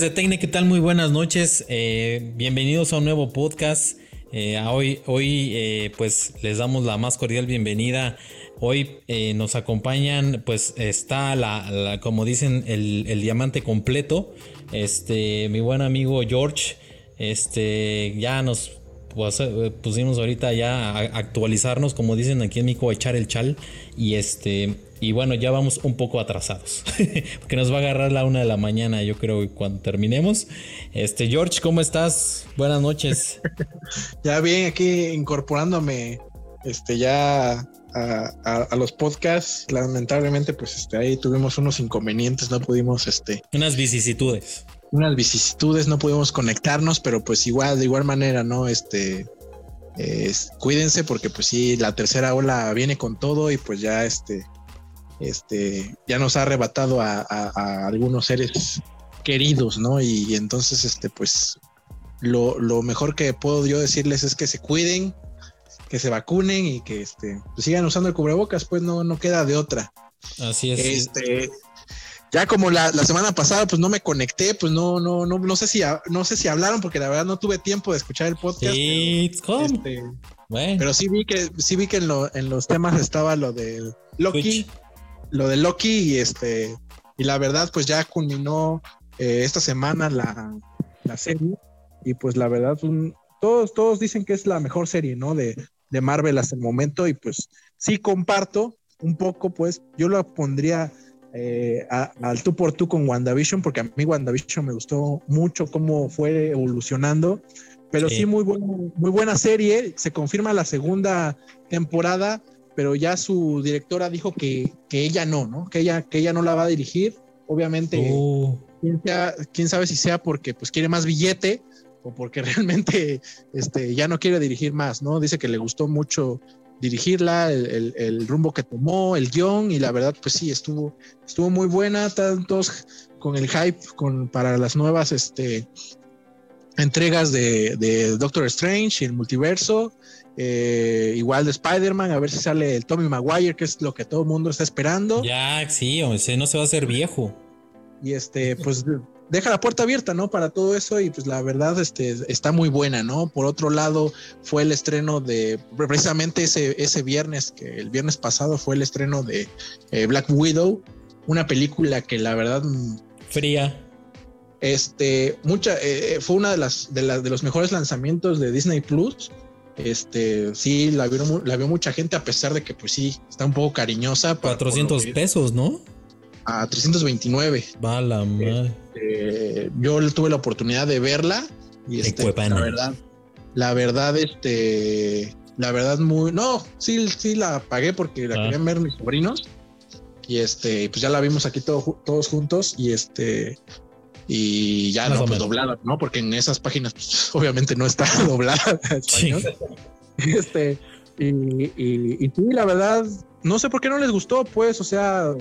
De Tecne, ¿qué tal? Muy buenas noches. Eh, bienvenidos a un nuevo podcast. Eh, hoy, hoy eh, pues les damos la más cordial bienvenida. Hoy nos acompañan, pues está la, como dicen, el, el, diamante completo. Este, mi buen amigo George. Este, ya nos pues, pusimos ahorita ya a actualizarnos, como dicen aquí en México, echar el chal. Y este, y bueno, ya vamos un poco atrasados. porque nos va a agarrar la una de la mañana, yo creo, cuando terminemos. Este, George, ¿cómo estás? Buenas noches. ya bien, aquí incorporándome este, ya a, los podcasts. Lamentablemente, pues este, ahí tuvimos unos inconvenientes, no pudimos, este. Unas vicisitudes. Unas vicisitudes, no pudimos conectarnos, pero pues igual, de igual manera, ¿no? Este. cuídense porque pues sí, la tercera ola viene con todo y pues ya este este, ya nos ha arrebatado a, algunos seres queridos, ¿no? Y, entonces, este, pues, lo, mejor que puedo yo decirles es que se cuiden, que se vacunen y que este, pues, sigan usando el cubrebocas, pues no, no queda de otra. Así es. Este, ya como la, semana pasada, pues no me conecté, pues no, no, no, no sé si no sé si hablaron, porque la verdad no tuve tiempo de escuchar el podcast. pero, este, pero sí vi que, sí vi que en, en los temas estaba lo de Loki lo de Loki y este, y la verdad, pues ya culminó eh, esta semana la, serie. Y pues la verdad, todos, todos dicen que es la mejor serie, ¿no? De, de Marvel hasta el momento. Y pues sí comparto un poco, pues yo lo pondría eh, al tú por tú con WandaVision, porque a mí WandaVision me gustó mucho cómo fue evolucionando. Pero sí, muy, muy buena serie. Se confirma la segunda temporada pero ya su directora dijo que, ella no, ¿no? Que ella, que ella no la va a dirigir. Obviamente, oh. quién, sabe si sea porque pues quiere más billete o porque realmente este, ya no quiere dirigir más, ¿no? Dice que le gustó mucho dirigirla, el, rumbo que tomó, el guion, y la verdad, pues sí, estuvo, estuvo muy buena, tantos con el hype con, para las nuevas este, entregas de, de Doctor Strange y el multiverso. Eh, igual de Spider-Man, a ver si sale el Tommy Maguire, que es lo que todo el mundo está esperando. Ya, sí, o sea, no se va a hacer viejo. Y este, pues deja la puerta abierta, ¿no? Para todo eso y pues la verdad este, está muy buena, ¿no? Por otro lado, fue el estreno de, precisamente ese, ese viernes, que el viernes pasado fue el estreno de eh, Black Widow, una película que la verdad... Mm, Fría. Este, mucha, eh, fue una de las, de las de los mejores lanzamientos de Disney Plus este, sí, la vio, la vio mucha gente, a pesar de que, pues sí, está un poco cariñosa. 400 pesos, ¿no? A 329. Va la madre. Este, yo tuve la oportunidad de verla y este, la verdad, la verdad, este, la verdad, muy, no, sí, sí la pagué porque la ah. querían ver mis sobrinos y este, pues ya la vimos aquí todos juntos y este, y ya no, pues doblada, ¿no? Porque en esas páginas, pues, obviamente no está doblada español. Este, y, y, y, la verdad, no sé por qué no les gustó, pues, o sea,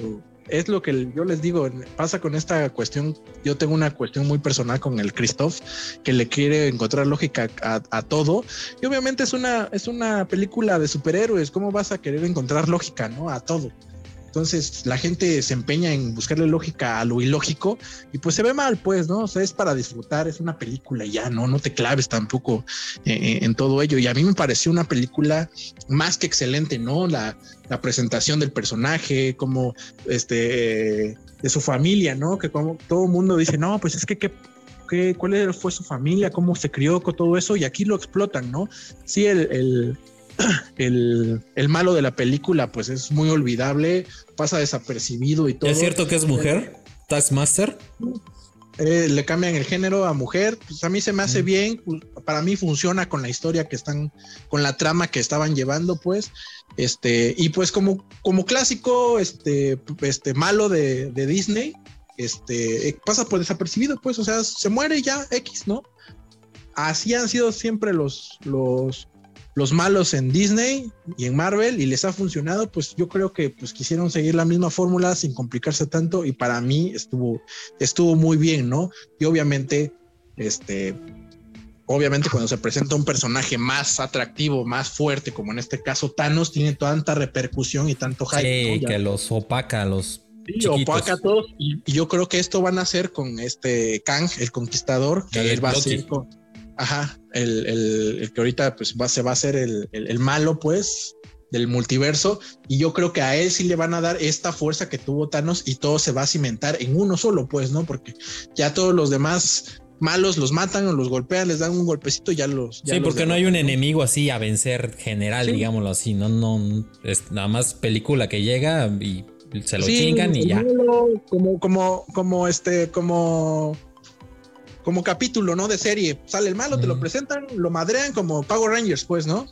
es lo que yo les digo, pasa con esta cuestión, yo tengo una cuestión muy personal con el Christoph, que le quiere encontrar lógica a, a, todo, y obviamente es una, es una película de superhéroes, ¿cómo vas a querer encontrar lógica, no? A todo. Entonces la gente se empeña en buscarle lógica a lo ilógico y pues se ve mal, pues, ¿no? O sea, es para disfrutar, es una película y ya, ¿no? No te claves tampoco eh, eh, en todo ello. Y a mí me pareció una película más que excelente, ¿no? La, presentación del personaje, como este, de su familia, ¿no? Que como todo el mundo dice, no, pues es que qué ¿Qué, cuál fue su familia, cómo se crió con todo eso, y aquí lo explotan, ¿no? Sí, el, el, malo de la película pues es muy olvidable, pasa desapercibido y todo. ¿Es cierto que es mujer? ¿Taskmaster? Eh, le cambian el género a mujer, pues a mí se me hace bien, para mí funciona con la historia que están, con la trama que estaban llevando, pues, este, y pues como, como clásico, este, este malo de, de Disney, este, eh, pasa por desapercibido, pues, o sea, se muere ya X, ¿no? Así han sido siempre los, los, los malos en Disney y en Marvel y les ha funcionado, pues yo creo que pues quisieron seguir la misma fórmula sin complicarse tanto y para mí estuvo, estuvo muy bien, ¿no? Y obviamente, este, obviamente cuando se presenta un personaje más atractivo, más fuerte, como en este caso Thanos, tiene tanta repercusión y tanto hype. Sí, que los opaca, los Sí, opaca a todos. Y, yo creo que esto van a hacer con este Kang, el conquistador, que él va a ser con, ajá, el, el, que ahorita pues va, se va a hacer el, el, malo, pues, del multiverso. Y yo creo que a él sí le van a dar esta fuerza que tuvo Thanos y todo se va a cimentar en uno solo, pues, ¿no? Porque ya todos los demás malos los matan o los golpean, les dan un golpecito y ya los. sí, porque no hay un enemigo así a vencer general, digámoslo así. No, no, es nada más película que llega y se lo chingan y ya. Como, como, como este, como como capítulo, ¿no? De serie. Sale el malo, te lo presentan, lo madrean como Power Rangers, pues, ¿no?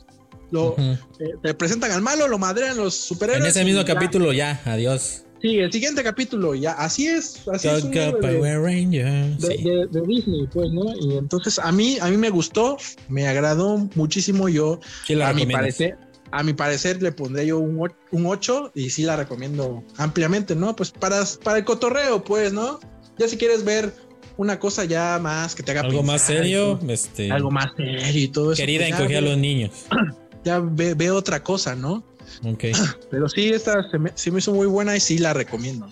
Lo, eh, te presentan al malo, lo madrean los superhéroes. En ese mismo capítulo ya, adiós. Sí, el siguiente capítulo ya, así es, así es Power Rangers. De, Disney, pues, ¿no? Y entonces a mí, a mí me gustó, me agradó muchísimo. Yo, a mi parecer, a mi parecer le pondré yo un, un 8 y sí la recomiendo ampliamente, ¿no? Pues para, para el cotorreo, pues, ¿no? Ya si quieres ver una cosa ya más que te haga algo más serio, este algo más serio y todo eso. Querida pues a los niños. Ya ve, otra cosa, ¿no? Ok. Pero sí, esta se me, me hizo muy buena y sí la recomiendo.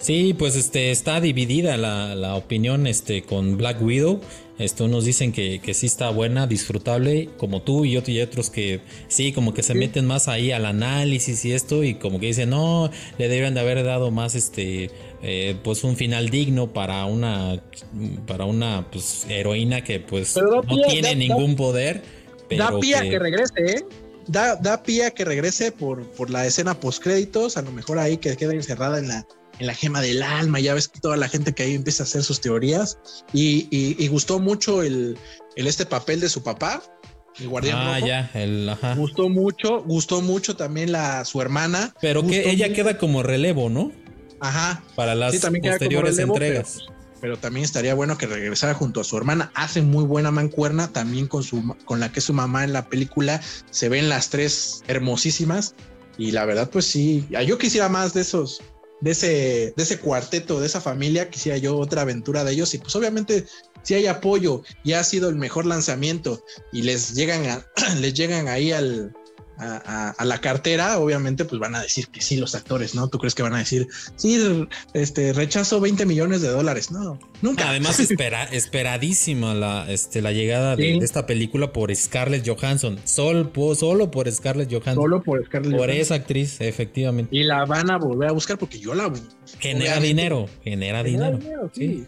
Sí, pues este está dividida la, la opinión este con Black Widow. Esto nos dicen que, que, sí está buena, disfrutable, como tú y, y otros que sí, como que se meten más ahí al análisis y esto, y como que dicen, no, le deberían de haber dado más este eh, pues un final digno para una para una pues, heroína que pues no tiene ningún poder. da pie que... que regrese, ¿eh? Da, da pie a que regrese por, por la escena post créditos, a lo mejor ahí que queda encerrada en la, en la gema del alma, ya ves que toda la gente que ahí empieza a hacer sus teorías y, y, gustó mucho el, el, este papel de su papá, el guardián ah, ya, el, ajá. Gustó mucho, gustó mucho también la, su hermana. Pero que ella queda como relevo, ¿no? Ajá. Para las posteriores entregas. Pero, también estaría bueno que regresara junto a su hermana. Hace muy buena mancuerna también con su con la que su mamá en la película. Se ven las tres hermosísimas. Y la verdad, pues sí, yo quisiera más de esos, de ese, de ese cuarteto, de esa familia, quisiera yo otra aventura de ellos. Y pues obviamente si hay apoyo y ha sido el mejor lanzamiento y les llegan a, les llegan ahí al, a, la cartera, obviamente, pues van a decir que sí los actores, ¿no? ¿Tú crees que van a decir, sí, este, rechazo 20 millones de dólares? No, nunca. Además, espera, esperadísima la, este, la llegada de, esta película por Scarlett Johansson. Solo, solo por Scarlett Johansson. Solo por Scarlett Por esa actriz, efectivamente. Y la van a volver a buscar porque yo la... Genera dinero, genera, dinero. sí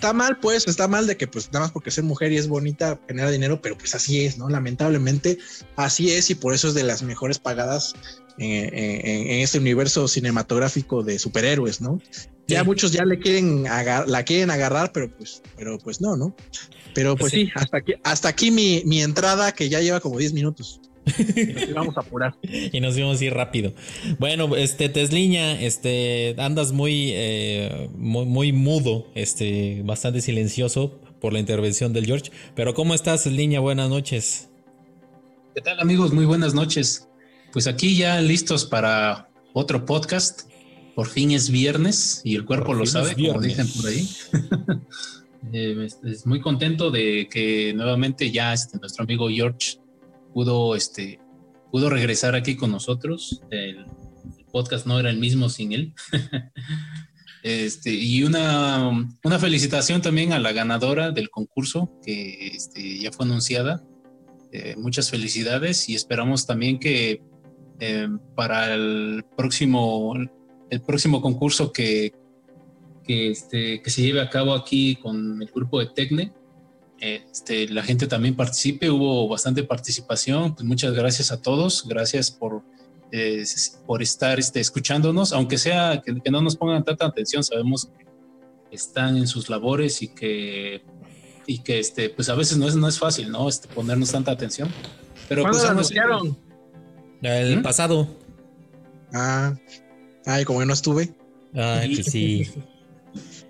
está mal, pues, está mal de que, pues, nada más porque ser mujer y es bonita genera dinero, pero pues así es, ¿no? Lamentablemente, así es y por eso es de las mejores pagadas en, este universo cinematográfico de superhéroes, ¿no? Ya muchos ya le quieren la quieren agarrar, pero pues, pero pues no, ¿no? Pero pues, sí. hasta aquí, hasta aquí mi, mi entrada que ya lleva como 10 minutos. Y vamos a apurar. y nos vamos a ir rápido. Bueno, este, Tesliña, este, andas muy, eh, muy, muy, mudo, este, bastante silencioso por la intervención del George. Pero ¿cómo estás, Tesliña? Buenas noches. ¿Qué tal, amigos? Muy buenas noches. Pues aquí ya listos para otro podcast. Por fin es viernes y el cuerpo lo sabe, como dicen por ahí. eh, es muy contento de que nuevamente ya este, nuestro amigo George pudo, este, pudo regresar aquí con nosotros. El, podcast no era el mismo sin él. este, y una, una, felicitación también a la ganadora del concurso que este, ya fue anunciada. Eh, muchas felicidades y esperamos también que eh, para el próximo, el próximo concurso que, este, que se lleve a cabo aquí con el grupo de Tecne, este, la gente también participe, hubo bastante participación, pues muchas gracias a todos, gracias por, eh, por estar este, escuchándonos, aunque sea que, no nos pongan tanta atención, sabemos que están en sus labores y que, y que este, pues a veces no es, no es fácil, ¿no? Este, ponernos tanta atención. Pero ¿Cuándo pues, anunciaron? El ¿Mm? pasado. Ah, ay, como que no estuve. Ay, pues sí.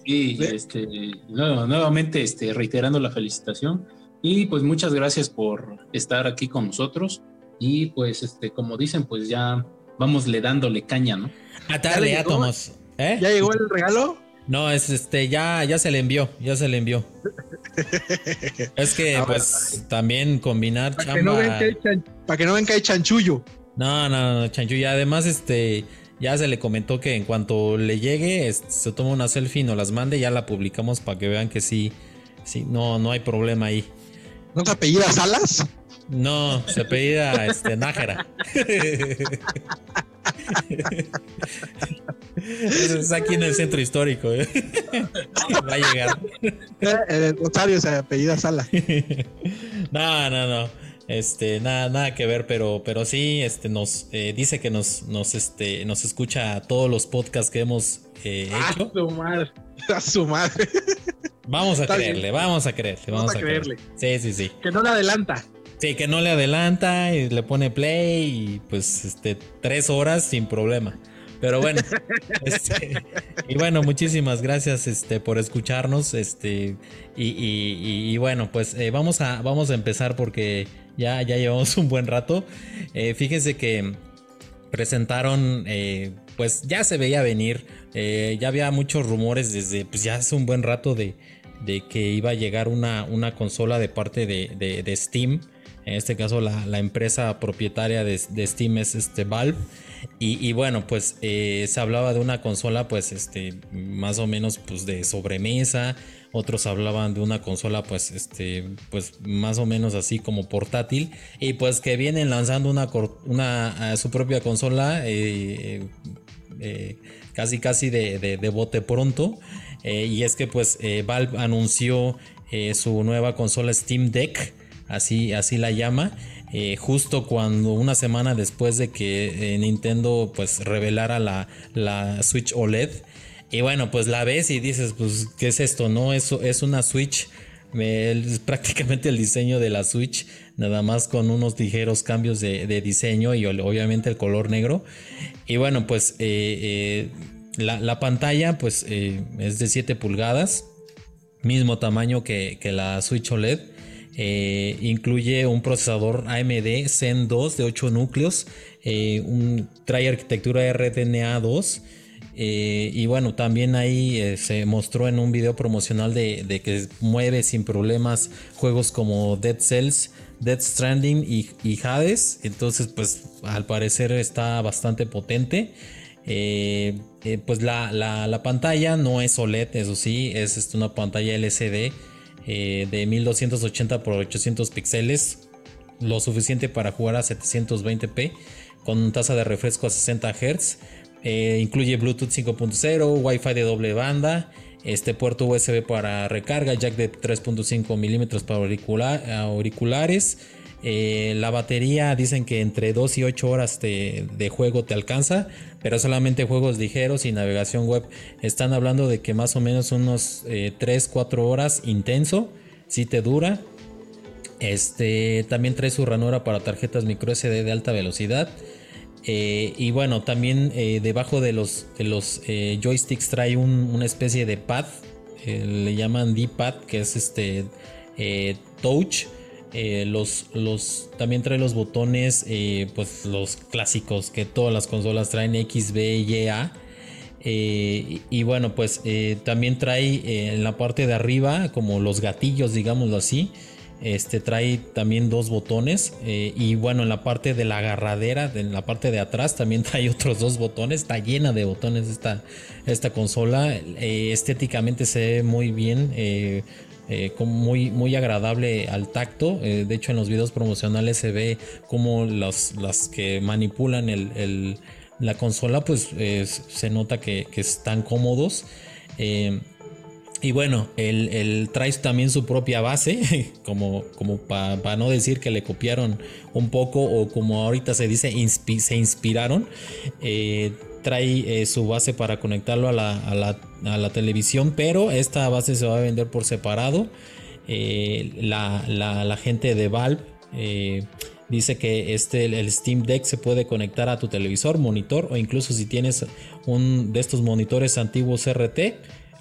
Sí, este, nuevamente este, reiterando la felicitación y pues muchas gracias por estar aquí con nosotros y pues este, como dicen, pues ya vamos le dándole caña, ¿no? Atarle átomos. ¿Eh? ¿Ya llegó el regalo? No, es este, ya, ya se le envió, ya se le envió. es que, ah, pues, también combinar para chamba. Que no para que no ven que hay chanchullo. No, no, no, chanchullo. Además, este, Ya se le comentó que en cuanto le llegue, se toma una selfie y nos las mande, ya la publicamos para que vean que sí, sí, no, no hay problema ahí. ¿No te apellidas Salas? No, se apellida este, Nájera. es aquí en el centro histórico. ¿eh? Va a llegar. El Rosario se apellida Sala. No, no, no. Este, nada, nada que ver, pero, pero sí, este, nos eh, dice que nos, nos, este, nos escucha todos los podcasts que hemos eh, hecho. A su madre. A su madre. Vamos a creerle, vamos a creerle, vamos, a, creerle. Sí, sí, sí. Que no le adelanta. Sí, que no le adelanta y le pone play y pues este tres horas sin problema. Pero bueno, este, y bueno, muchísimas gracias este, por escucharnos. Este, y, bueno, pues eh, vamos, a, vamos a empezar porque ya, ya llevamos un buen rato. Eh, fíjense que presentaron, eh, pues ya se veía venir, ya había muchos rumores desde pues ya hace un buen rato de, de que iba a llegar una, una consola de parte de, de, Steam. En este caso la, la empresa propietaria de, Steam es este Valve. Y, bueno, pues eh, se hablaba de una consola pues este más o menos pues de sobremesa. Otros hablaban de una consola pues este pues más o menos así como portátil. Y pues que vienen lanzando una, su propia consola eh, eh, casi casi de, bote pronto. Eh, y es que pues eh, Valve anunció eh, su nueva consola Steam Deck, así, así la llama. justo cuando una semana después de que Nintendo pues revelara la, la, Switch OLED y bueno pues la ves y dices pues qué es esto no eso es una Switch es prácticamente el diseño de la Switch nada más con unos ligeros cambios de, diseño y obviamente el color negro y bueno pues la, pantalla pues eh, es de 7 pulgadas, mismo tamaño que, la Switch OLED. Eh, incluye un procesador AMD Zen 2 de 8 núcleos, eh, trae arquitectura RDNA 2. Y bueno, también ahí se mostró en un video promocional de, que mueve sin problemas juegos como Dead Cells, Dead Stranding y, Hades. Entonces, pues al parecer está bastante potente. Eh, eh, pues la, pantalla no es OLED, eso sí, es este, una pantalla LCD eh, de 1280 x 800 píxeles, lo suficiente para jugar a 720p con tasa de refresco a 60 Hz. Incluye Bluetooth 5.0, Wi-Fi de doble banda, este puerto USB para recarga, jack de 3.5 milímetros para auriculares eh, la batería dicen que entre 2 y 8 horas de, juego te alcanza, pero solamente juegos ligeros y navegación web. Están hablando de que más o menos unos 3, eh, 4 horas intenso, si te dura. Este también trae su ranura para tarjetas micro SD de alta velocidad. Eh, y bueno, también debajo de los, de los joysticks trae una especie de pad. le llaman D-pad, que es este touch eh, los, los, también trae los botones, eh, pues los clásicos que todas las consolas traen X, B, Y, A. Eh, y, bueno, pues también trae en la parte de arriba, como los gatillos, digámoslo así. Este trae también dos botones. y bueno, en la parte de la agarradera, en la parte de atrás, también trae otros dos botones. Está llena de botones esta, esta consola. estéticamente se ve muy bien eh, muy, muy agradable al tacto. Eh, de hecho, en los videos promocionales se ve como los, las que manipulan el, la consola, pues se nota que, están cómodos. Eh, y bueno, el, trae también su propia base, como, para no decir que le copiaron un poco o como ahorita se dice, se inspiraron trae eh, su base para conectarlo a la, televisión, pero esta base se va a vender por separado. Eh, la, gente de Valve eh, dice que este, el Steam Deck se puede conectar a tu televisor, monitor o incluso si tienes un de estos monitores antiguos RT,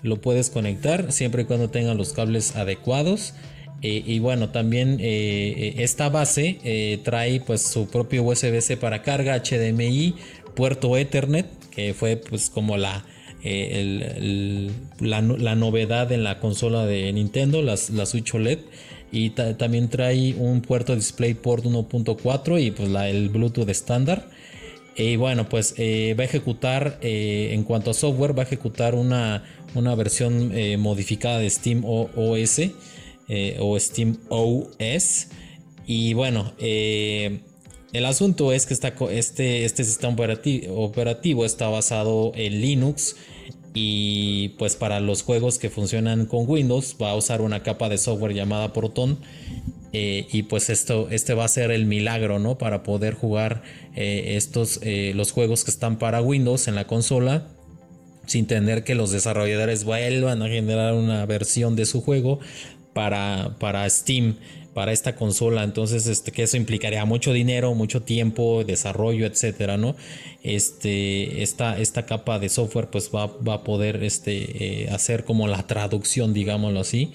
lo puedes conectar siempre y cuando tengan los cables adecuados. y bueno, también esta base trae pues su propio USB-C para carga, HDMI, puerto Ethernet, que fue pues como la, eh, la, novedad en la consola de Nintendo, la Switch OLED. Y también trae un puerto DisplayPort 1.4 y pues la, el Bluetooth estándar. Y bueno, pues va a ejecutar, en cuanto a software, va a ejecutar una, una versión modificada de Steam OS o Steam OS. Y bueno, el asunto es que este, este sistema operativo, está basado en Linux y pues para los juegos que funcionan con Windows va a usar una capa de software llamada Proton eh, y pues esto este va a ser el milagro no para poder jugar eh, estos eh, los juegos que están para Windows en la consola sin tener que los desarrolladores vuelvan a generar una versión de su juego para, para Steam para esta consola. Entonces, este, que eso implicaría mucho dinero, mucho tiempo, desarrollo, etcétera, ¿no? Este, esta, esta capa de software, pues va, va a poder este, eh, hacer como la traducción, digámoslo así.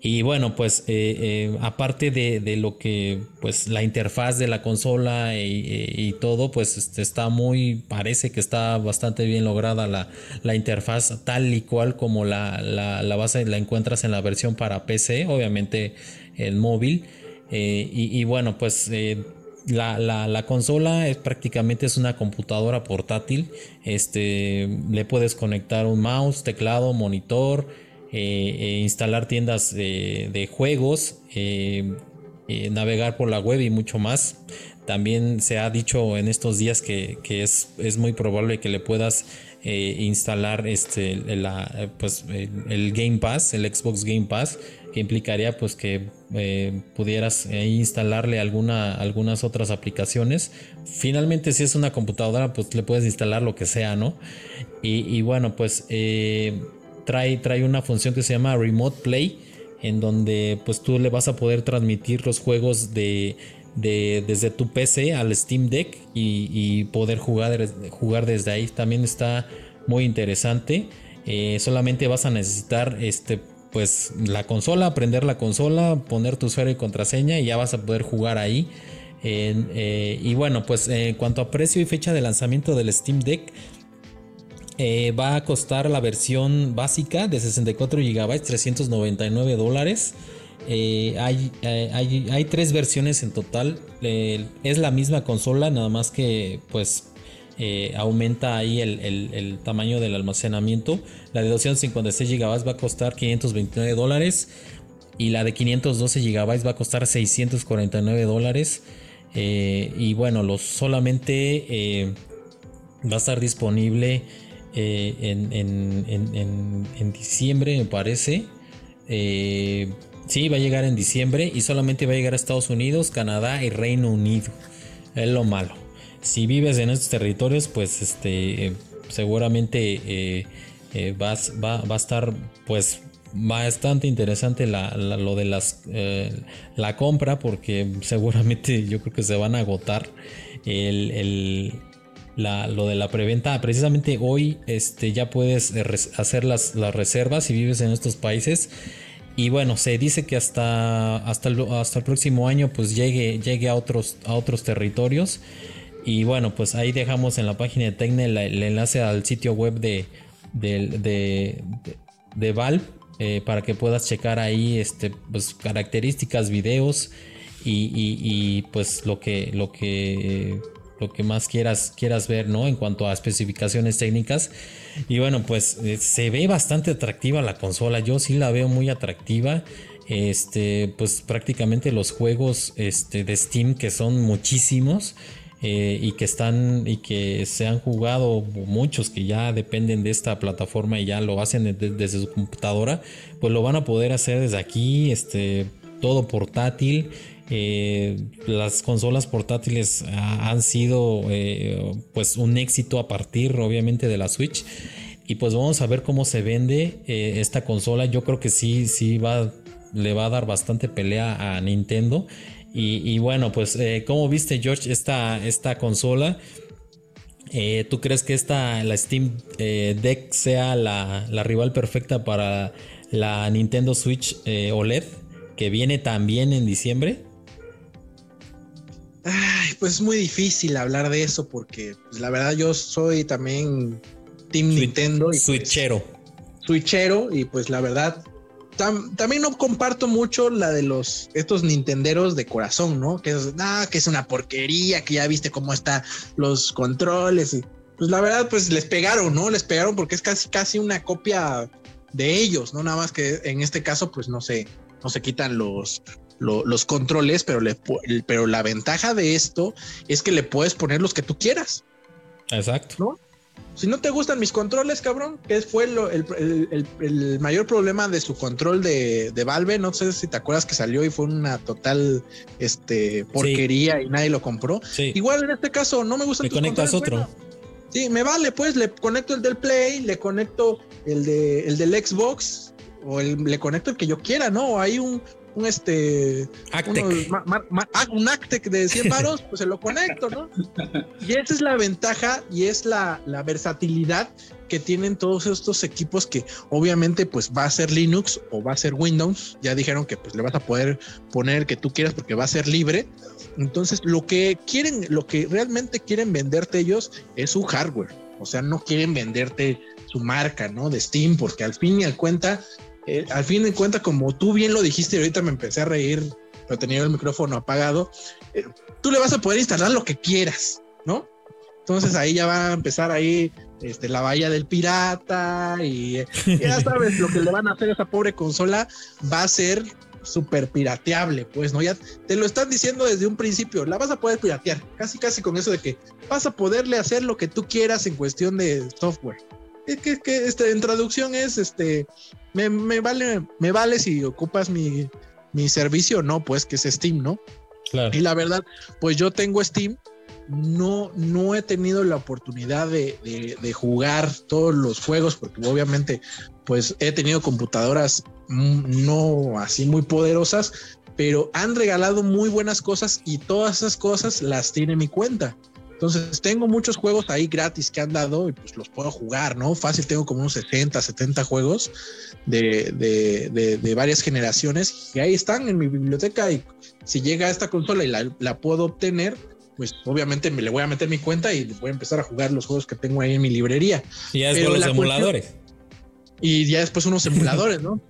Y bueno, pues eh, eh, aparte de, lo que, pues la interfaz de la consola y, todo, pues este, está muy, parece que está bastante bien lograda la, la interfaz tal y cual como la, la, la, base la encuentras en la versión para PC, obviamente el móvil. Eh, y, bueno, pues la, consola es prácticamente es una computadora portátil. Este, le puedes conectar un mouse, teclado, monitor eh, eh, instalar tiendas de juegos, eh, navegar por la web y mucho más. También se ha dicho en estos días que, es, es, muy probable que le puedas instalar este, pues, el Game Pass, el Xbox Game Pass, que implicaría pues que pudieras instalarle alguna, algunas otras aplicaciones. Finalmente si es una computadora pues le puedes instalar lo que sea, ¿no? Y bueno pues trae, trae una función que se llama Remote Play, en donde pues tú le vas a poder transmitir los juegos de, desde tu PC al Steam Deck y, poder jugar, jugar desde ahí. También está muy interesante. Eh, solamente vas a necesitar este pues la consola, prender la consola, poner tu usuario y contraseña y ya vas a poder jugar ahí. Eh, y bueno, pues en cuanto a precio y fecha de lanzamiento del Steam Deck, eh, va a costar la versión básica de 64 GB, 399 dólares. Eh, eh, hay, hay, tres versiones en total. es la misma consola, nada más que pues aumenta ahí el, tamaño del almacenamiento. La de 256 GB va a costar 529 dólares. Y la de 512 GB va a costar 649 dólares. y bueno, los, solamente va a estar disponible eh, en, diciembre, me parece. Eh, sí, va a llegar en diciembre y solamente va a llegar a Estados Unidos, Canadá y Reino Unido. Es lo malo. Si vives en estos territorios, pues este seguramente eh, va, a estar pues bastante interesante lo de las la compra porque seguramente yo creo que se van a agotar el, lo de la preventa. Precisamente hoy este, ya puedes hacer las, las, reservas si vives en estos países. Y bueno, se dice que hasta, hasta, el, hasta el próximo año pues llegue, llegue a, otros, a otros territorios. Y bueno, pues ahí dejamos en la página de Tecne el, enlace al sitio web de, de, de, Valve eh, para que puedas checar ahí este, pues, características, videos y, y, pues lo que, lo que lo que más quieras, quieras ver, ¿no? En cuanto a especificaciones técnicas. Y bueno, pues eh, se ve bastante atractiva la consola. Yo sí la veo muy atractiva. Este, pues prácticamente los juegos este, de Steam, que son muchísimos. Eh, y que están y que se han jugado muchos que ya dependen de esta plataforma y ya lo hacen desde su computadora, pues lo van a poder hacer desde aquí, este, todo portátil eh, las consolas portátiles han sido eh, pues un éxito a partir obviamente de la Switch. Y pues vamos a ver cómo se vende eh, esta consola. Yo creo que sí sí va le va a dar bastante pelea a Nintendo. Y, bueno pues como viste George esta, esta consola ¿Tú crees que esta, la Steam Deck sea la, la, rival perfecta para la Nintendo Switch OLED que viene también en diciembre? Ay, pues es muy difícil hablar de eso porque pues, la verdad yo soy también Team Nintendo. Y, pues, switchero. switchero y pues la verdad también no comparto mucho la de los estos nintenderos de corazón, ¿no? Que es, ah, que es una porquería, que ya viste cómo están los controles. Y, pues la verdad, pues les pegaron, ¿no? Les pegaron porque es casi, casi una copia de ellos, ¿no? Nada más que en este caso, pues no se, no se quitan los, los, controles, pero, le, pero la ventaja de esto es que le puedes poner los que tú quieras. Exacto. ¿No? Si no te gustan mis controles, cabrón, que fue el, mayor problema de su control de, Valve. No sé si te acuerdas que salió y fue una total este, porquería y nadie lo compró. Igual en este caso, no me gusta. Me conectas otro. sí, me vale, pues le conecto el del Play, le conecto el, de, el del Xbox o le conecto el que yo quiera, ¿no? Hay un, un este ah, un Actec de 100 varos, pues se lo conecto, ¿no? Y esa es la ventaja y es la, la, versatilidad que tienen todos estos equipos que obviamente pues va a ser Linux o va a ser Windows. Ya dijeron que pues le vas a poder poner que tú quieras porque va a ser libre. Entonces lo que quieren, lo que realmente quieren venderte ellos es su hardware. O sea, no quieren venderte su marca, ¿no? De Steam, porque al fin y al cuenta eh, al fin de cuentas, como tú bien lo dijiste, y ahorita me empecé a reír, pero tenía el micrófono apagado, eh, tú le vas a poder instalar lo que quieras, ¿no? Entonces ahí ya va a empezar ahí este, la valla del pirata y, ya sabes lo que le van a hacer a esa pobre consola va a ser súper pirateable, pues, ¿no? Ya te lo están diciendo desde un principio, la vas a poder piratear, casi casi con eso de que vas a poderle hacer lo que tú quieras en cuestión de software que, que este, en traducción es este me, me, vale me vale si ocupas mi, mi servicio o no pues que es Steam no claro. y la verdad pues yo tengo Steam no no he tenido la oportunidad de, de, de, jugar todos los juegos porque obviamente pues he tenido computadoras no así muy poderosas pero han regalado muy buenas cosas y todas esas cosas las tiene mi cuenta entonces, tengo muchos juegos ahí gratis que han dado y pues los puedo jugar, ¿no? Fácil, tengo como unos 60, 70 juegos de, de, de, varias generaciones y ahí están en mi biblioteca y si llega a esta consola y la, puedo obtener, pues obviamente me le voy a meter mi cuenta y voy a empezar a jugar los juegos que tengo ahí en mi librería. Y ya después los emuladores. Y ya después unos emuladores, ¿no?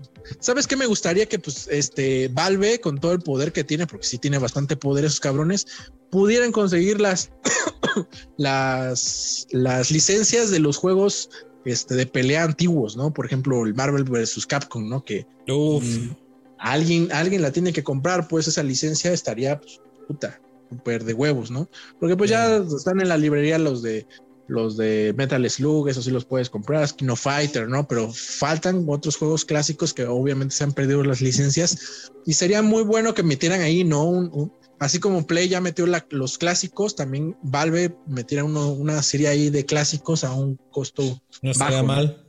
¿Sabes qué me gustaría que pues este Valve con todo el poder que tiene, porque sí tiene bastante poder esos cabrones, pudieran conseguir las las las licencias de los juegos este de pelea antiguos, ¿no? Por ejemplo, el Marvel vs. Capcom, ¿no? Que mm, alguien alguien la tiene que comprar, pues esa licencia estaría pues, puta super de huevos, ¿no? Porque pues ya están en la librería los de los de Metal Slug, eso sí los puedes comprar, Kino Fighter, ¿no? Pero faltan otros juegos clásicos que obviamente se han perdido las licencias y sería muy bueno que metieran ahí, ¿no? así como Play ya metió los clásicos, también Valve metiera una serie ahí de clásicos a un costo. No estaría mal.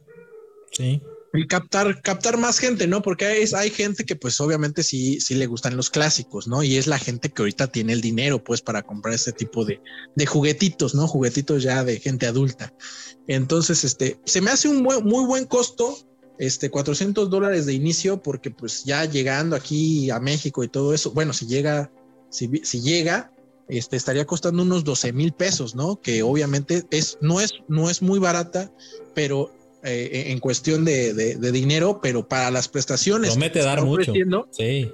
Sí y captar, captar más gente, ¿no? Porque hay, hay gente que pues obviamente sí, sí le gustan los clásicos, ¿no? Y es la gente que ahorita tiene el dinero pues para comprar ese tipo de, de juguetitos, ¿no? Juguetitos ya de gente adulta. Entonces, este, se me hace un muy buen costo, este, 400 dólares de inicio, porque pues ya llegando aquí a México y todo eso, bueno, si llega, si, si llega, este, estaría costando unos 12 mil pesos, ¿no? Que obviamente es, no es, no es muy barata, pero eh, en cuestión de, dinero, pero para las prestaciones. Promete dar mucho. Sí.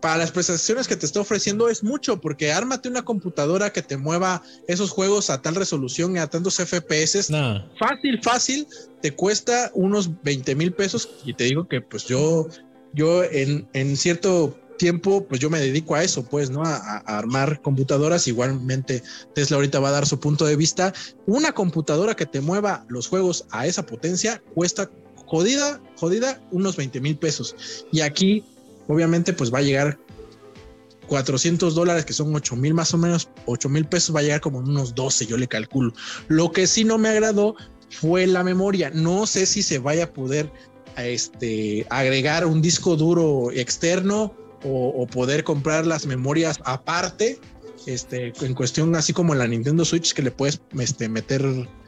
Para las prestaciones que te está ofreciendo es mucho, porque ármate una computadora que te mueva esos juegos a tal resolución y a tantos FPS. Fácil, fácil, te cuesta unos 20 mil pesos. Y te digo que pues yo, yo en, en cierto tiempo, pues yo me dedico a eso, pues, ¿no? A, armar computadoras. Igualmente, Tesla ahorita va a dar su punto de vista. Una computadora que te mueva los juegos a esa potencia cuesta jodida, jodida, unos 20 mil pesos. Y aquí, obviamente, pues va a llegar 400 dólares, que son 8 mil más o menos, 8 mil pesos, va a llegar como unos 12, yo le calculo. Lo que sí no me agradó fue la memoria. No sé si se vaya a poder este, agregar un disco duro externo o, poder comprar las memorias aparte, este, en cuestión así como la Nintendo Switch que le puedes este, meter.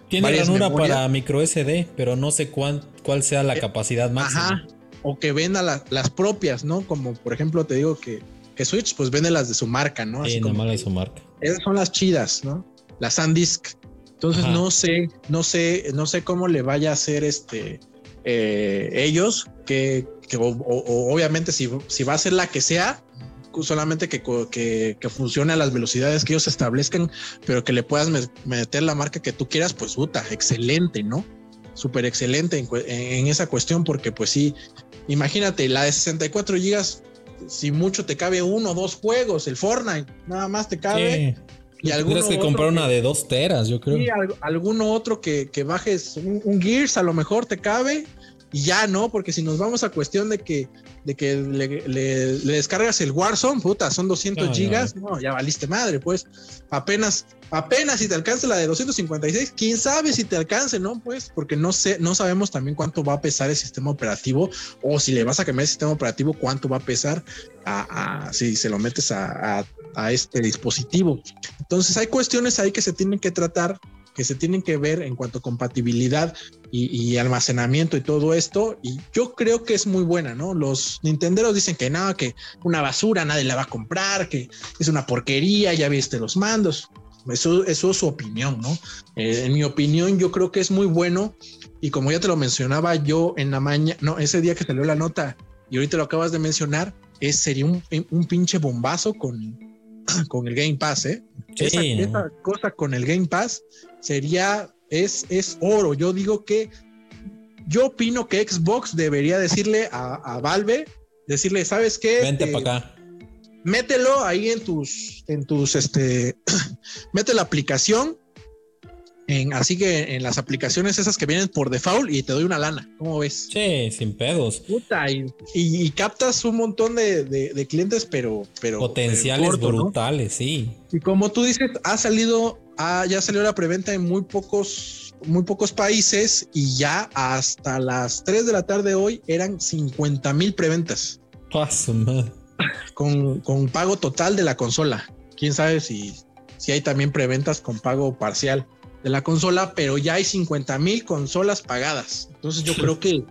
Tiene ranura para micro SD, pero no sé cuál, cuál sea la eh, capacidad máxima. Ajá, o que venda las propias, ¿no? Como por ejemplo te digo que, que Switch pues vende las de su marca, ¿no? Así como, de su marca. Esas son las chidas, ¿no? Las SanDisk. Entonces no sé, no sé, no sé cómo le vaya a hacer este eh, ellos, que que obviamente si, si va a ser la que sea, solamente que, que, funcione a las velocidades que ellos establezcan, pero que le puedas meter la marca que tú quieras, pues puta, excelente, ¿no? Súper excelente en, esa cuestión, porque pues sí, imagínate, la de 64 gigas, si mucho te cabe uno o dos juegos, el Fortnite, nada más te cabe. Y Tienes que comprar una de dos teras, yo creo. Sí, alguno otro que, bajes un, Gears, a lo mejor te cabe y ya no, porque si nos vamos a cuestión de que, de que le, descargas el Warzone, puta, son 200 gigas, no, ya valiste madre, pues apenas, apenas si te alcanza la de 256, quién sabe si te alcance, ¿no? Pues porque no sé, no sabemos también cuánto va a pesar el sistema operativo o si le vas a cambiar el sistema operativo, cuánto va a pesar a, si se lo metes a, a este dispositivo. Entonces hay cuestiones ahí que se tienen que tratar que se tienen que ver en cuanto a compatibilidad y, almacenamiento y todo esto. Y yo creo que es muy buena, ¿no? Los nintenderos dicen que no, que una basura, nadie la va a comprar, que es una porquería, ya viste los mandos. Eso, eso es su opinión, ¿no? Eh, en mi opinión, yo creo que es muy bueno. Y como ya te lo mencionaba yo en la mañana, no, ese día que te leo la nota y ahorita lo acabas de mencionar, es, sería un, un pinche bombazo con, con el Game Pass, ¿eh? Esa, cosa con el Game Pass sería, es, es oro. Yo digo que, yo opino que Xbox debería decirle a, Valve, decirle, ¿sabes qué? Vente para acá. Mételo ahí en tus, en tus, este, mete la aplicación así que en las aplicaciones esas que vienen por default y te doy una lana. ¿Cómo ves? Sí, sin pedos. Puta, y, captas un montón de, clientes, pero, pero potenciales brutales, sí. Y como tú dices, ha salido, ya salió la preventa en muy pocos, muy pocos países y ya hasta las 3 de la tarde hoy eran 50 mil preventas. Con, con pago total de la consola. Quién sabe si, si hay también preventas con pago parcial de la consola, pero ya hay 50 mil consolas pagadas. Entonces yo creo que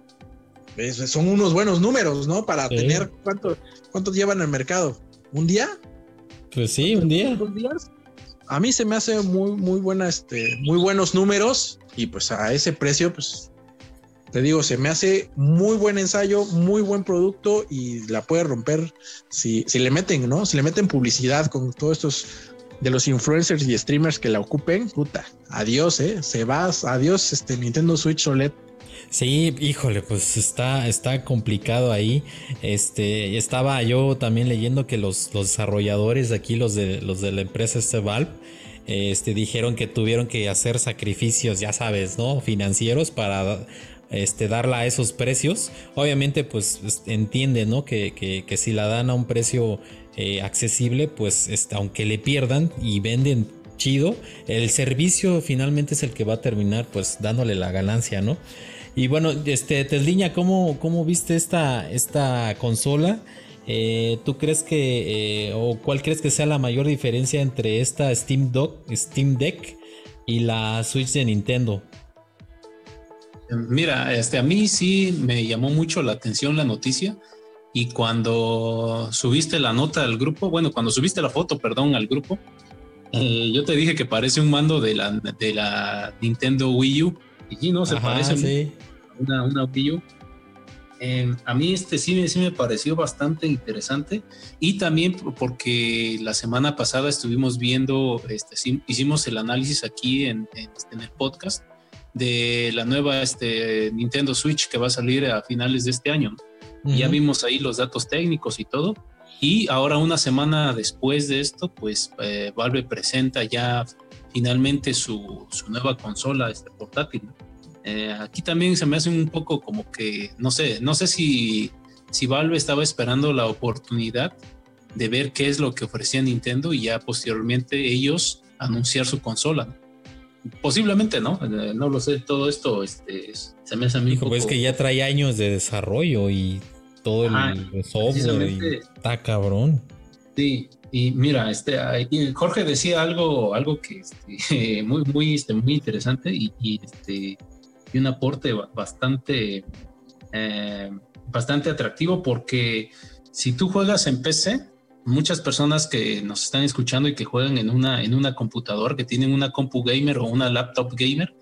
pues, son unos buenos números, ¿no? Para tener cuánto, cuánto llevan el mercado. ¿Un día? Pues sí, un día. ¿Dos días? A mí se me hace muy, muy buena, este, muy buenos números y pues a ese precio, pues te digo, se me hace muy buen ensayo, muy buen producto y la puede romper si, si le meten, ¿no? Si le meten publicidad con todos estos de los influencers y streamers que la ocupen, puta, adiós, eh, se va, adiós, este Nintendo Switch OLED. Sí, híjole, pues está, está complicado ahí. Este, estaba yo también leyendo que los, los desarrolladores de aquí, los de, los de la empresa este Valve, este, dijeron que tuvieron que hacer sacrificios, ya sabes, ¿no? Financieros para este, darla a esos precios. Obviamente, pues entiende, ¿no? Que, que, que si la dan a un precio eh, accesible, pues este, aunque le pierdan y venden chido, el servicio finalmente es el que va a terminar pues dándole la ganancia, ¿no? Y bueno, este, Tesliña, ¿cómo, ¿cómo viste esta, esta consola? Eh, ¿Tú crees que, eh, o cuál crees que sea la mayor diferencia entre esta Steam, Steam Deck y la Switch de Nintendo? Mira, este, a mí sí me llamó mucho la atención la noticia y cuando subiste la nota al grupo, bueno, cuando subiste la foto, perdón, al grupo, eh, yo te dije que parece un mando de la, de la Nintendo Wii U. Y no, se parece una, una Wii U. Eh, a mí este sí, sí me pareció bastante interesante y también porque la semana pasada estuvimos viendo, este, hicimos el análisis aquí en, en, este, en el podcast de la nueva este, Nintendo Switch que va a salir a finales de este año. Ya vimos ahí los datos técnicos y todo. Y ahora una semana después de esto, pues eh, Valve presenta ya finalmente su, su nueva consola este, portátil. Eh, aquí también se me hace un poco como que, no sé, no sé si, si Valve estaba esperando la oportunidad de ver qué es lo que ofrecía Nintendo y ya posteriormente ellos anunciar su consola. Posiblemente, ¿no? Eh, no lo sé, todo esto este, se me hace a mí. Hijo, pues que ya trae años de desarrollo y todo el, software está cabrón. Sí, y mira, este, Jorge decía algo, algo que este, muy, muy, este, muy interesante y, y, este, y un aporte bastante, eh, bastante atractivo porque si tú juegas en PC, muchas personas que nos están escuchando y que juegan en una, en una computadora, que tienen una compu gamer o una laptop gamer,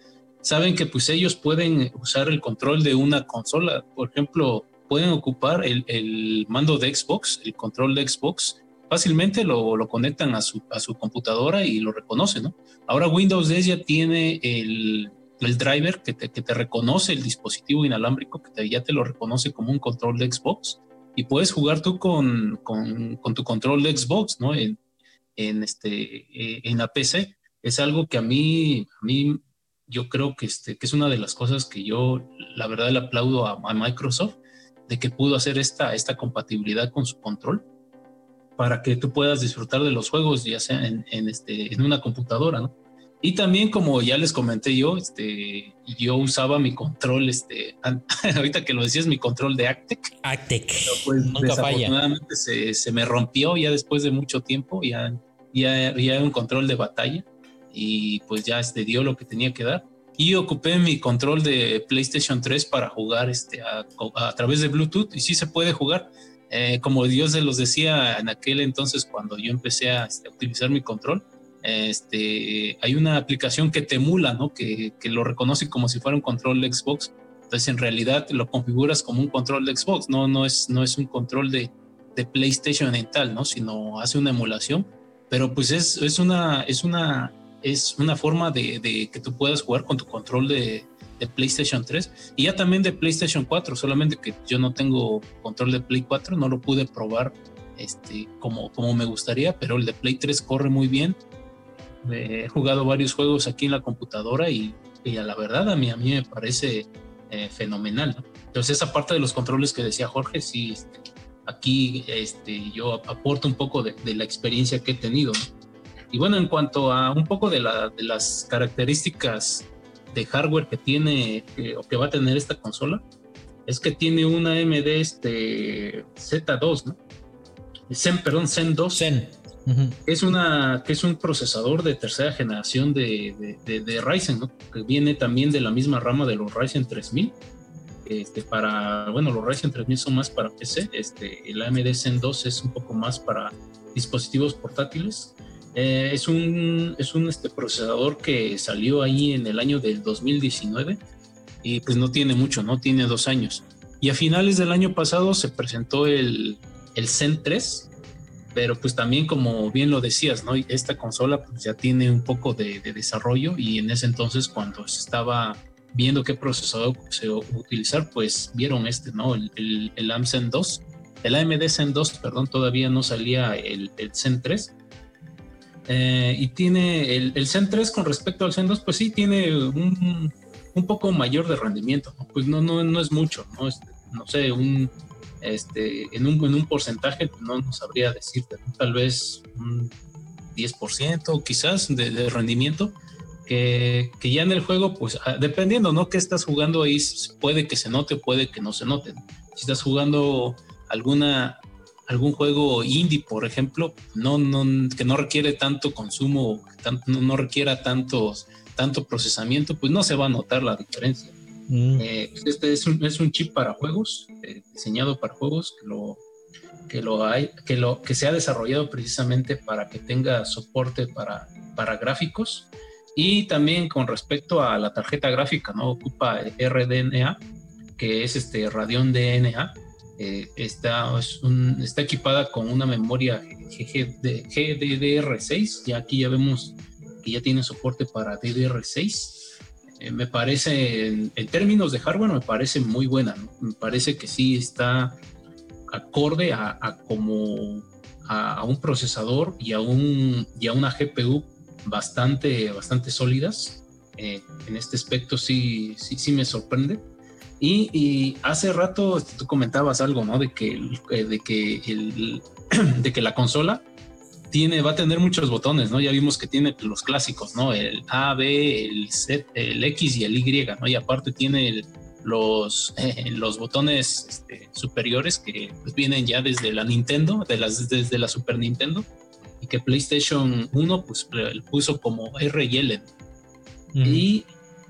saben que pues ellos pueden usar el control de una consola. Por ejemplo, pueden ocupar el, mando de Xbox, el control de Xbox, fácilmente lo, lo conectan a su, a su, computadora y lo reconocen, ¿no? Ahora Windows 10 ya tiene el, el driver que te, que te, reconoce el dispositivo inalámbrico, que ya te lo reconoce como un control de Xbox y puedes jugar tú con, con, con tu control de Xbox, ¿no? En, en, este, eh, en la PC. Es algo que a mí, a mí yo creo que, este, que es una de las cosas que yo, la verdad, le aplaudo a, Microsoft, de que pudo hacer esta, esta compatibilidad con su control para que tú puedas disfrutar de los juegos, ya sea en, en, este, en una computadora, ¿no? Y también, como ya les comenté yo, este, yo usaba mi control, este, ahorita que lo decías, mi control de Actec. Actec. Pues, Nunca desafortunadamente Se, se, me rompió ya después de mucho tiempo, ya, ya, ya era un control de batalla y pues ya este, dio lo que tenía que dar. Y ocupé mi control de PlayStation 3 para jugar este, a, a través de Bluetooth y sí se puede jugar. Eh, como Dios se los decía en aquel entonces cuando yo empecé a este, utilizar mi control, este, hay una aplicación que te emula, ¿no? Que, que, lo reconoce como si fuera un control de Xbox. Entonces, en realidad lo configuras como un control de Xbox, no, no, es, no es un control de, de PlayStation en tal, ¿no? Sino hace una emulación. Pero pues es, es, una, es, una, es una forma de, de que tú puedas jugar con tu control de, de PlayStation 3 y ya también de PlayStation 4, solamente que yo no tengo control de Play 4, no lo pude probar este, como, como me gustaría, pero el de Play 3 corre muy bien he jugado varios juegos aquí en la computadora y, a la verdad a mí, a mí me parece eh, fenomenal. Entonces esa parte de los controles que decía Jorge, sí, este, aquí este, yo aporto un poco de, la experiencia que he tenido. Y bueno, en cuanto a un poco de, la, de las características de hardware que tiene o que va a tener esta consola, es que tiene una AMD este, Z2, ¿no? Zen, perdón, Zen 2. Zen es, una, que es un procesador de tercera generación de, de, Ryzen, que viene también de la misma rama de los Ryzen 3000. Este, para, bueno, los Ryzen 3000 son más para PC, este, el AMD Zen 2 es un poco más para dispositivos portátiles. Eh, es un, es un este, procesador que salió ahí en el año del 2019 y pues no tiene mucho, no tiene dos años. Y a finales del año pasado se presentó el, el Zen 3, pero pues también como bien lo decías, ¿no? Esta consola pues ya tiene un poco de, desarrollo y en ese entonces cuando se estaba viendo qué procesador se utilizar, pues vieron este, ¿no? El, el, el AMD 2, el AMD Zen 2, perdón, todavía no salía el, el Zen 3. Eh, y tiene el, el, Zen 3 con respecto al Zen 2, pues sí, tiene un, un poco mayor de rendimiento, ¿no? Pues no, no, no es mucho, ¿no? Este, no sé, un este, en, un, en un porcentaje, pues, no, sabría decirte, tal vez un 10% quizás de, rendimiento, que, que, ya en el juego, pues ah, dependiendo, ¿no? Que estás jugando ahí, puede que se note, puede que no se note. Si estás jugando alguna, algún juego indie, por ejemplo, no, no, que no requiere tanto consumo, no, no requiera tantos, tanto procesamiento, pues no se va a notar la diferencia. Mm. Eh, pues, este es un, es un, chip para juegos, eh, diseñado para juegos, que lo, que lo hay, que lo que se ha desarrollado precisamente para que tenga soporte para, para gráficos. Y también con respecto a la tarjeta gráfica, ¿no? Ocupa RDNA, que es este Radeon DNA. Eh, está, está equipada con una memoria GDDR6. Ya aquí ya vemos que ya tiene soporte para DDR6 eh, me parece, en, términos de hardware, me parece muy buena. Me parece que sí está acorde a, como a, un procesador y a, un, y a una GPU bastante, bastante sólidas. Eh, en este aspecto sí, sí, sí me sorprende. Y, hace rato tú comentabas algo, ¿no? De que, eh, de que, el, de que la consola tiene, va a tener muchos botones, ¿no? Ya vimos que tiene los clásicos, ¿no? El A, B, el Z, el X y el Y, ¿no? Y aparte tiene los, los botones este, superiores que pues, vienen ya desde la Nintendo, de las, desde la Super Nintendo, y que PlayStation 1 pues, puso como R y L. Y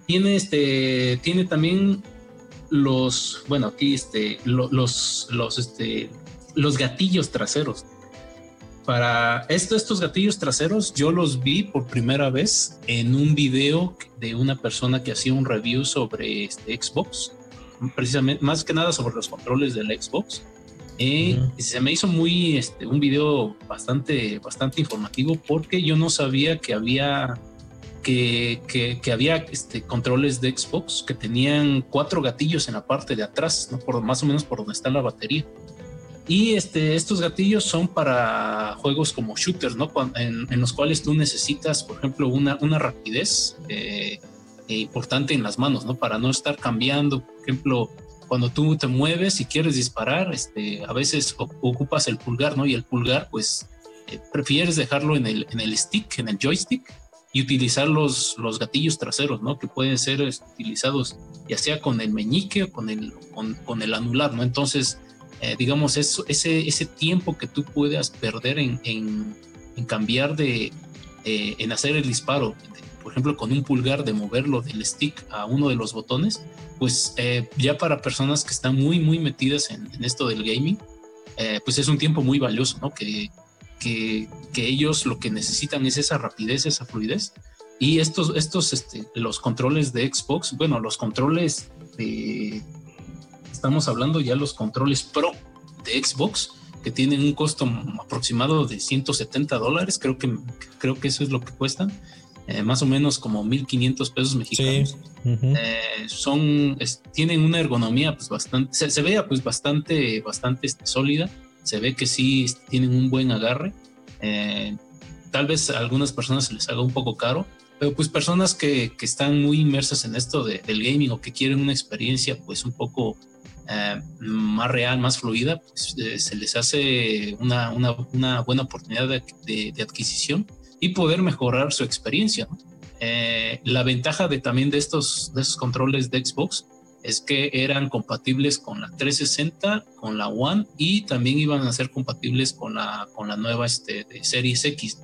tiene, este, tiene también los, bueno, aquí este, los, los, este, los gatillos traseros para esto, estos gatillos traseros, yo los vi por primera vez en un video de una persona que hacía un review sobre este Xbox. precisamente, más que nada sobre los controles del Xbox. Eh, se me hizo muy, este, un video bastante, bastante informativo porque yo no sabía que había, que, que, había este, controles de Xbox que tenían cuatro gatillos en la parte de atrás, ¿no? por, más o menos por donde está la batería. Y este, estos gatillos son para juegos como shooters, ¿no? En, los cuales tú necesitas, por ejemplo, una, una rapidez eh, importante en las manos, ¿no? Para no estar cambiando, por ejemplo, cuando tú te mueves y quieres disparar, este, a veces ocupas el pulgar, ¿no? Y el pulgar, pues, eh, prefieres dejarlo en el, en el stick, en el joystick, y utilizar los, los gatillos traseros, ¿no? Que pueden ser este, utilizados ya sea con el meñique o con el, con el anular, ¿no? Entonces, eh, digamos, eso, ese, ese tiempo que tú puedas perder en, en, cambiar de, eh, en hacer el disparo, por ejemplo, con un pulgar de moverlo del stick a uno de los botones, pues eh, ya para personas que están muy, muy metidas en, esto del gaming, pues es un tiempo muy valioso, ¿no? Que, que, que, ellos lo que necesitan es esa rapidez, esa fluidez. Y estos, estos, este, los controles de Xbox, bueno, los controles de, estamos hablando ya los controles Pro de Xbox, que tienen un costo aproximado de 170 dólares, creo que, creo que eso es lo que cuestan, eh, más o menos como 1.500 pesos mexicanos. Eh, son, tienen una ergonomía pues bastante, se, vea pues bastante, bastante este, sólida, se ve que sí tienen un buen agarre. Eh, tal vez a algunas personas se les haga un poco caro, pero pues personas que, que están muy inmersas en esto del gaming o que quieren una experiencia pues un poco eh, más real, más fluida, pues, eh, se les hace una, una, buena oportunidad de, adquisición y poder mejorar su experiencia. Eh, la ventaja de también de estos, de estos controles de Xbox es que eran compatibles con la 360, con la One y también iban a ser compatibles con la, con la nueva este, de Series X.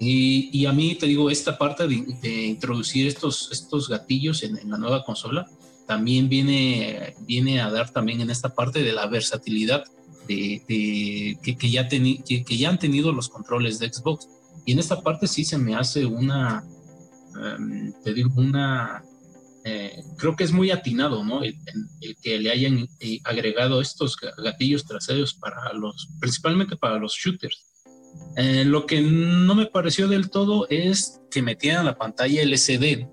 Y, y, a mí te digo, esta parte de, introducir estos, estos gatillos en, en, la nueva consola también viene, viene a dar también en esta parte de la versatilidad de, que, ya que, ya han tenido los controles de Xbox. Y en esta parte sí se me hace una, em, te digo, una, eh, creo que es muy atinado, ¿no? El, que le hayan eh, agregado estos gatillos traseros para los, principalmente para los shooters. Eh, lo que no me pareció del todo es que metieran la pantalla LCD.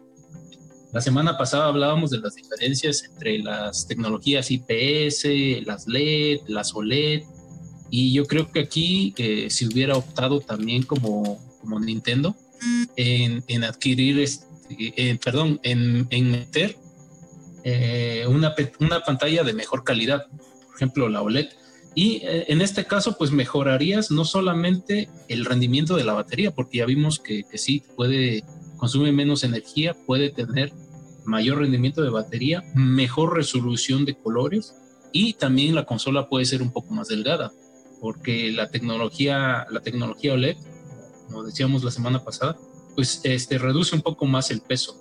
La semana pasada hablábamos de las diferencias entre las tecnologías IPS, las LED, las OLED, y yo creo que aquí eh, si hubiera optado también como, como Nintendo en, adquirir, este, perdón, en, meter eh, una, una pantalla de mejor calidad, por ejemplo la OLED. Y eh, en este caso, pues mejorarías no solamente el rendimiento de la batería, porque ya vimos que, que sí puede consume menos energía, puede tener mayor rendimiento de batería, mejor resolución de colores y también la consola puede ser un poco más delgada, porque la tecnología, la tecnología OLED, como decíamos la semana pasada, pues este, reduce un poco más el peso.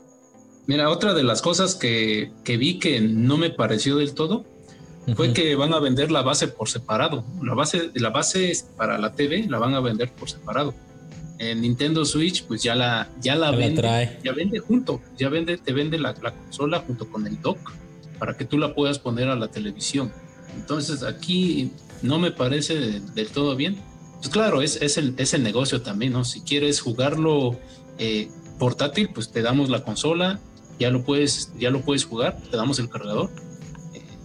Mira, otra de las cosas que, que vi que no me pareció del todo fue que van a vender la base por separado. La base, la base para la TV la van a vender por separado en Nintendo Switch, pues ya la, ya la vende, ya vende junto, ya vende, te vende la, consola junto con el dock para que tú la puedas poner a la televisión. Entonces aquí no me parece del todo bien. Pues claro, es, es, el, es el negocio también, ¿no? Si quieres jugarlo eh, portátil, pues te damos la consola, ya lo puedes, ya lo puedes jugar, te damos el cargador.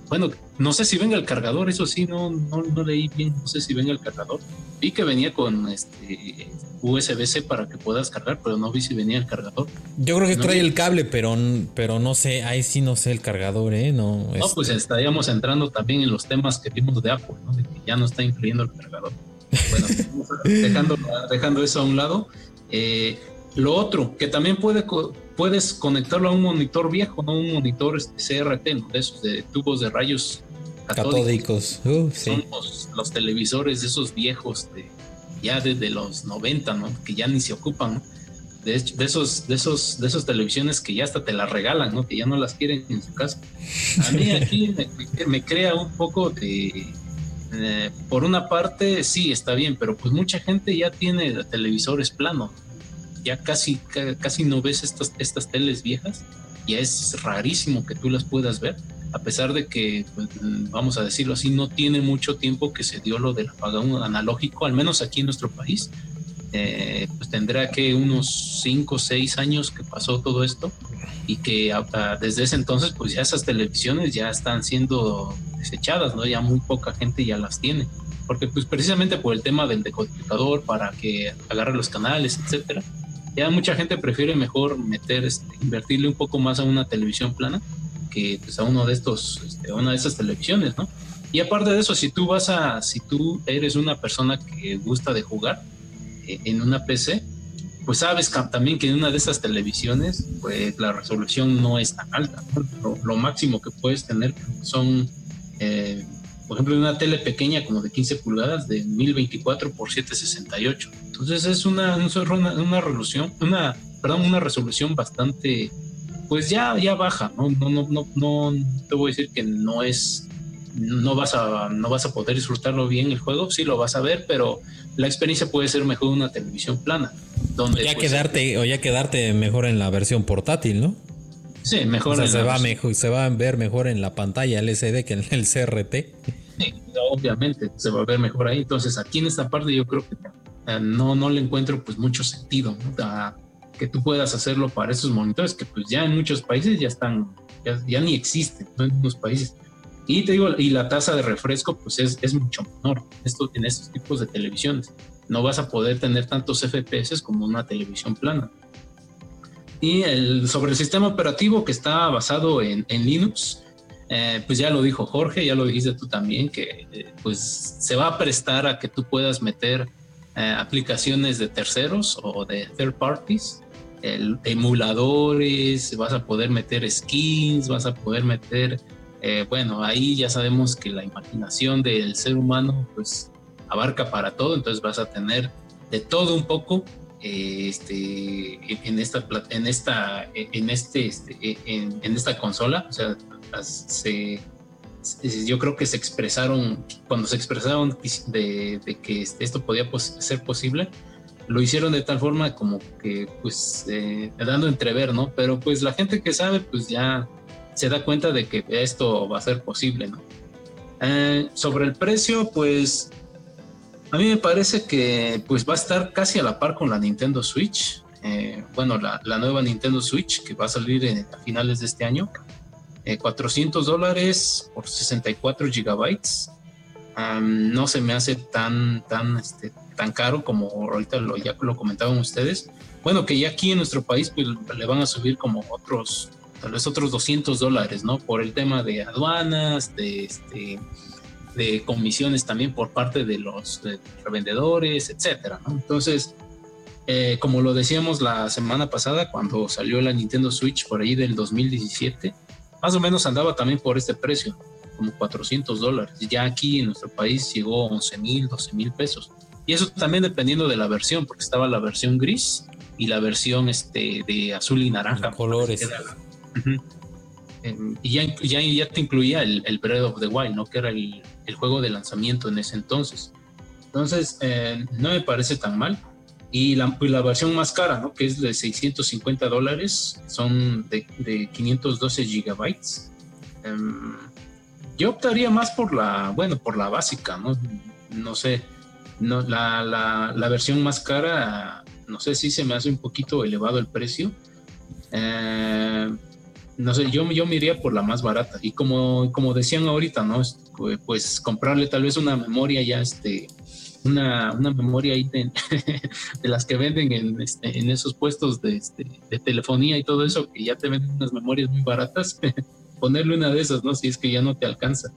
Bueno, no sé si venga el cargador, eso sí, no, no, no leí bien, no sé si venga el cargador. Vi que venía con este USB-C para que puedas cargar, pero no vi si venía el cargador. Yo creo que trae el cable, pero, pero no sé, ahí sí no sé el cargador, ¿eh? No, no pues este estaríamos entrando también en los temas que vimos de Apple, ¿no? De que ya no está incluyendo el cargador. Bueno, dejando, dejando eso a un lado. Eh, lo otro, que también puede, puedes conectarlo a un monitor viejo, ¿no? Un monitor este, CRT, ¿no? De esos de tubos de rayos catódicos. Uh, Son los, televisores de esos viejos de ya desde los 90, ¿no? Que ya ni se ocupan, De, hecho, de esos, de esos, de esos televisiones que ya hasta te las regalan, ¿no? Que ya no las quieren en su casa. A mí aquí me, crea un poco de, eh, por una parte, sí, está bien, pero pues mucha gente ya tiene televisores planos. Ya casi, casi no ves estas, estas teles viejas. Ya es rarísimo que tú las puedas ver a pesar de que, pues, vamos a decirlo así, no tiene mucho tiempo que se dio lo del apagón analógico, al menos aquí en nuestro país, eh, pues tendrá que unos 5 o 6 años que pasó todo esto y que desde ese entonces pues ya esas televisiones ya están siendo desechadas, ¿no? Ya muy poca gente ya las tiene, porque pues precisamente por el tema del decodificador para que agarre los canales, etcétera, ya mucha gente prefiere mejor meter, este, invertirle un poco más a una televisión plana que pues, a uno de estos, este, una de esas televisiones, ¿no? Y aparte de eso, si tú vas a, si tú eres una persona que gusta de jugar eh, en una PC, pues sabes también que en una de esas televisiones, pues la resolución no es tan alta. Lo, máximo que puedes tener son, eh, por ejemplo, una tele pequeña como de 15 pulgadas de 1024 por 768. Entonces es una, una, una resolución, una, perdón, una resolución bastante, pues ya, ya baja. No, no, no, no, no te voy a decir que no es no vas a no vas a poder disfrutarlo bien el juego, sí lo vas a ver, pero la experiencia puede ser mejor en una televisión plana. Donde, ya pues, quedarte, o ya quedarte mejor en la versión portátil, ¿no? Sí, mejor. se, va mejor, se va a ver mejor en la pantalla LCD que en el CRT. Sí, obviamente se va a ver mejor ahí. Entonces, aquí en esta parte yo creo que eh, no, no le encuentro pues mucho sentido que tú puedas hacerlo para esos monitores que pues ya en muchos países ya están, ya, ni existen, en unos países. Y te digo, y la tasa de refresco pues es, es mucho menor esto, en estos tipos de televisiones. No vas a poder tener tantos FPS como una televisión plana. Y sobre el sistema operativo que está basado en, Linux, eh, pues ya lo dijo Jorge, ya lo dijiste tú también, que eh, pues se va a prestar a que tú puedas meter eh, aplicaciones de terceros o de third parties, el, emuladores, vas a poder meter skins, vas a poder meter bueno, ahí ya sabemos que la imaginación del ser humano pues abarca para todo, entonces vas a tener de todo un poco este, en esta en esta en este, este en, esta consola o sea yo creo que se expresaron cuando se expresaron de, que esto podía ser posible lo hicieron de tal forma como que pues eh, dando entrever no pero pues la gente que sabe pues ya se da cuenta de que esto va a ser posible, ¿no? Eh, sobre el precio, pues a mí me parece que pues va a estar casi a la par con la Nintendo Switch. Eh, bueno, la, nueva Nintendo Switch que va a salir a finales de este año. 400 eh, dólares por 64 gigabytes. no se me hace tan, tan, este, tan caro como ahorita lo, ya lo comentaban ustedes. Bueno, que ya aquí en nuestro país pues, le van a subir como otros tal vez otros 200 dólares, ¿no? Por el tema de aduanas, de, este, de comisiones también por parte de los revendedores, etcétera, ¿no? Entonces, eh, como lo decíamos la semana pasada, cuando salió la Nintendo Switch por ahí del 2017, más o menos andaba también por este precio, como 400 dólares. Ya aquí en nuestro país llegó 11 mil, 12 mil pesos. Y eso también dependiendo de la versión, porque estaba la versión gris y la versión este, de azul y naranja. colores y ya, ya, ya, te incluía el, el, Breath of the Wild, ¿no? Que era el, el juego de lanzamiento en ese entonces. Entonces, eh, no me parece tan mal. Y la, pues la, versión más cara, ¿no? Que es de 650 dólares, son de, de 512 gigabytes. Em, yo optaría más por la, bueno, por la básica, ¿no? No sé, no, la, la, la versión más cara, no sé si se me hace un poquito elevado el precio. Eh, no sé, yo, yo me iría por la más barata. Y como, como decían ahorita, ¿no? Pues comprarle tal vez una memoria ya, este, una, una memoria ahí de, las que venden en, este, en esos puestos de, este, de telefonía y todo eso, que ya te venden unas memorias muy baratas, ponerle una de esas, ¿no? Si es que ya no te alcanza.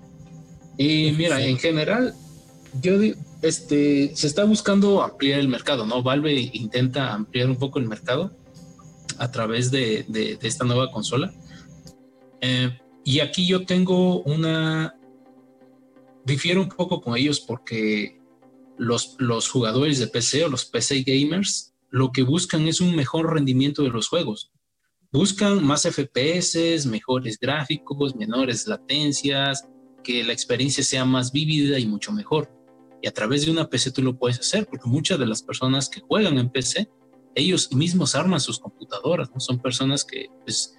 Y mira, en general, yo este, se está buscando ampliar el mercado, ¿no? Valve intenta ampliar un poco el mercado a través de, de esta nueva consola eh, y aquí yo tengo una... Difiero un poco con ellos porque los, los jugadores de PC o los PC gamers lo que buscan es un mejor rendimiento de los juegos. Buscan más FPS, mejores gráficos, menores latencias, que la experiencia sea más vívida y mucho mejor. Y a través de una PC tú lo puedes hacer, porque muchas de las personas que juegan en PC, ellos mismos arman sus computadoras, ¿no? Son personas que pues,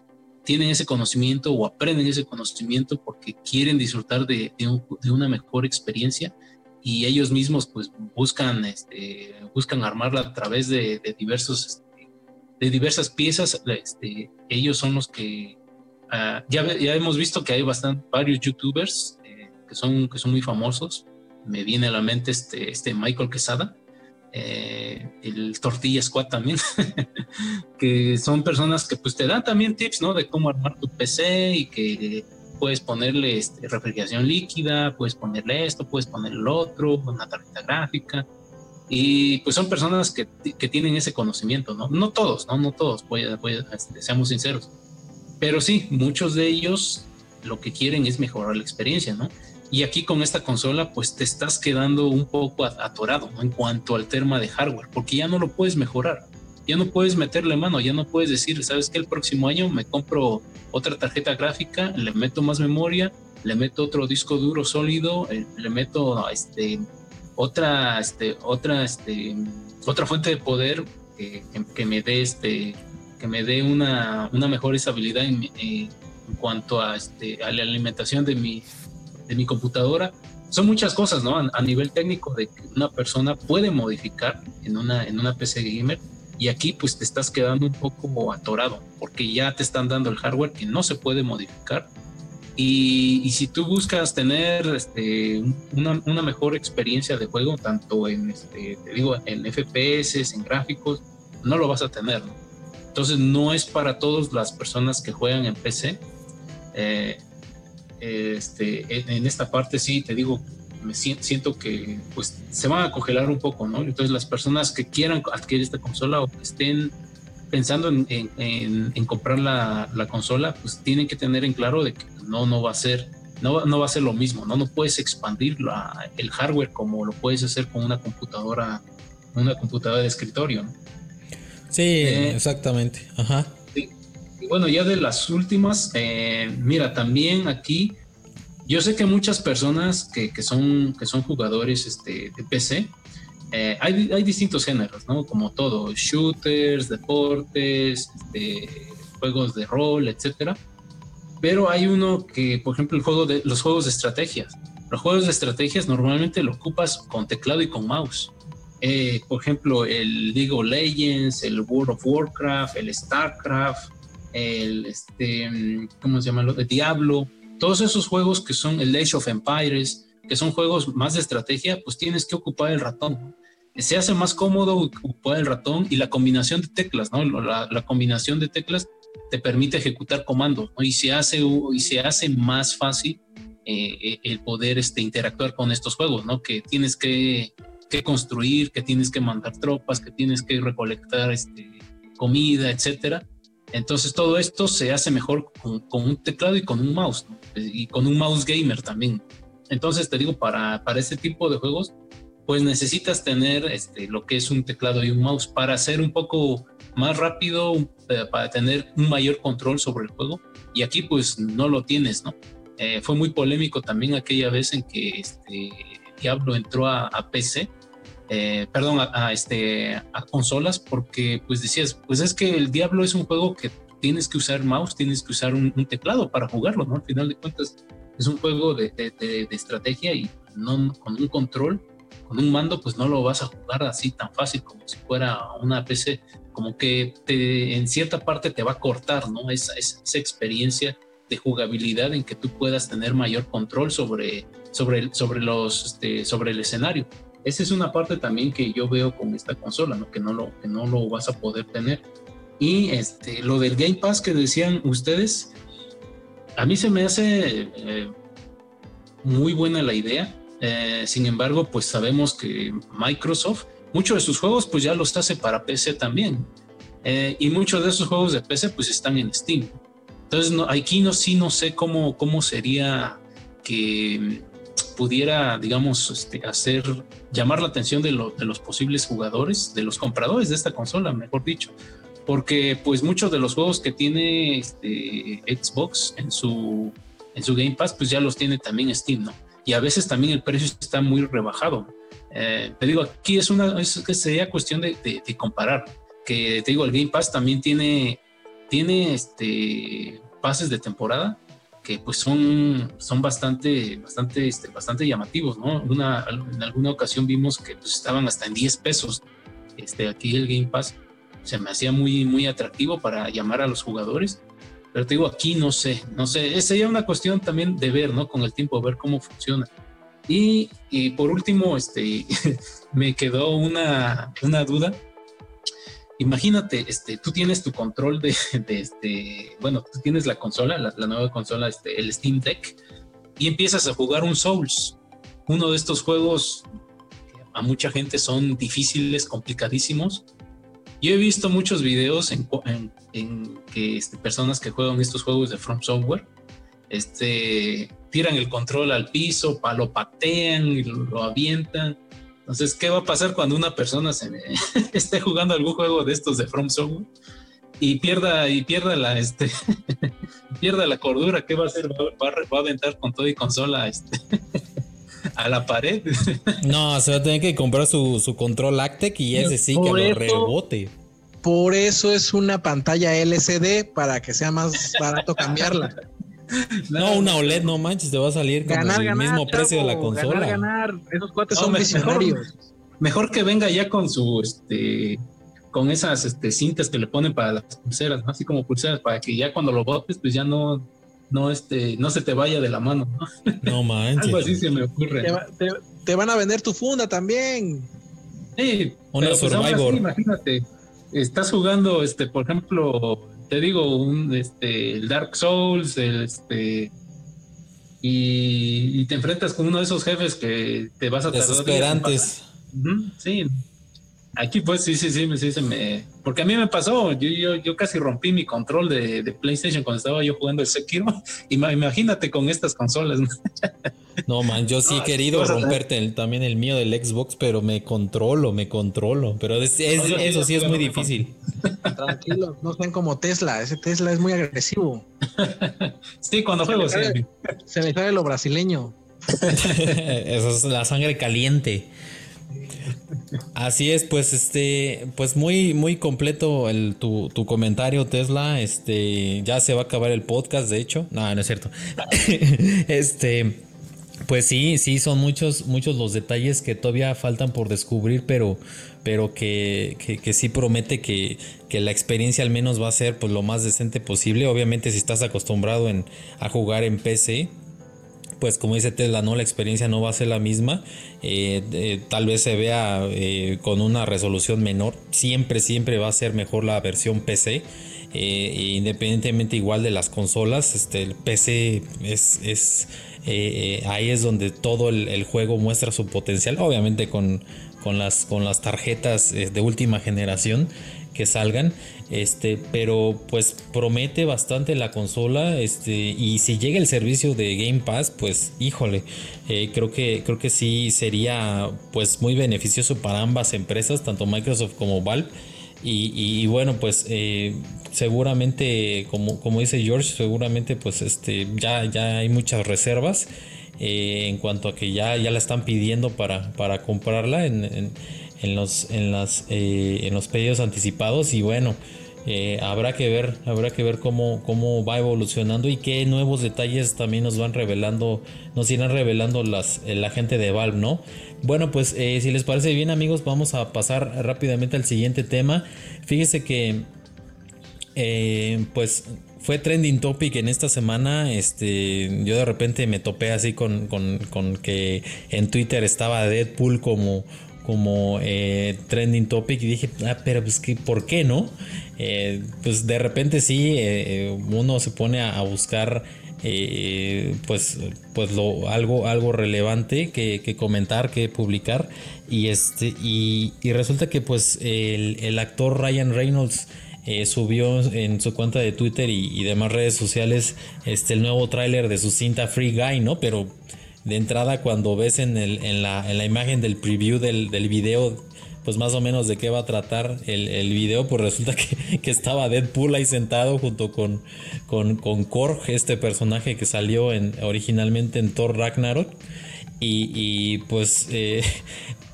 tienen ese conocimiento o aprenden ese conocimiento porque quieren disfrutar de, una mejor experiencia y ellos mismos pues buscan, este, buscan armarla a través de, diversos, este, de diversas piezas. Este, ellos son los que ah, ya, ya hemos visto que hay bastante, varios youtubers eh, que, son, que son muy famosos. Me viene a la mente este, este Michael Quesada, eh, el Tortilla Squad también, que son personas que pues te dan también tips, ¿no? De cómo armar tu PC y que puedes ponerle este, refrigeración líquida, puedes ponerle esto, puedes ponerle lo otro, una tarjeta gráfica. Y pues son personas que, que tienen ese conocimiento, ¿no? No todos, ¿no? No todos, este, seamos sinceros. Pero sí, muchos de ellos lo que quieren es mejorar la experiencia, ¿no? Y aquí con esta consola, pues te estás quedando un poco atorado en cuanto al tema de hardware, porque ya no lo puedes mejorar, ya no puedes meterle mano, ya no puedes decir, sabes que el próximo año me compro otra tarjeta gráfica, le meto más memoria, le meto otro disco duro sólido, eh, le meto este, otra, este, otra, este, otra fuente de poder que, me dé este, que me dé una, una mejor estabilidad en, en cuanto a, este, a la alimentación de mi, de mi computadora. Son muchas cosas, ¿no? A, nivel técnico de que una persona puede modificar en una, en una PC gamer y aquí pues te estás quedando un poco atorado porque ya te están dando el hardware que no se puede modificar y, y si tú buscas tener este, una, una, mejor experiencia de juego tanto en este, te digo en FPS en gráficos no lo vas a tener ¿no? entonces no es para todas las personas que juegan en PC eh, este, en esta parte sí, te digo, me siento que pues se van a congelar un poco, ¿no? Entonces las personas que quieran adquirir esta consola o que estén pensando en, en, comprar la, la, consola, pues tienen que tener en claro de que no, no va a ser, no, no va a ser lo mismo, ¿no? No puedes expandir la, el hardware como lo puedes hacer con una computadora, una computadora de escritorio, ¿no? Sí, eh, exactamente. Ajá bueno, ya de las últimas, eh, mira, también aquí, yo sé que muchas personas que, que son, que son jugadores este, de PC, eh, hay, hay, distintos géneros, ¿no? Como todo, shooters, deportes, este, juegos de rol, etcétera. Pero hay uno que, por ejemplo, el juego de, los juegos de estrategias. Los juegos de estrategias normalmente lo ocupas con teclado y con mouse. Eh, por ejemplo, el League of Legends, el World of Warcraft, el StarCraft, el, este, ¿cómo se llama? El Diablo, todos esos juegos que son el Age of Empires, que son juegos más de estrategia, pues tienes que ocupar el ratón. Se hace más cómodo ocupar el ratón y la combinación de teclas, ¿no? La, combinación de teclas te permite ejecutar comandos, ¿no? Y se hace, y se hace más fácil eh, el poder este, interactuar con estos juegos, ¿no? Que tienes que, que, construir, que tienes que mandar tropas, que tienes que recolectar este, comida, etcétera entonces todo esto se hace mejor con, un teclado y con un mouse, y con un mouse gamer también. Entonces te digo, para, para este tipo de juegos, pues necesitas tener este, lo que es un teclado y un mouse para hacer un poco más rápido, eh, para tener un mayor control sobre el juego. Y aquí pues no lo tienes, ¿no? Eh, fue muy polémico también aquella vez en que este Diablo entró a PC eh, perdón, a, este, a consolas, porque pues decías, pues es que el Diablo es un juego que tienes que usar mouse, tienes que usar un, teclado para jugarlo, ¿no? Al final de cuentas es un juego de, de, estrategia y no con un control, con un mando, pues no lo vas a jugar así tan fácil como si fuera una PC, como que te, en cierta parte te va a cortar, ¿no? Esa, esa, esa experiencia de jugabilidad en que tú puedas tener mayor control sobre, sobre, sobre, los, este, sobre el escenario. Esa es una parte también que yo veo con esta consola, ¿no? Que, no lo, que no lo vas a poder tener. Y este, lo del Game Pass que decían ustedes, a mí se me hace eh, muy buena la idea. Eh, sin embargo, pues sabemos que Microsoft, muchos de sus juegos, pues ya los hace para PC también. Eh, y muchos de esos juegos de PC, pues están en Steam. Entonces, aquí no, sí no sé cómo, cómo sería que pudiera, digamos, este, hacer, llamar la atención de, de, los posibles jugadores, de los compradores de esta consola, mejor dicho. Porque pues muchos de los juegos que tiene este, Xbox en su, en su Game Pass, pues ya los tiene también Steam, ¿no? Y a veces también el precio está muy rebajado. Eh, te digo, aquí es una, es, sería cuestión de, de, comparar. Que te digo, el Game Pass también tiene, tiene este, pases de temporada que pues son, son bastante, bastante, este, bastante llamativos, ¿no? Una, en alguna ocasión vimos que pues, estaban hasta en 10 pesos este, aquí el Game Pass. Se me hacía muy, muy atractivo para llamar a los jugadores. Pero te digo, aquí no sé, no sé, sería una cuestión también de ver, ¿no? Con el tiempo, ver cómo funciona. Y, y por último, este, me quedó una, una duda imagínate, este, tú tienes tu control de, este, bueno, tú tienes la consola, la, nueva consola, este, el Steam Deck, y empiezas a jugar un Souls, uno de estos juegos que a mucha gente son difíciles, complicadísimos. Yo he visto muchos videos en, que este, personas que juegan estos juegos de From Software, este, tiran el control al piso, lo patean y lo avientan entonces, ¿qué va a pasar cuando una persona se esté jugando algún juego de estos de From Software y pierda y pierda la este pierda la cordura? ¿Qué va a hacer? ¿Va, a aventar con todo y consola este, a la pared? no, se va a tener que comprar su, control Actec y ese sí que lo rebote. Por eso es una pantalla LCD para que sea más barato cambiarla. No, una OLED, no manches, te va a salir con el mismo precio de la consola. Ganar, ganar. Esos cuates son visionarios. Mejor, que venga ya con su, este, con esas este, cintas que le ponen para las pulseras, así como pulseras, para que ya cuando lo botes, pues ya no, no, este, no se te vaya de la mano. No, manches. Algo así se me ocurre. Te, van a vender tu funda también. Sí, una pues, Survivor. imagínate, estás jugando, este, por ejemplo, te digo, un, este, el Dark Souls, el, este, y, te enfrentas con uno de esos jefes que te vas a tardar. Desesperantes. sí, Aquí pues sí, sí, sí, sí, se me... Porque a mí me pasó, yo, yo, yo casi rompí mi control de, de, PlayStation cuando estaba yo jugando el Sekiro. Y imagínate con estas consolas. No, man, yo sí he querido romperte también el mío del Xbox, pero me controlo, me controlo. Pero eso sí es muy difícil. Tranquilo, no sean como Tesla. Ese Tesla es muy agresivo. sí, cuando juego, sí. Se me sale lo brasileño. eso es la sangre caliente. Así es, pues este, pues muy, muy completo el, tu, comentario, Tesla. Este, ya se va a acabar el podcast, de hecho. No, no es cierto. este, pues sí, sí, son muchos, muchos los detalles que todavía faltan por descubrir, pero, pero que, que, sí promete que, que, la experiencia al menos va a ser pues lo más decente posible. Obviamente, si estás acostumbrado en, a jugar en PC, pues como dice Tesla, no, la experiencia no va a ser la misma. Eh, eh, tal vez se vea eh, con una resolución menor. Siempre, siempre va a ser mejor la versión PC. independientemente igual de las consolas, este, el PC es, es ahí es donde todo el, juego muestra su potencial. Obviamente con, con, las, con las tarjetas de última generación que salgan. Este, pero pues promete bastante la consola. Este, y si llega el servicio de Game Pass, pues híjole, eh, creo que creo que sí sería pues muy beneficioso para ambas empresas, tanto Microsoft como Valve. Y, bueno, pues eh, seguramente, como, como dice George, seguramente pues este, ya, ya hay muchas reservas. Eh, en cuanto a que ya, ya la están pidiendo para, para comprarla en los, en las, eh, en los pedidos anticipados y bueno, eh, habrá que ver, habrá que ver cómo, cómo va evolucionando y qué nuevos detalles también nos van revelando, nos irán revelando las, la gente de Valve, ¿no? Bueno, pues eh, si les parece bien amigos, vamos a pasar rápidamente al siguiente tema. Fíjese que pues fue trending topic en esta semana. Este, yo de repente me topé así con, con, con que en Twitter estaba Deadpool como como eh, trending topic y dije, ah, pero pues que, ¿por qué no? Eh, pues de repente sí, eh, uno se pone a, buscar pues, pues lo, algo, algo relevante que, comentar, que publicar y, este, y, resulta que pues el, actor Ryan Reynolds subió en su cuenta de Twitter y, y, demás redes sociales este, el nuevo tráiler de su cinta Free Guy, ¿no? Pero de entrada cuando ves en, la, en la, imagen del preview del, video, pues más o menos de qué va a tratar el, video, pues resulta que, estaba Deadpool ahí sentado junto con, con, con Korg, este personaje que salió en, originalmente en Thor Ragnarok. Y, y pues eh,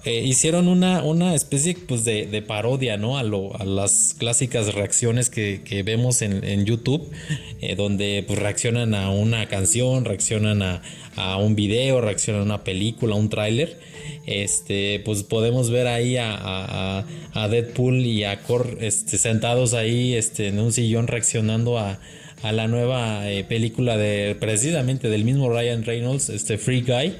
eh, hicieron una, una especie pues, de, parodia, ¿no? A, lo, a las clásicas reacciones que, vemos en, YouTube, eh, donde pues, reaccionan a una canción, reaccionan a, un video, reaccionan a una película, a un tráiler. Este, pues podemos ver ahí a, Deadpool y a Cor este, sentados ahí este, en un sillón reaccionando a, la nueva eh, película de precisamente del mismo Ryan Reynolds, este Free Guy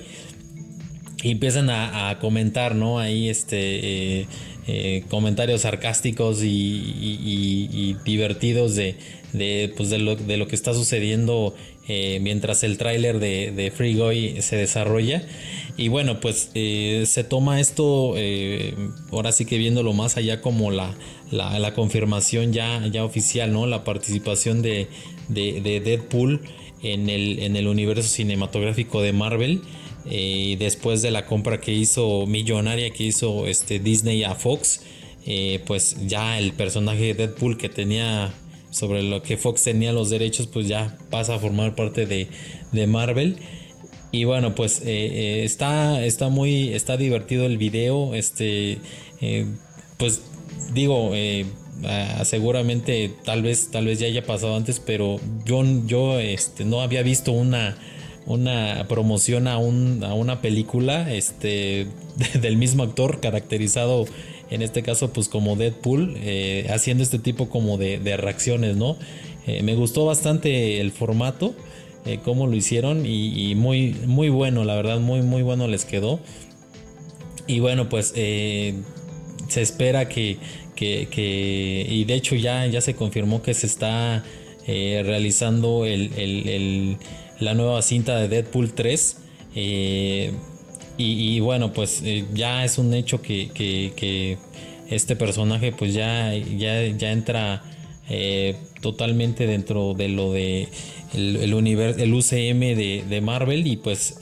empiezan a, comentar, ¿no? Ahí este eh, eh, comentarios sarcásticos y, divertidos de, pues de, lo, de, lo, que está sucediendo eh, mientras el tráiler de, Free Guy se desarrolla. Y bueno, pues se toma esto, ahora sí que viéndolo más allá como la, la, confirmación ya, ya oficial, ¿no? La participación de, de Deadpool en el, en el universo cinematográfico de Marvel. Eh, después de la compra que hizo millonaria que hizo este Disney a Fox, eh, pues ya el personaje de Deadpool que tenía sobre lo que Fox tenía los derechos, pues ya pasa a formar parte de, Marvel. Y bueno, pues eh, está, está muy, está divertido el video. Este, pues digo, seguramente tal vez, tal vez ya haya pasado antes, pero yo, yo este, no había visto una una promoción a, un, a una película este, del mismo actor caracterizado en este caso pues como Deadpool eh, haciendo este tipo como de, reacciones no eh, me gustó bastante el formato eh, cómo lo hicieron y, muy muy bueno la verdad muy muy bueno les quedó. Y bueno pues se espera que, que, y de hecho ya ya se confirmó que se está realizando el la nueva cinta de Deadpool 3. Eh, y, bueno, pues eh, ya es un hecho que, este personaje pues ya, ya, ya entra eh, totalmente dentro de lo de el, universo, el UCM de, Marvel y pues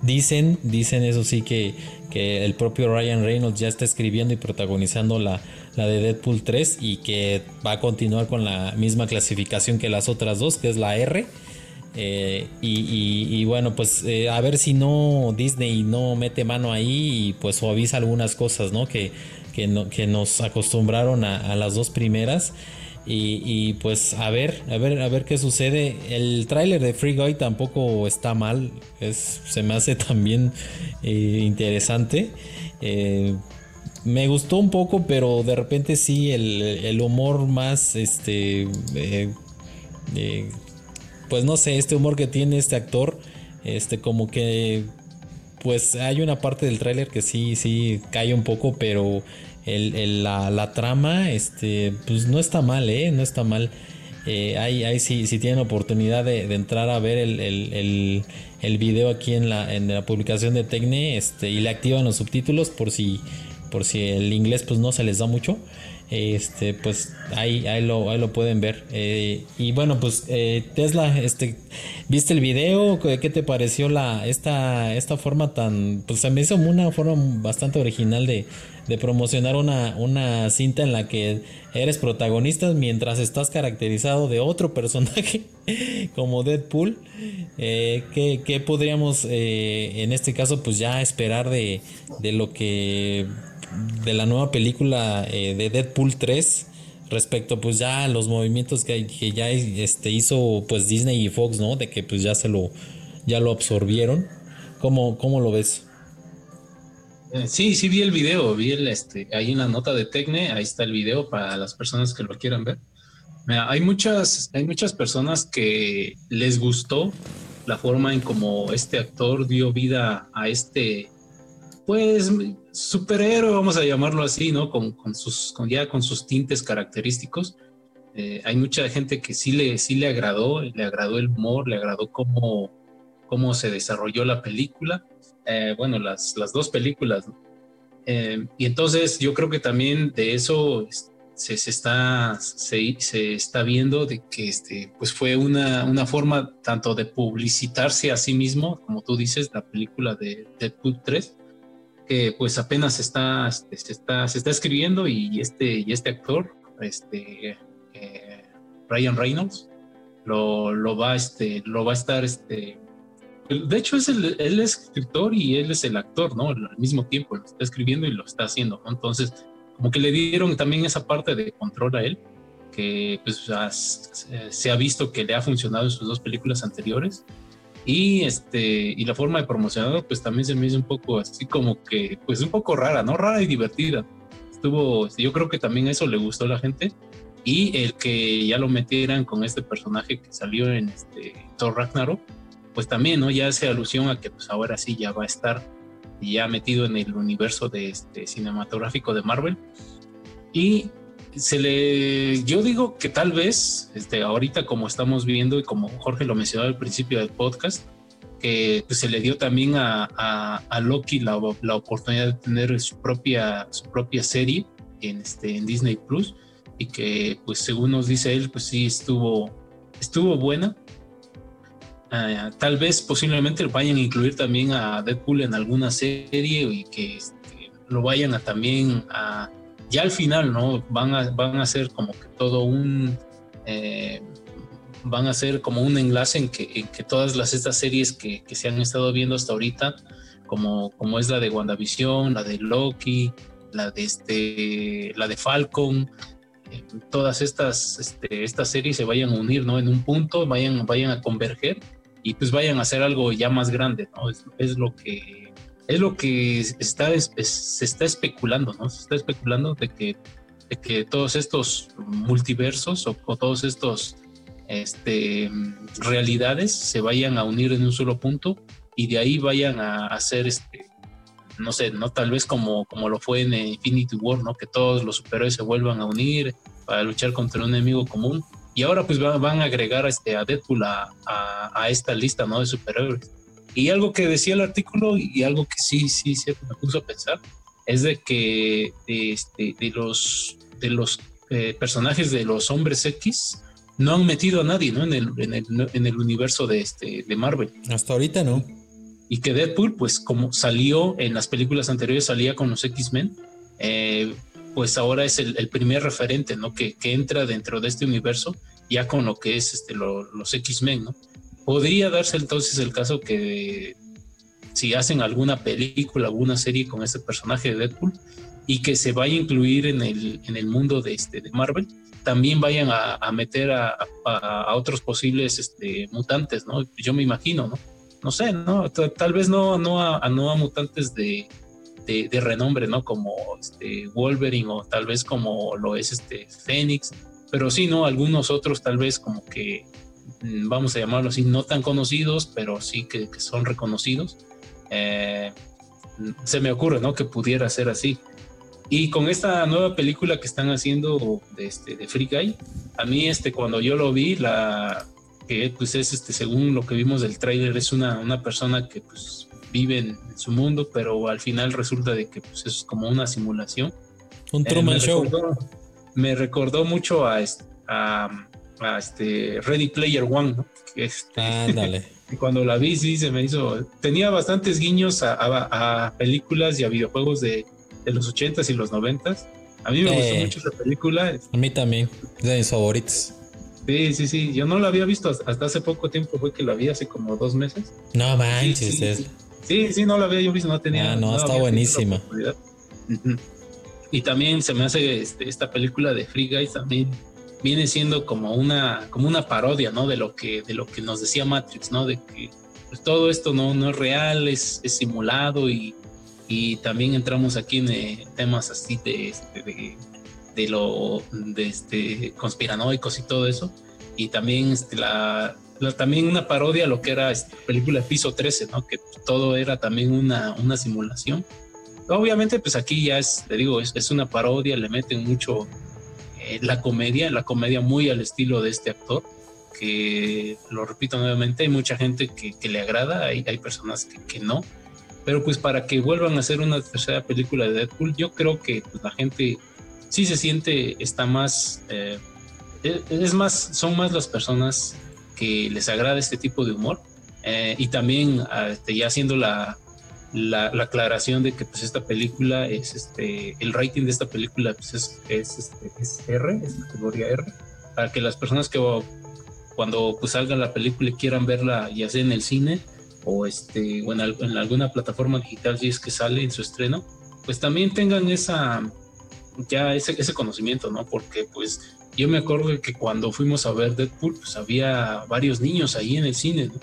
dicen, dicen eso sí que, que el propio Ryan Reynolds ya está escribiendo y protagonizando la, la de Deadpool 3 y que va a continuar con la misma clasificación que las otras dos, que es la R. Eh, y, bueno, pues eh, a ver si no Disney no mete mano ahí y pues suaviza algunas cosas, ¿no? Que, que, nos acostumbraron a, las dos primeras. Y, pues a ver, a ver, a ver qué sucede. El tráiler de Free Guy tampoco está mal. Es, se me hace también eh, interesante. me gustó un poco, pero de repente sí, el, el humor más este pues no sé, este humor que tiene este actor, este como que pues hay una parte del tráiler que sí, sí cae un poco, pero el, la, trama, este, pues no está mal, ¿eh? No está mal. Eh, ahí, sí, si tienen oportunidad de, entrar a ver el, el, el, video aquí en la, en la publicación de Tecne este, y le activan los subtítulos por si, por si el inglés pues no se les da mucho este pues ahí, ahí, lo, ahí lo pueden ver. Eh, y bueno pues eh, Tesla este viste el video qué te pareció la esta esta forma tan pues se me hizo una forma bastante original de, promocionar una, una cinta en la que eres protagonista mientras estás caracterizado de otro personaje como Deadpool eh, ¿qué, podríamos en este caso pues ya esperar de, de lo que de la nueva película eh, de Deadpool 3 respecto pues ya a los movimientos que, que, ya este, hizo pues Disney y Fox, ¿no? De que pues ya se lo ya lo absorbieron. ¿Cómo, cómo lo ves? Eh, sí, sí vi el video, vi el este, ahí en la nota de Tecne, ahí está el video para las personas que lo quieran ver. hay muchas, hay muchas personas que les gustó la forma en cómo este actor dio vida a este, pues superhéroe, vamos a llamarlo así, ¿no? Con, sus, con ya con sus tintes característicos. Eh, hay mucha gente que sí le, sí le agradó, le agradó el humor, le agradó cómo, cómo se desarrolló la película. Eh, bueno, las, las dos películas. Eh, y entonces yo creo que también de eso se, se está, se, se, está viendo de que este, pues fue una, una forma tanto de publicitarse a sí mismo, como tú dices, la película de Deadpool 3, que pues apenas está, este, se, está, escribiendo y este, y este actor, este, eh, Ryan Reynolds, lo, lo, va, este, lo va a estar este, de hecho es el, él es escritor y él es el actor, ¿no? Al mismo tiempo, lo está escribiendo y lo está haciendo. Entonces, como que le dieron también esa parte de control a él, que pues se ha visto que le ha funcionado en sus dos películas anteriores. Y, este, y la forma de promocionarlo, pues también se me hizo un poco así como que, pues un poco rara, ¿no? Rara y divertida. Estuvo, yo creo que también eso le gustó a la gente. Y el que ya lo metieran con este personaje que salió en este Thor Ragnarok, pues también, ¿no? Ya hace alusión a que pues ahora sí ya va a estar ya metido en el universo de este cinematográfico de Marvel. Y se le, yo digo que tal vez, este, ahorita como estamos viendo y como Jorge lo mencionó al principio del podcast, que pues, se le dio también a, a, Loki la, la, oportunidad de tener su propia, su propia serie en, este, en Disney Plus y que pues según nos dice él, pues sí estuvo, estuvo buena. Ah, tal vez posiblemente vayan a incluir también a Deadpool en alguna serie y que este, lo vayan a también a ya al final no van a van a ser como que todo un eh, van a ser como un enlace en que, que todas las estas series que, que, se han estado viendo hasta ahorita como como es la de WandaVision la de Loki la de este la de Falcon eh, todas estas, este, estas series se vayan a unir ¿no? en un punto, vayan, vayan a converger y pues vayan a hacer algo ya más grande, ¿no? Es, lo que es lo que está, se está especulando, ¿no? Se está especulando de que, de que todos estos multiversos o, todos estos este, realidades se vayan a unir en un solo punto y de ahí vayan a hacer este no sé, no tal vez como, como lo fue en Infinity War, ¿no? Que todos los superhéroes se vuelvan a unir para luchar contra un enemigo común y ahora pues van, a agregar este, a Deadpool a, a, esta lista ¿no? de superhéroes. Y algo que decía el artículo y algo que sí, sí, sí me puso a pensar es de que este, de los, de los eh, personajes de los hombres X no han metido a nadie ¿no? en, el, en, el, en el universo de, este, de Marvel. Hasta ahorita no. Y que Deadpool, pues como salió en las películas anteriores, salía con los X-Men, eh, pues ahora es el, primer referente, ¿no? Que, entra dentro de este universo ya con lo que es este, los X-Men, ¿no? Podría darse entonces el caso que si hacen alguna película, alguna serie con este personaje de Deadpool y que se vaya a incluir en el, en el mundo de, este, de Marvel, también vayan a, meter a, otros posibles este, mutantes, ¿no? Yo me imagino, ¿no? No sé, ¿no? Tal vez no, no, a, no a mutantes de, de, renombre, ¿no? Como este Wolverine o tal vez como lo es este Phoenix, pero sí, ¿no? Algunos otros tal vez como que, vamos a llamarlo así, no tan conocidos, pero sí que, son reconocidos. Eh, se me ocurre, ¿no? Que pudiera ser así. Y con esta nueva película que están haciendo de, este, de Free Guy, a mí este, cuando yo lo vi, la que pues es este, según lo que vimos del tráiler, es una, una persona que pues vive en, su mundo, pero al final resulta de que pues, es como una simulación. Un eh, Truman Show. me recordó mucho a, a, este Ready Player One, ¿no? Este, Ándale. cuando la vi, sí, se me hizo. Tenía bastantes guiños a, películas y a videojuegos de, los 80s y los 90s. A mí me gustó mucho esa película. A mí también, es de mis favoritos. Sí, sí, sí. Yo no la había visto hasta hace poco tiempo, fue que la vi hace como dos meses. No manches, sí, Sí, sí, no la había yo visto, no tenía. Ah, no, está buenísima. Y también se me hace este, esta película de Free Guys también viene siendo como una, como una parodia, ¿no? De lo que, de lo que nos decía Matrix, ¿no? De que pues, todo esto no, no es real, es, es simulado y, y, también entramos aquí en eh, temas así de, este, de, de, lo de este conspiranoicos y todo eso. Y también este, la, también una parodia a lo que era esta película Piso 13, ¿no? Que todo era también una, una simulación. Obviamente, pues aquí ya es, te digo, es, una parodia, le meten mucho la comedia, la comedia muy al estilo de este actor, que lo repito nuevamente, hay mucha gente que, le agrada, hay, hay personas que, no, pero pues para que vuelvan a hacer una tercera película de Deadpool, yo creo que pues, la gente sí se siente, está más, eh, es más, son más las personas que les agrada este tipo de humor. Eh, y también ah, este, ya haciendo la, la, aclaración de que pues esta película es este el rating de esta película pues, es, es, este, es R, es categoría R, para que las personas que cuando pues salga la película y quieran verla ya sea en el cine o este, en, alguna plataforma digital si es que sale en su estreno, pues también tengan esa, ya ese, ese conocimiento, ¿no? Porque pues yo me acuerdo que cuando fuimos a ver Deadpool, pues había varios niños ahí en el cine, ¿no?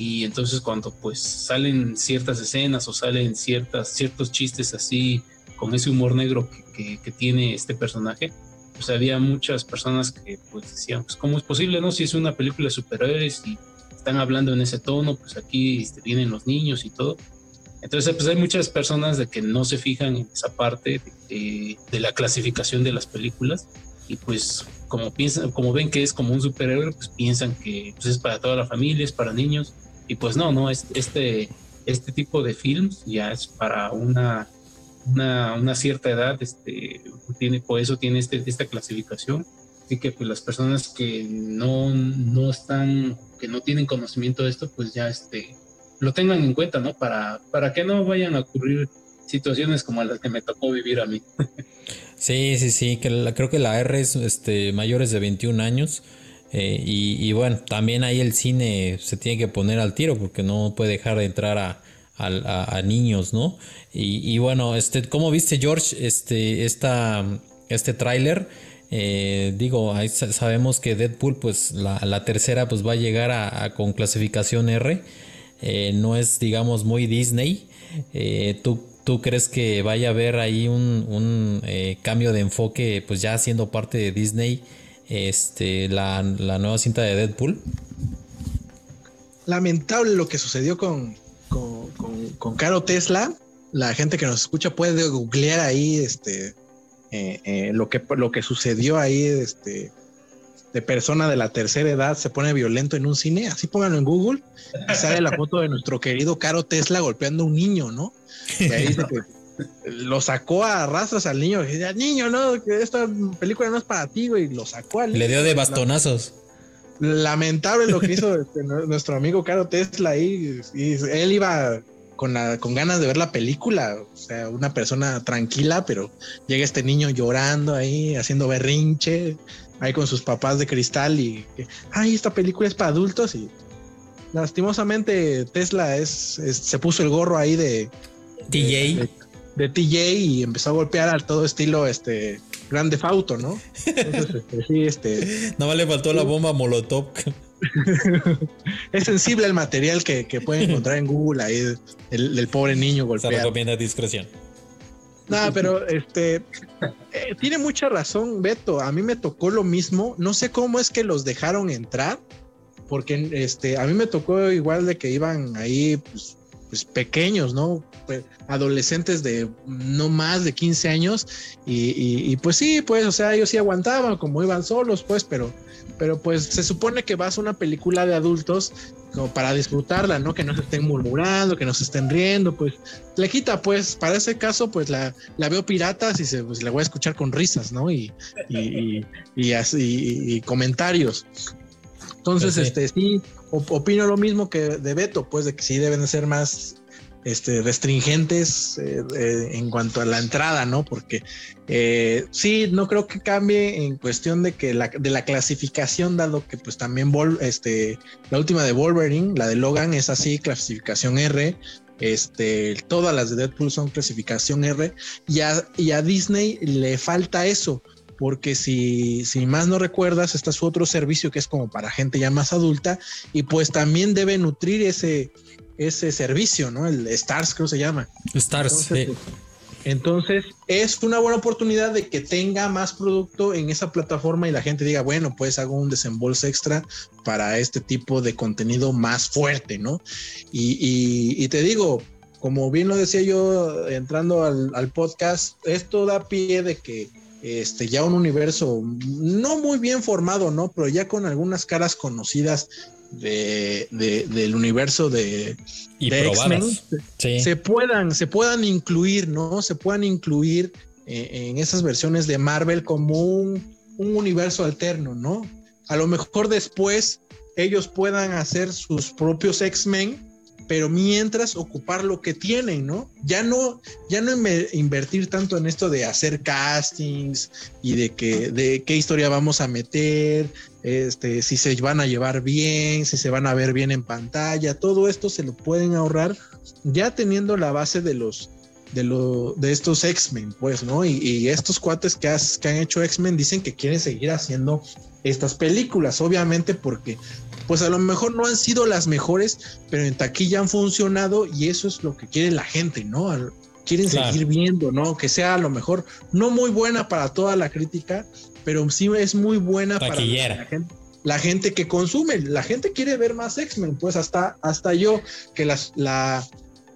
Y entonces cuando pues salen ciertas escenas o salen ciertas, ciertos chistes así con ese humor negro que, que, tiene este personaje, pues había muchas personas que pues decían, pues cómo es posible, ¿no? Si es una película de superhéroes y están hablando en ese tono, pues aquí este, vienen los niños y todo. Entonces, pues hay muchas personas de que no se fijan en esa parte de, de la clasificación de las películas y pues como piensan, como ven que es como un superhéroe, pues piensan que pues, es para toda la familia, es para niños y pues no, no, este, este tipo de films ya es para una, una, cierta edad, este, tiene, por eso tiene este, esta clasificación. Así que pues las personas que no, no están, que no tienen conocimiento de esto, pues ya este, lo tengan en cuenta, ¿no? Para, para que no vayan a ocurrir situaciones como las que me tocó vivir a mí. Sí, sí, sí, que creo que la R es este, mayores de 21 años. Eh, y, bueno, también ahí el cine se tiene que poner al tiro porque no puede dejar de entrar a, niños, ¿no? Y, bueno, este, ¿cómo viste George este, esta, este tráiler? Eh, digo, ahí sabemos que Deadpool, pues la, tercera, pues va a llegar a, con clasificación R. Eh, no es, digamos, muy Disney. ¿tú, ¿Tú crees que vaya a haber ahí un cambio de enfoque, pues ya siendo parte de Disney? Este, la, nueva cinta de Deadpool. Lamentable lo que sucedió con, con, Caro Tesla. La gente que nos escucha puede googlear ahí este, eh, eh, lo, que, lo que sucedió ahí este, de persona de la tercera edad se pone violento en un cine. Así pónganlo en Google y sale la foto de nuestro querido Caro Tesla golpeando a un niño, ¿no? Y ahí dice que lo sacó a rastras al niño. Y decía, niño, no, que esta película no es para ti, güey. Lo sacó al Le dio de bastonazos. Lamentable lo que hizo este, nuestro amigo Caro Tesla ahí. Y él iba con, con ganas de ver la película. O sea, una persona tranquila, pero llega este niño llorando ahí, haciendo berrinche, ahí con sus papás de cristal. Y, ay, esta película es para adultos. Y lastimosamente Tesla es, se puso el gorro ahí de DJ de TJ y empezó a golpear al todo estilo este grande fauto, ¿no? Entonces, este, sí, este. No le faltó la bomba Molotov. es sensible el material que, que pueden encontrar en Google ahí del, pobre niño golpeado. Se recomienda discreción. No, pero este eh, tiene mucha razón, Beto. A mí me tocó lo mismo. No sé cómo es que los dejaron entrar, porque este a mí me tocó igual de que iban ahí pues, pues pequeños, ¿no? Pues, adolescentes de no más de 15 años y, pues sí, pues, o sea, ellos sí aguantaban como iban solos, pues, pero, pero pues se supone que vas a una película de adultos como para disfrutarla, ¿no? Que no se estén murmurando, que no se estén riendo, pues le quita, pues, para ese caso, pues la, la veo piratas y se, pues, la voy a escuchar con risas, ¿no? Y, y, y, así, y comentarios. Entonces, este, sí, opino lo mismo que de Beto, pues de que sí deben ser más este, restringentes eh, eh, en cuanto a la entrada, ¿no? Porque eh, sí, no creo que cambie en cuestión de que la, de la clasificación, dado que pues también este, la última de Wolverine, la de Logan, es así, clasificación R. Este, todas las de Deadpool son clasificación R y y a Disney le falta eso porque si, si más no recuerdas, está su otro servicio que es como para gente ya más adulta y pues también debe nutrir ese, ese servicio, ¿no? El Stars creo se llama. Stars, entonces, sí. entonces es una buena oportunidad de que tenga más producto en esa plataforma y la gente diga, bueno, pues hago un desembolso extra para este tipo de contenido más fuerte, ¿no? Y, te digo, como bien lo decía yo entrando al, al podcast, esto da pie de que este, ya un universo no muy bien formado, ¿no? Pero ya con algunas caras conocidas de, del universo de, X-Men se puedan, se puedan incluir, ¿no? Se puedan incluir eh, en esas versiones de Marvel como un, un universo alterno, ¿no? A lo mejor después ellos puedan hacer sus propios X-Men pero mientras ocupar lo que tienen, ¿no? Ya no, ya no invertir tanto en esto de hacer castings y de que, de qué historia vamos a meter, este, si se van a llevar bien, si se van a ver bien en pantalla, todo esto se lo pueden ahorrar ya teniendo la base de los, de, lo, de estos X-Men, pues, ¿no? Y, estos cuates que, que han hecho X-Men dicen que quieren seguir haciendo estas películas, obviamente porque pues a lo mejor no han sido las mejores, pero en taquilla han funcionado y eso es lo que quiere la gente, ¿no? Quieren seguir viendo, ¿no? Que sea a lo mejor no muy buena para toda la crítica, pero sí es muy buena para la gente, la gente que consume. La gente quiere ver más X-Men, pues hasta, hasta yo, que las, la,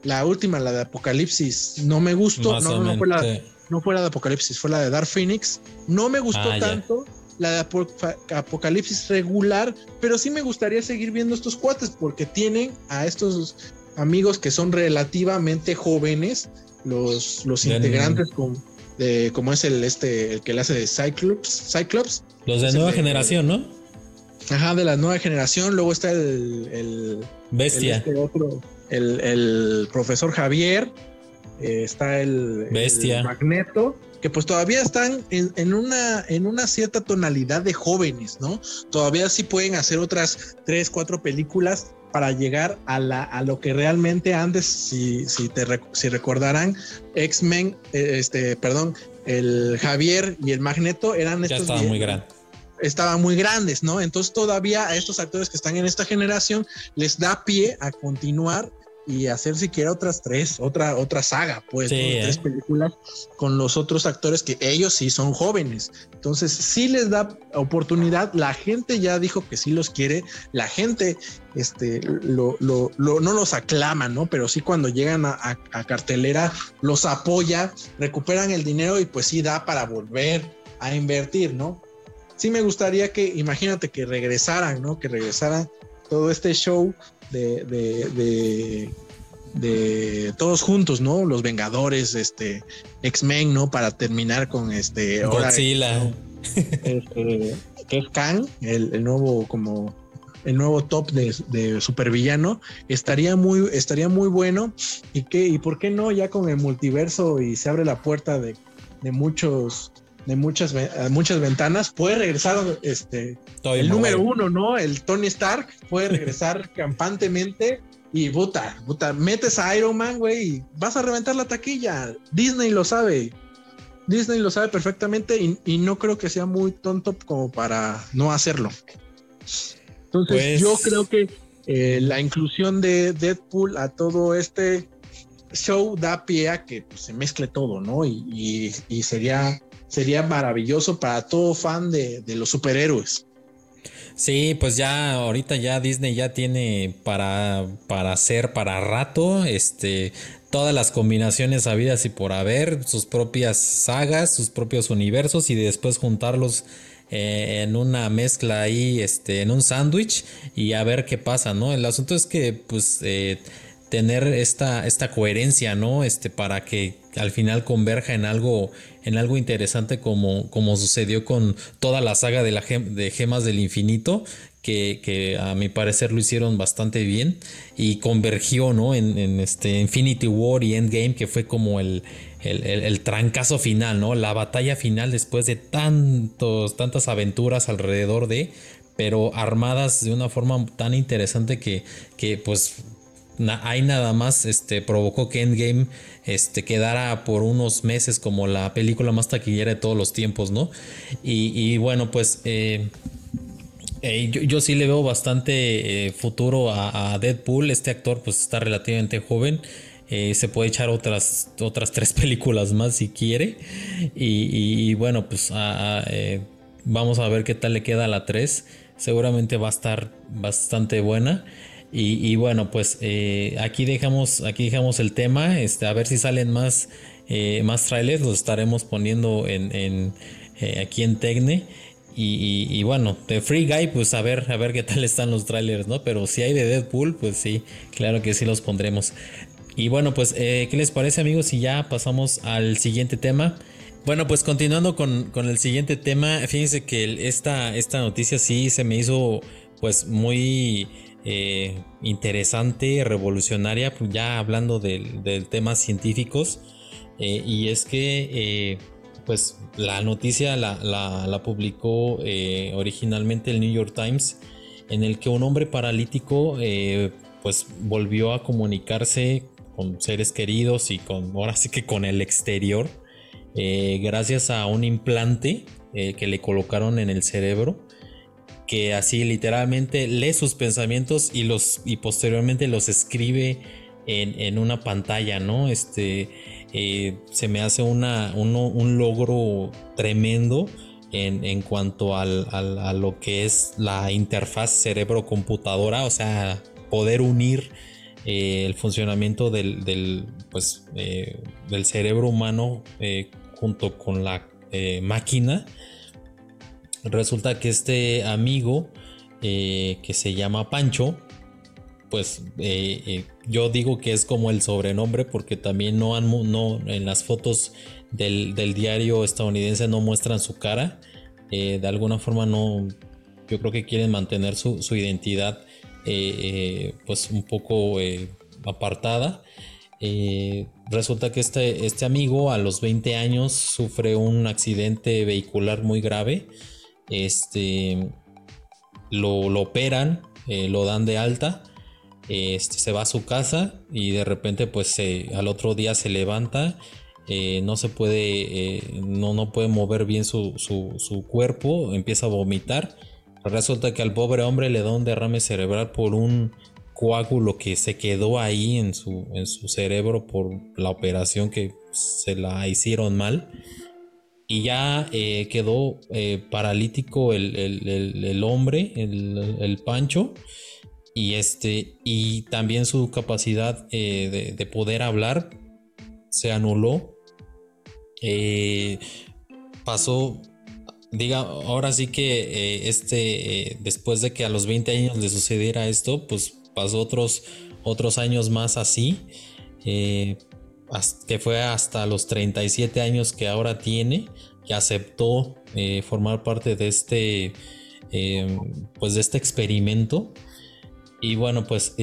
la última, la de Apocalipsis, no me gustó, no, no, fue la, no fue la de Apocalipsis, fue la de Dark Phoenix, no me gustó ah, tanto la de Apocalipsis regular, pero sí me gustaría seguir viendo estos cuates porque tienen a estos amigos que son relativamente jóvenes, los, los integrantes como es el este el que le hace de Cyclops, Cyclops. Los de nueva generación, ¿no? Ajá, de la nueva generación. Luego está el, Bestia. Este el, el, profesor Javier. Eh, está el, Bestia. Magneto que pues todavía están en, una, en una cierta tonalidad de jóvenes, ¿no? Todavía sí pueden hacer otras tres, cuatro películas para llegar a, la, a lo que realmente antes, si, si, te, si recordarán, X-Men, eh, este, perdón, el Javier y el Magneto eran ya estos... Estaban muy grandes. Estaban muy grandes, ¿no? Entonces todavía a estos actores que están en esta generación les da pie a continuar y hacer siquiera otras tres, otra, otra saga, pues, tres ¿eh? películas con los otros actores que ellos sí son jóvenes. Entonces, sí les da oportunidad. La gente ya dijo que sí los quiere. La gente este, lo, lo, no los aclama, ¿no? Pero sí cuando llegan a, a, cartelera los apoya, recuperan el dinero y pues sí da para volver a invertir, ¿no? Sí me gustaría que, imagínate que regresaran, ¿no? Que regresaran todo este show de, de, de, todos juntos, ¿no? Los Vengadores, este, X-Men, ¿no? Para terminar con este. Godzilla. Este, que es Kang, el, nuevo como el nuevo top de, de, supervillano estaría muy estaría muy bueno y que y por qué no ya con el multiverso y se abre la puerta de, de muchos de muchas, muchas ventanas, puede regresar este, el número uno, ¿no? El Tony Stark puede regresar campantemente y puta, puta, metes a Iron Man, güey, y vas a reventar la taquilla. Disney lo sabe. Disney lo sabe perfectamente y, no creo que sea muy tonto como para no hacerlo. Entonces, pues yo creo que eh, la inclusión de Deadpool a todo este show da pie a que pues, se mezcle todo, ¿no? y sería sería maravilloso para todo fan de, los superhéroes. Sí, pues ya ahorita ya Disney ya tiene para, para hacer para rato este todas las combinaciones habidas y por haber, sus propias sagas, sus propios universos y después juntarlos eh, en una mezcla ahí, este, en un sándwich y a ver qué pasa, ¿no? El asunto es que pues eh, tener esta, esta coherencia, ¿no? Este, para que al final converja en algo, en algo interesante como, como sucedió con toda la saga de, la de Gemas del Infinito, que, a mi parecer lo hicieron bastante bien y convergió, ¿no? En, este Infinity War y Endgame, que fue como el, el, trancazo final, ¿no? La batalla final después de tantos, tantas aventuras alrededor de, pero armadas de una forma tan interesante que, que pues hay nada más este, provocó que Endgame este, quedara por unos meses como la película más taquillera de todos los tiempos, ¿no? Y, bueno, pues eh, eh, yo, sí le veo bastante eh, futuro a, Deadpool. Este actor pues está relativamente joven. se puede echar otras, otras tres películas más si quiere. Y, bueno, pues vamos a ver qué tal le queda a la 3. Seguramente va a estar bastante buena. Y, bueno, pues eh, aquí dejamos, aquí dejamos el tema. Este, a ver si salen más, eh, más trailers. Los estaremos poniendo en, eh, aquí en Tecne. Y, bueno, de Free Guy, pues a ver, a ver qué tal están los trailers, ¿no? Pero si hay de Deadpool, pues sí, claro que sí los pondremos. Y bueno, pues, ¿qué les parece, amigos? Si ya pasamos al siguiente tema. Bueno, pues continuando con, con el siguiente tema, fíjense que esta, esta noticia sí se me hizo pues muy interesante, revolucionaria, pues, ya hablando de, temas científicos. y es que pues la noticia la, publicó originalmente el New York Times en el que un hombre paralítico pues volvió a comunicarse con seres queridos y con ahora sí que con el exterior eh, gracias a un implante eh, que le colocaron en el cerebro que así literalmente lee sus pensamientos y los y posteriormente los escribe en, una pantalla no este eh, se me hace una, un logro tremendo en, en cuanto al, a lo que es la interfaz cerebro-computadora, o sea, poder unir eh, el funcionamiento del, pues, eh, del cerebro humano junto con la máquina. Resulta que este amigo que se llama Pancho, pues yo digo que es como el sobrenombre porque también no, han, no en las fotos del, diario estadounidense no muestran su cara. de alguna forma no, yo creo que quieren mantener su, su identidad eh, pues un poco eh, apartada. Eh, resulta que este, este amigo a los 20 años sufre un accidente vehicular muy grave. Este, lo, operan, lo dan de alta. Este, se va a su casa y de repente pues al otro día se levanta no se puede, no, no, puede mover bien su, su, cuerpo, empieza a vomitar Resulta que al pobre hombre le da un derrame cerebral por un coágulo que se quedó ahí en su, en su cerebro por la operación que se la hicieron mal. Y ya eh, quedó eh, paralítico el, hombre, el, Pancho. Y, este, y también su capacidad eh, de, poder hablar se anuló. pasó diga, ahora sí que este, después de que a los 20 años le sucediera esto, pues pasó otros, otros años más así, que fue hasta los 37 años que ahora tiene, que aceptó formar parte de este, pues de este experimento. Y bueno, pues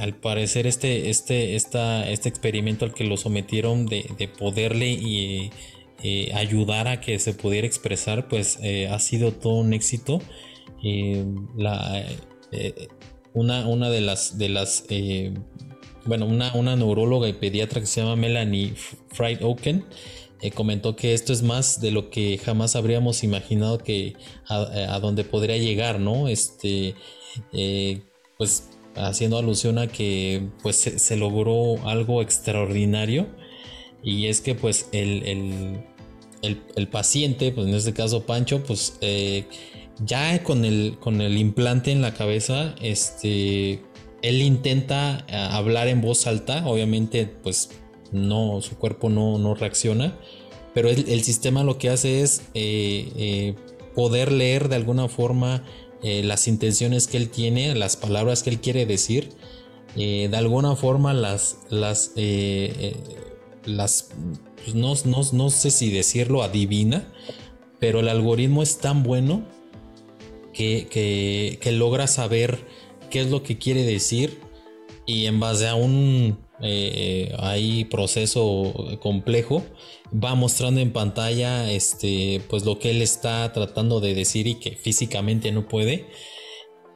al parecer este, este, este experimento al que lo sometieron de, de poderle y eh, ayudar a que se pudiera expresar, pues eh, ha sido todo un éxito. Eh, una, una, de las, de las bueno, una, una, neuróloga y pediatra que se llama Melanie Fried Oaken comentó que esto es más de lo que jamás habríamos imaginado que a, dónde podría llegar, ¿no? Este, pues haciendo alusión a que pues se, logró algo extraordinario y es que pues el, el, paciente, pues en este caso Pancho, pues eh, ya con el, con el implante en la cabeza, este, él intenta eh, hablar en voz alta, obviamente pues no, su cuerpo no, reacciona, pero el, sistema lo que hace es eh, poder leer de alguna forma las intenciones que él tiene, las palabras que él quiere decir, de alguna forma las, las, las pues no, no, sé si decirlo adivina, pero el algoritmo es tan bueno que, logra saber qué es lo que quiere decir y en base a un eh, proceso complejo va mostrando en pantalla este pues lo que él está tratando de decir y que físicamente no puede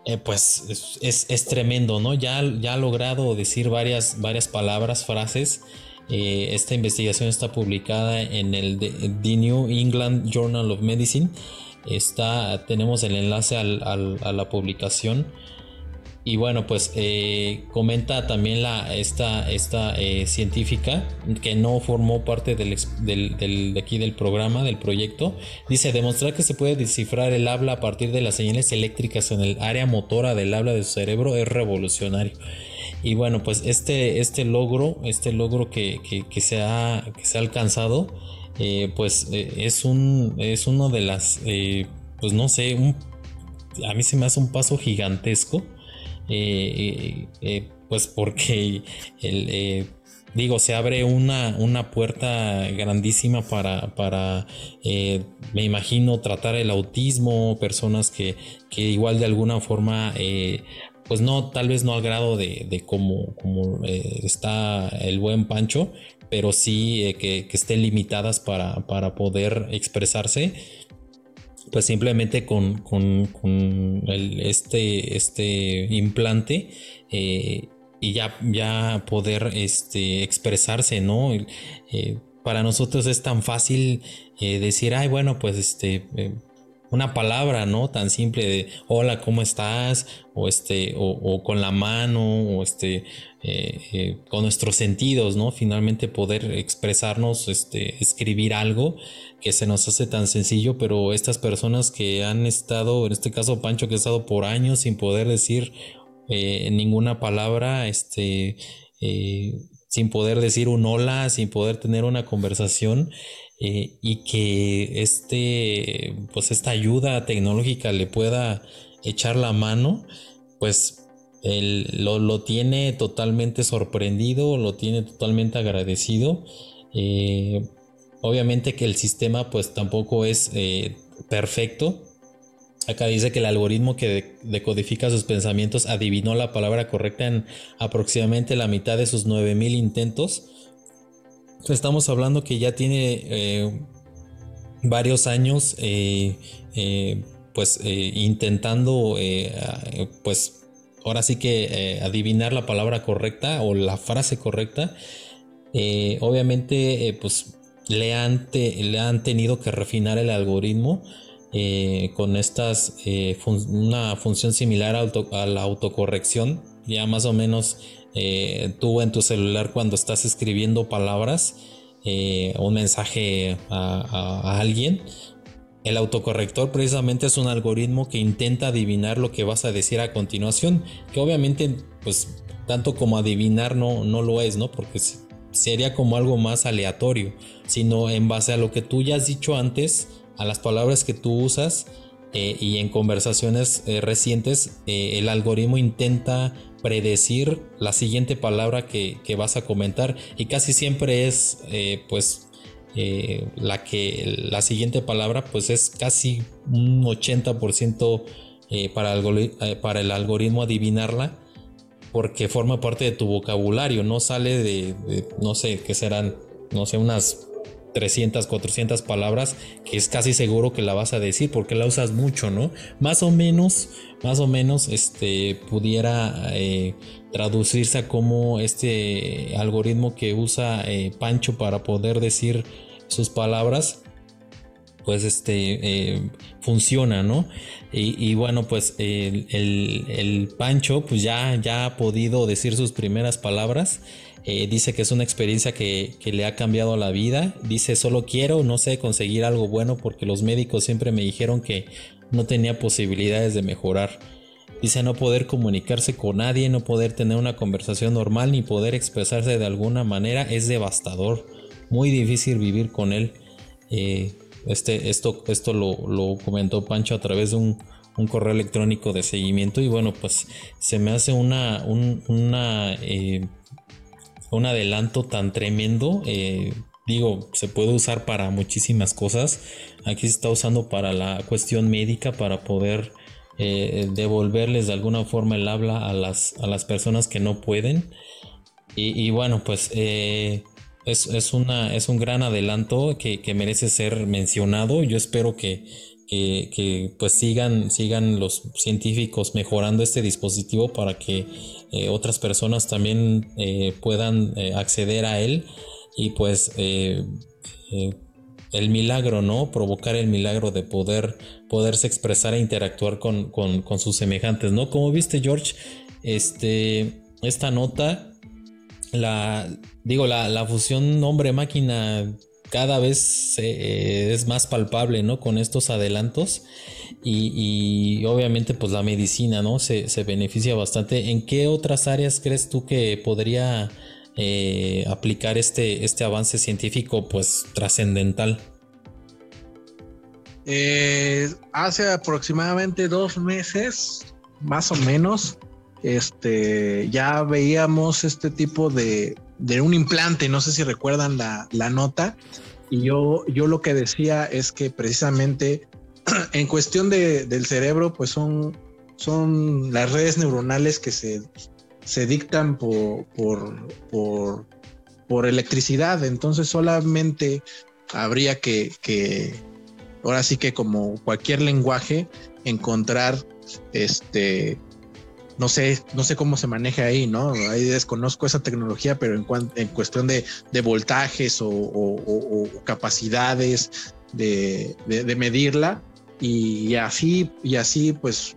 eh, pues es, tremendo no ya, ya ha logrado decir varias varias palabras frases eh, esta investigación está publicada en el The New England Journal of Medicine. Está, tenemos el enlace a la publicación. Y bueno, pues eh, comenta también la, esta, esta eh, científica que no formó parte del, de aquí del programa, del proyecto. Dice, demostrar que se puede descifrar el habla a partir de las señales eléctricas en el área motora del habla de su cerebro es revolucionario. Y bueno, pues este, este logro, este logro que, se, ha, se ha alcanzado, eh, pues eh, es, un, es uno de las, pues no sé, un, a mí se me hace un paso gigantesco, pues porque el, digo, se abre una, una puerta grandísima para, para eh, me imagino, tratar el autismo, personas que, que igual de alguna forma, eh, pues no, tal vez no al grado de, de como, como eh, está el buen Pancho, pero sí que, que, estén limitadas para, para poder expresarse pues simplemente con, con, con el, este, este implante eh, y ya, ya poder este, expresarse, ¿no? Eh, para nosotros es tan fácil eh, decir, ay, bueno, pues este, una palabra, ¿no? Tan simple de hola, ¿cómo estás? O este, o, con la mano, o este, con nuestros sentidos, ¿no? Finalmente poder expresarnos, este, escribir algo que se nos hace tan sencillo, pero estas personas que han estado, en este caso Pancho, que ha estado por años sin poder decir eh, ninguna palabra, este, eh, sin poder decir un hola, sin poder tener una conversación. Eh, y que este, pues esta ayuda tecnológica le pueda echar la mano, pues él lo, tiene totalmente sorprendido, lo tiene totalmente agradecido. obviamente que el sistema pues tampoco es perfecto, Acá dice que el algoritmo que decodifica sus pensamientos adivinó la palabra correcta en aproximadamente la mitad de sus 9000 intentos. Estamos hablando que ya tiene eh, varios años eh, eh, pues intentando pues ahora sí que adivinar la palabra correcta o la frase correcta. obviamente pues le han, tenido que refinar el algoritmo con estas, una función similar a, la autocorrección. Ya más o menos eh, tú en tu celular cuando estás escribiendo palabras, un mensaje a, alguien, el autocorrector precisamente es un algoritmo que intenta adivinar lo que vas a decir a continuación, que obviamente pues tanto como adivinar no, no lo es, ¿no? Porque sería como algo más aleatorio, sino en base a lo que tú ya has dicho antes, a las palabras que tú usas eh, y en conversaciones eh, recientes eh, el algoritmo intenta predecir la siguiente palabra que, vas a comentar y casi siempre es pues la que la siguiente palabra pues es casi un 80% para, para el algoritmo adivinarla porque forma parte de tu vocabulario no sale de, de no sé qué serán no sé unas 300, 400 palabras que es casi seguro que la vas a decir porque la usas mucho, ¿no? Más o menos, más o menos, este, pudiera eh, traducirse a como este algoritmo que usa eh, Pancho para poder decir sus palabras pues este eh, funciona, ¿no? Y, bueno, pues el, el, Pancho pues ya, ya ha podido decir sus primeras palabras eh, dice que es una experiencia que, le ha cambiado la vida. Dice, solo quiero, no sé, conseguir algo bueno porque los médicos siempre me dijeron que no tenía posibilidades de mejorar. Dice no poder comunicarse con nadie, no poder tener una conversación normal ni poder expresarse de alguna manera es devastador. Muy difícil vivir con él. Eh, este, esto esto lo, comentó Pancho a través de un, correo electrónico de seguimiento y bueno pues se me hace una, una eh, un adelanto tan tremendo. Eh, digo, se puede usar para muchísimas cosas. Aquí se está usando para la cuestión médica, para poder eh, devolverles de alguna forma el habla a las, a las personas que no pueden. Y, bueno, pues eh, es, una, es un gran adelanto que, que merece ser mencionado. Yo espero que, que, pues sigan, sigan los científicos mejorando este dispositivo para que eh, otras personas también eh, puedan eh, acceder a él y pues el milagro, ¿no? Provocar el milagro de poder poderse expresar e interactuar con, con sus semejantes, ¿no? Como viste George, este, esta nota, la, digo, la, la fusión hombre-máquina cada vez eh, es más palpable, ¿no? Con estos adelantos y, obviamente pues la medicina, ¿no? Se, beneficia bastante. ¿En qué otras áreas crees tú que podría eh, aplicar este, este avance científico pues trascendental? Eh, hace aproximadamente dos meses, más o menos, este, ya veíamos este tipo de, de un implante, no sé si recuerdan la, la nota, y yo, yo lo que decía es que precisamente en cuestión de, del cerebro, pues son, son las redes neuronales que se, se dictan por, por, por, por electricidad, entonces solamente habría que, que, ahora sí que como cualquier lenguaje, encontrar este no sé, no sé cómo se maneja ahí, ¿no? Ahí desconozco esa tecnología, pero en, en cuestión de, voltajes o, capacidades de, medirla y, así, y así pues,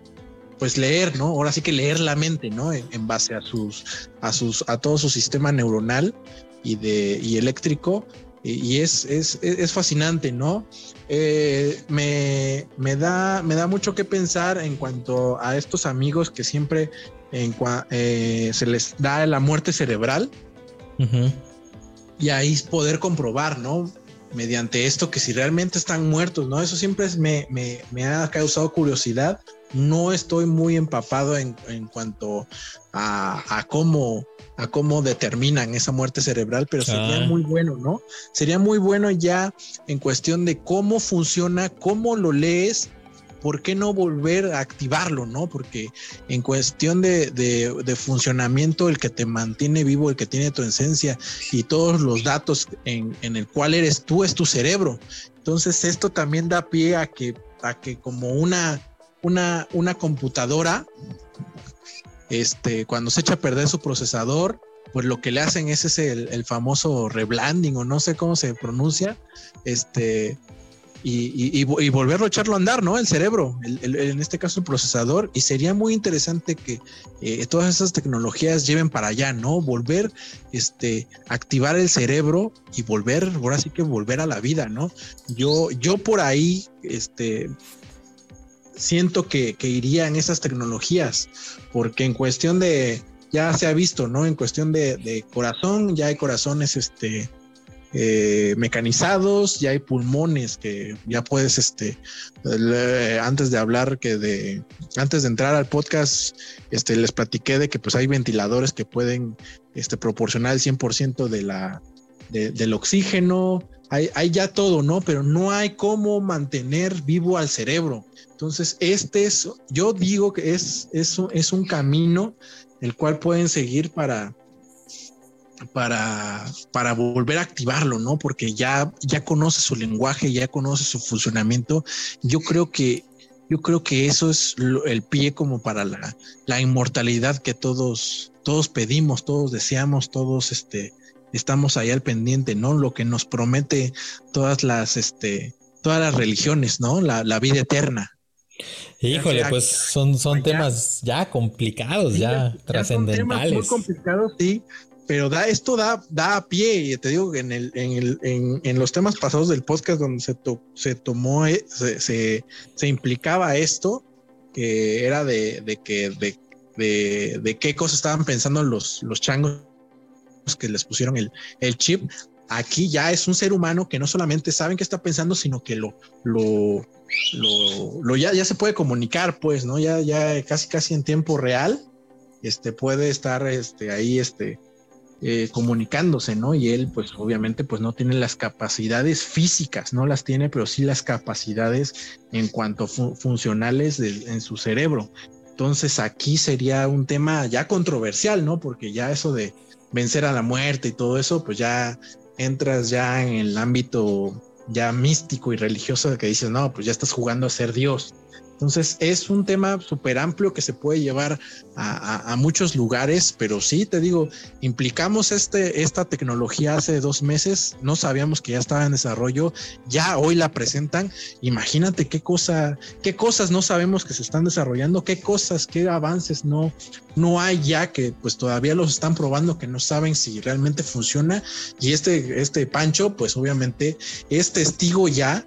pues leer, ¿no? Ahora sí que leer la mente, ¿no? En, base a sus, a sus, a todo su sistema neuronal y de, y eléctrico y es, es, fascinante, ¿no? Eh, me, da, me da mucho que pensar en cuanto a estos amigos que siempre eh, se les da la muerte cerebral y ahí poder comprobar, ¿no? Mediante esto que si realmente están muertos, ¿no? Eso siempre me, me, ha causado curiosidad. No estoy muy empapado en, en cuanto a, a cómo a cómo determinan esa muerte cerebral, pero sería ah. muy bueno, ¿no? Sería muy bueno ya en cuestión de cómo funciona, cómo lo lees, ¿por qué no volver a activarlo, no? Porque en cuestión de, funcionamiento, el que te mantiene vivo, el que tiene tu esencia y todos los datos en, el cual eres tú es tu cerebro. Entonces esto también da pie a que, a que como una, una, una computadora este, cuando se echa a perder su procesador, pues lo que le hacen es ese el, famoso rebranding o no sé cómo se pronuncia, este, y, volverlo a echarlo a andar, ¿no? El cerebro, en este caso el procesador, y sería muy interesante que eh, todas esas tecnologías lleven para allá, ¿no? Volver, este, activar el cerebro y volver, ahora sí que volver a la vida, ¿no? Yo, yo por ahí, este, siento que, iría en esas tecnologías, porque en cuestión de, ya se ha visto, ¿no? En cuestión de, corazón, ya hay corazones este, eh, mecanizados, ya hay pulmones que ya puedes, este, antes de hablar que de, antes de entrar al podcast, este, les platiqué de que pues hay ventiladores que pueden este, proporcionar el 100% de la, del oxígeno, hay, ya todo, ¿no? Pero no hay cómo mantener vivo al cerebro. Entonces, este es, yo digo que es, es, es un camino el cual pueden seguir para, para, para volver a activarlo, ¿no? Porque ya, ya conoce su lenguaje, ya conoce su funcionamiento. Yo creo que, yo creo que eso es el pie como para la, la, inmortalidad que todos, todos pedimos, todos deseamos, todos este, estamos ahí al pendiente, ¿no? Lo que nos promete todas las, este, todas las religiones, ¿no? La, la vida eterna. Híjole, pues son, son temas ya complicados, ya, trascendentales. Muy complicados, sí, pero da, esto da, da a pie, y te digo que en, el, en, el, en, los temas pasados del podcast donde se, se tomó, eh, se, se, implicaba esto, que era de, de que de, de, de, qué cosas estaban pensando los, los changos que les pusieron el, el chip. Aquí ya es un ser humano que no solamente saben qué está pensando, sino que lo, lo, lo, ya, se puede comunicar, pues, ¿no? Ya, ya casi, casi en tiempo real, este, puede estar, este, ahí, este, eh, comunicándose, ¿no? Y él, pues, obviamente, pues, no tiene las capacidades físicas, no las tiene, pero sí las capacidades en cuanto funcionales en su cerebro. Entonces, aquí sería un tema ya controversial, ¿no? Porque ya eso de vencer a la muerte y todo eso, pues ya entras ya en el ámbito ya místico y religioso de que dices, no, pues ya estás jugando a ser Dios. Entonces es un tema súper amplio que se puede llevar a, muchos lugares, pero sí, te digo, implicamos este, esta tecnología hace dos meses, no sabíamos que ya estaba en desarrollo, ya hoy la presentan, imagínate qué cosa, qué cosas no sabemos que se están desarrollando, qué cosas, qué avances no, no hay ya que pues todavía los están probando que no saben si realmente funciona. Y este, este Pancho pues obviamente es testigo ya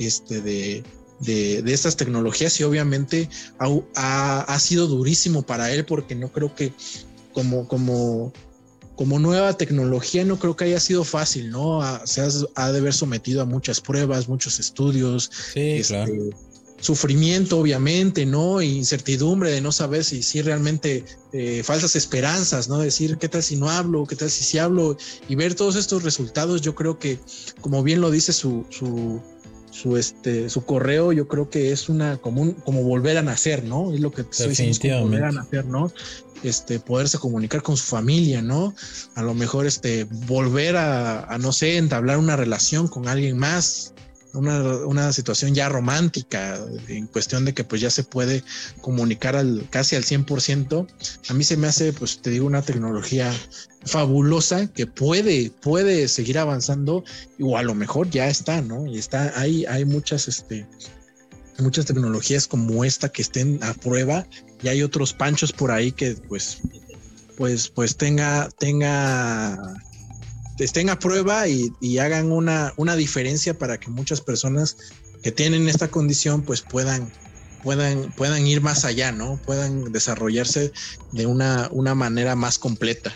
este de de, de estas tecnologías y obviamente ha, ha, sido durísimo para él porque no creo que como, como, como nueva tecnología no creo que haya sido fácil, ¿no? se ha, de haber sometido a muchas pruebas, muchos estudios. Sí, este, claro. sufrimiento, obviamente, ¿no? Incertidumbre de no saber si, si realmente eh, falsas esperanzas, ¿no? Decir, ¿qué tal si no hablo? ¿Qué tal si sí hablo? Y ver todos estos resultados, yo creo que, como bien lo dice su, su, su, este, su correo, yo creo que es una como, como volver a nacer, ¿no? Es lo que estoy diciendo, volver a nacer, ¿no? Este, poderse comunicar con su familia, ¿no? A lo mejor este, volver a, a no sé, entablar una relación con alguien más, una, situación ya romántica, en cuestión de que pues ya se puede comunicar al, casi al 100%, a mí se me hace, pues te digo, una tecnología fabulosa que puede, puede seguir avanzando, o a lo mejor ya está, ¿no? Y está, hay, hay muchas, este, muchas tecnologías como esta que estén a prueba y hay otros panchos por ahí que pues, pues, pues tenga, tenga estén a prueba y, hagan una, una diferencia para que muchas personas que tienen esta condición pues puedan, puedan, puedan ir más allá, ¿no? Puedan desarrollarse de una, una manera más completa.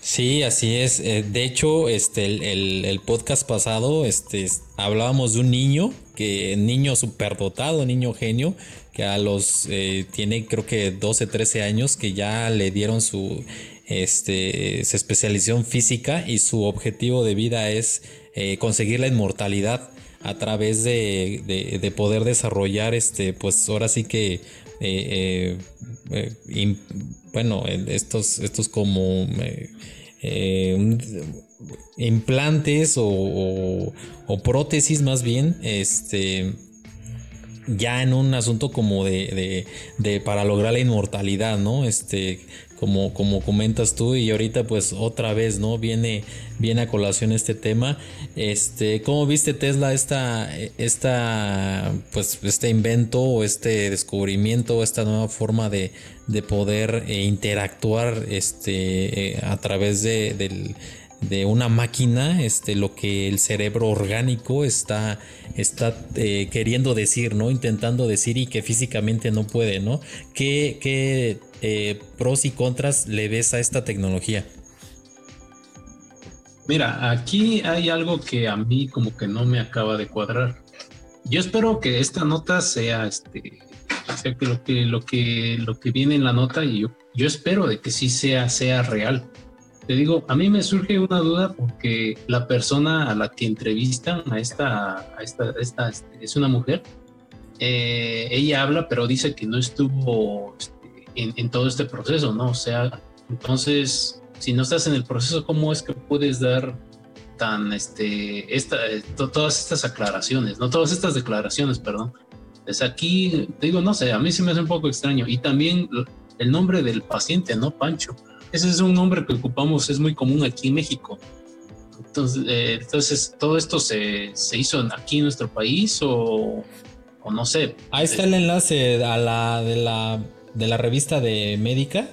Sí, así es. Eh, de hecho, este, el, podcast pasado, este, hablábamos de un niño, que niño superdotado, niño genio, que a los eh, tiene creo que 12, 13 años, que ya le dieron su este, se especializó en física y su objetivo de vida es eh, conseguir la inmortalidad a través de, poder desarrollar, este, pues ahora sí que, eh, eh, bueno, estos, estos como implantes o, prótesis más bien, este, ya en un asunto como de, de, para lograr la inmortalidad, ¿no? Este, como, como comentas tú, y ahorita pues otra vez, ¿no? Viene, viene a colación este tema. Este, ¿cómo viste Tesla esta, esta, pues, este invento o este descubrimiento o esta nueva forma de, de poder eh, interactuar este, eh, a través de, de, una máquina, este, lo que el cerebro orgánico está, está eh, queriendo decir, ¿no? Intentando decir y que físicamente no puede, ¿no? ¿Qué, qué eh, pros y contras le ves a esta tecnología? Mira, aquí hay algo que a mí como que no me acaba de cuadrar. Yo espero que esta nota sea este, sea que lo que lo que lo que viene en la nota y yo, yo espero de que sí sea sea real. Te digo, a mí me surge una duda porque la persona a la que entrevistan a esta a esta, esta este, es una mujer. Eh, ella habla, pero dice que no estuvo este, en, todo este proceso, ¿no? O sea, entonces, si no estás en el proceso, ¿cómo es que puedes dar tan, este, esta, todas estas aclaraciones, no todas estas declaraciones, perdón? Es aquí, digo, no sé, a mí se me hace un poco extraño. Y también el nombre del paciente, ¿no? Pancho. Ese es un nombre que ocupamos, es muy común aquí en México. Entonces, eh, entonces todo esto se, se, hizo aquí en nuestro país o, o no sé. Ahí está el enlace a la de la de la revista de Médica.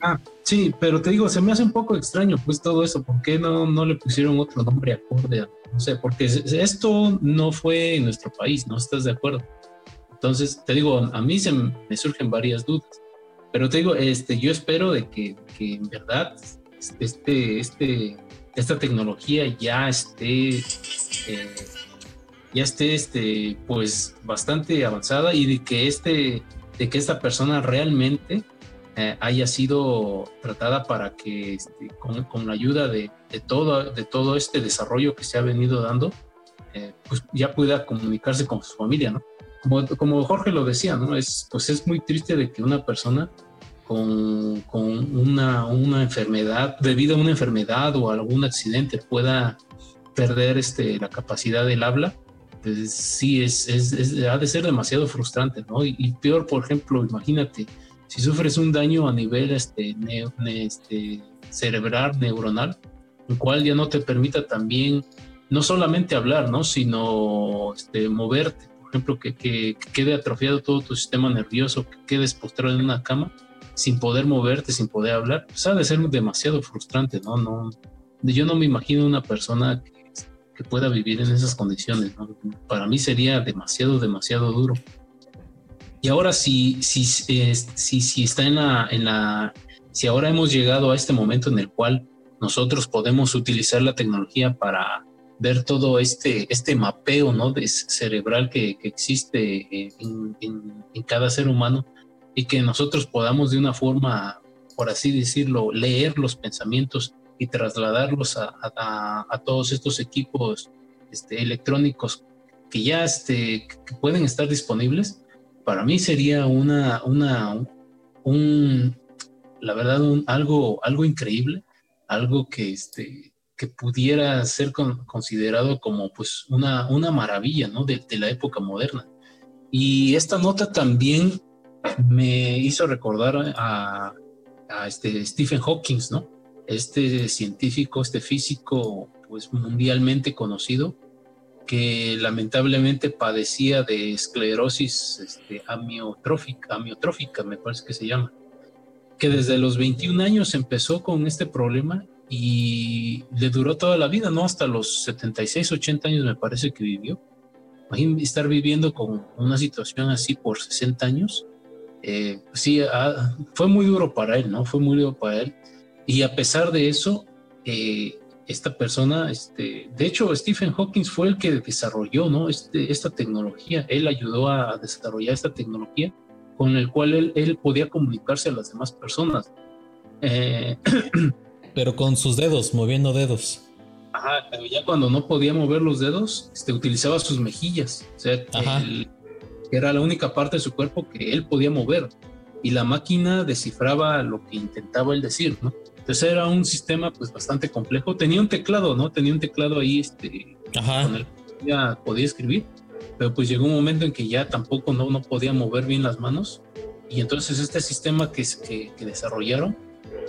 Ah, sí, pero te digo, se me hace un poco extraño pues todo eso, ¿por qué no, no le pusieron otro nombre acorde? No sé, porque esto no fue en nuestro país, ¿no estás de acuerdo? Entonces, te digo, a mí se me surgen varias dudas, pero te digo, este, yo espero de que, que en verdad este, este, esta tecnología ya esté... Eh, ya esté este, pues bastante avanzada y de que este de que esta persona realmente eh, haya sido tratada para que este, con, la ayuda de, todo, de todo este desarrollo que se ha venido dando, eh, pues ya pueda comunicarse con su familia, ¿no? Como, como, Jorge lo decía, ¿no? Es, pues es muy triste de que una persona con, con una, una, enfermedad, debido a una enfermedad o algún accidente, pueda perder este, la capacidad del habla pues sí, es, es, ha de ser demasiado frustrante, ¿no? Y, peor, por ejemplo, imagínate, si sufres un daño a nivel este, este, cerebral, neuronal, el cual ya no te permita también, no solamente hablar, ¿no? Sino este, moverte, por ejemplo, que, que, quede atrofiado todo tu sistema nervioso, que quedes postrado en una cama sin poder moverte, sin poder hablar, pues ha de ser demasiado frustrante, ¿no? no yo no me imagino una persona que que pueda vivir en esas condiciones. Para mí sería demasiado, demasiado duro. Y ahora si, si, si, si está en la, en la, si ahora hemos llegado a este momento en el cual nosotros podemos utilizar la tecnología para, ver todo este, este mapeo ¿no? de cerebral que, existe en, en, cada ser humano y que nosotros podamos de una forma, por así decirlo, leer los pensamientos y trasladarlos a, a, todos estos equipos este, electrónicos que ya este, que pueden estar disponibles, para mí sería una, una, un, la verdad, algo, algo increíble, algo que, este, que pudiera ser considerado como pues una, una maravilla ¿no? de, la época moderna. Y esta nota también me hizo recordar a, a este Stephen Hawking, ¿no? Este científico, este físico pues mundialmente conocido, que lamentablemente padecía de esclerosis este, amiotrófica, amiotrófica, me parece que se llama, que desde los 21 años empezó con este problema y le duró toda la vida, ¿no? Hasta los 76, 80 años me parece que vivió. Imagínate estar viviendo con una situación así por 60 años. Eh, sí, ah, fue muy duro para él, ¿no? Fue muy duro para él. Y a pesar de eso, eh, esta persona, este, de hecho, Stephen Hawking fue el que desarrolló ¿no? este, esta tecnología. Él ayudó a desarrollar esta tecnología con el cual él, él podía comunicarse a las demás personas. Eh, pero con sus dedos, moviendo dedos. Ajá, ya cuando no podía mover los dedos, este, utilizaba sus mejillas. O sea, era la única parte de su cuerpo que él podía mover. Y la máquina descifraba lo que intentaba él decir, ¿no? Entonces era un sistema pues bastante complejo. Tenía un teclado, ¿no? Tenía un teclado ahí este, con el que ya podía escribir, pero pues llegó un momento en que ya tampoco no, no podía mover bien las manos. Y entonces este sistema que, que, desarrollaron,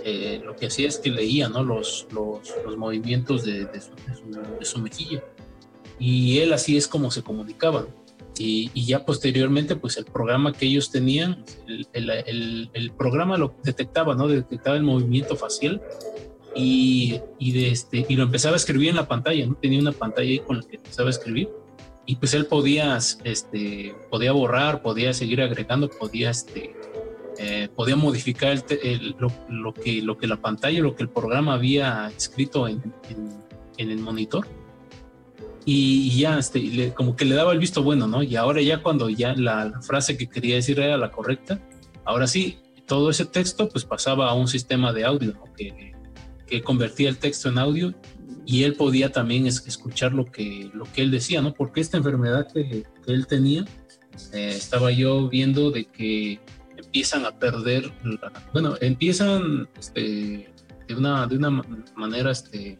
eh, lo que hacía es que leía ¿no? los, los, los movimientos de, de, su, de, su, mejilla. Y él así es como se comunicaba. Y, ya posteriormente, pues el programa que ellos tenían, el, el, programa lo detectaba, ¿no? Detectaba el movimiento facial y, y, de este, y lo empezaba a escribir en la pantalla, ¿no? Tenía una pantalla ahí con la que empezaba a escribir y pues él podía, este, podía borrar, podía seguir agregando, podía, este, eh, podía modificar el, lo, lo, que, lo que la pantalla, lo que el programa había escrito en, en, en el monitor y, ya este, como que le daba el visto bueno, ¿no? Y ahora ya cuando ya la, frase que quería decir era la correcta, ahora sí, todo ese texto pues pasaba a un sistema de audio, que, que, convertía el texto en audio y él podía también escuchar lo que, lo que él decía, ¿no? Porque esta enfermedad que, él tenía, eh, estaba yo viendo de que empiezan a perder, bueno, empiezan este, de, una, de una manera, este,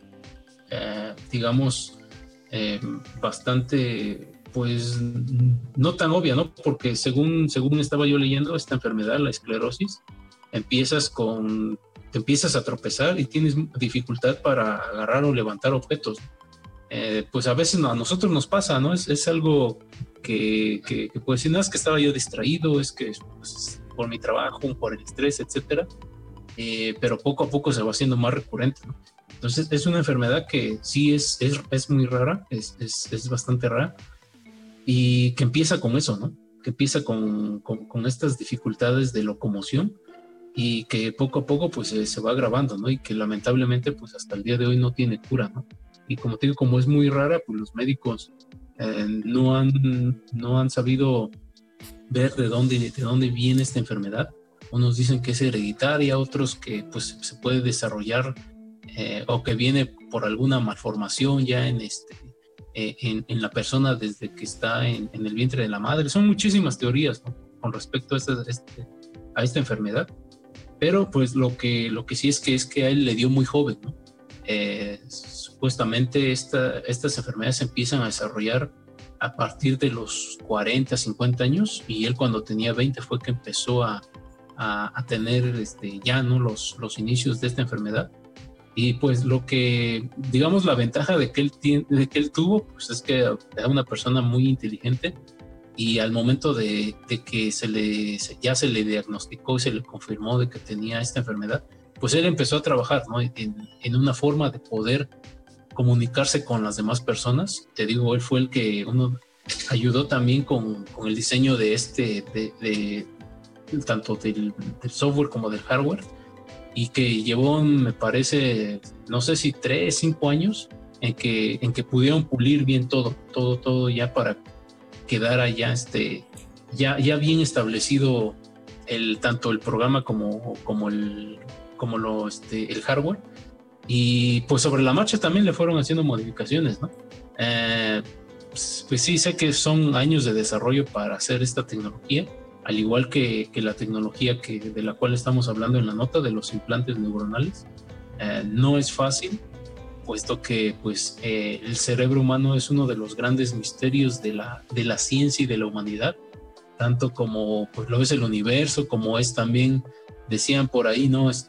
eh, digamos, eh, bastante, pues, no tan obvia, ¿no? Porque según, según estaba yo leyendo, esta enfermedad, la esclerosis, empiezas con, te empiezas a tropezar y tienes dificultad para agarrar o levantar objetos. Eh, pues a veces a nosotros nos pasa, ¿no? Es, es algo que, que, que pues, no es que estaba yo distraído, es que pues, por mi trabajo, por el estrés, etcétera. Eh, pero poco a poco se va haciendo más recurrente, ¿no? Entonces es una enfermedad que sí es, es, es muy rara, es, es, bastante rara y que empieza con eso, ¿no? Que empieza con, con, estas dificultades de locomoción y que poco a poco pues se, va agravando, ¿no? Y que lamentablemente pues hasta el día de hoy no tiene cura, ¿no? Y como te digo, como es muy rara, pues los médicos eh, no, han, no han sabido ver de dónde, de dónde viene esta enfermedad. Unos dicen que es hereditaria, otros que pues se puede desarrollar eh, o que viene por alguna malformación ya en, este, eh, en, la persona desde que está en, el vientre de la madre. Son muchísimas teorías con respecto a esta, este, a esta enfermedad, pero pues lo que, lo que sí es que es que a él le dio muy joven. Eh, supuestamente esta, estas enfermedades empiezan a desarrollar a partir de los 40, 50 años y él cuando tenía 20 fue que empezó a, a, tener este, ya ¿no? los, los inicios de esta enfermedad y pues lo que, digamos, la ventaja de que él, tiene, de que él tuvo, pues es que era una persona muy inteligente y al momento de, de que se le, ya se le diagnosticó y se le confirmó de que tenía esta enfermedad, pues él empezó a trabajar ¿no? en, en, una forma de poder comunicarse con las demás personas. Te digo, él fue el que uno ayudó también con, con el diseño de este, de, de tanto del, del software como del hardware y que llevó, me parece, no sé si tres, cinco años en que, en que pudieron pulir bien todo, todo, todo ya para quedar ya, este, ya, ya bien establecido el, tanto el programa como, como, el, como lo, este, el hardware. Y pues sobre la marcha también le fueron haciendo modificaciones, ¿no? Eh, pues, pues, sí, sé que son años de desarrollo para hacer esta tecnología, al igual que, la tecnología que, de la cual estamos hablando en la nota de los implantes neuronales. Eh, no es fácil, puesto que pues, eh, el cerebro humano es uno de los grandes misterios de la, de la ciencia y de la humanidad, tanto como pues, lo es el universo, como es también, decían por ahí, ¿no? Es,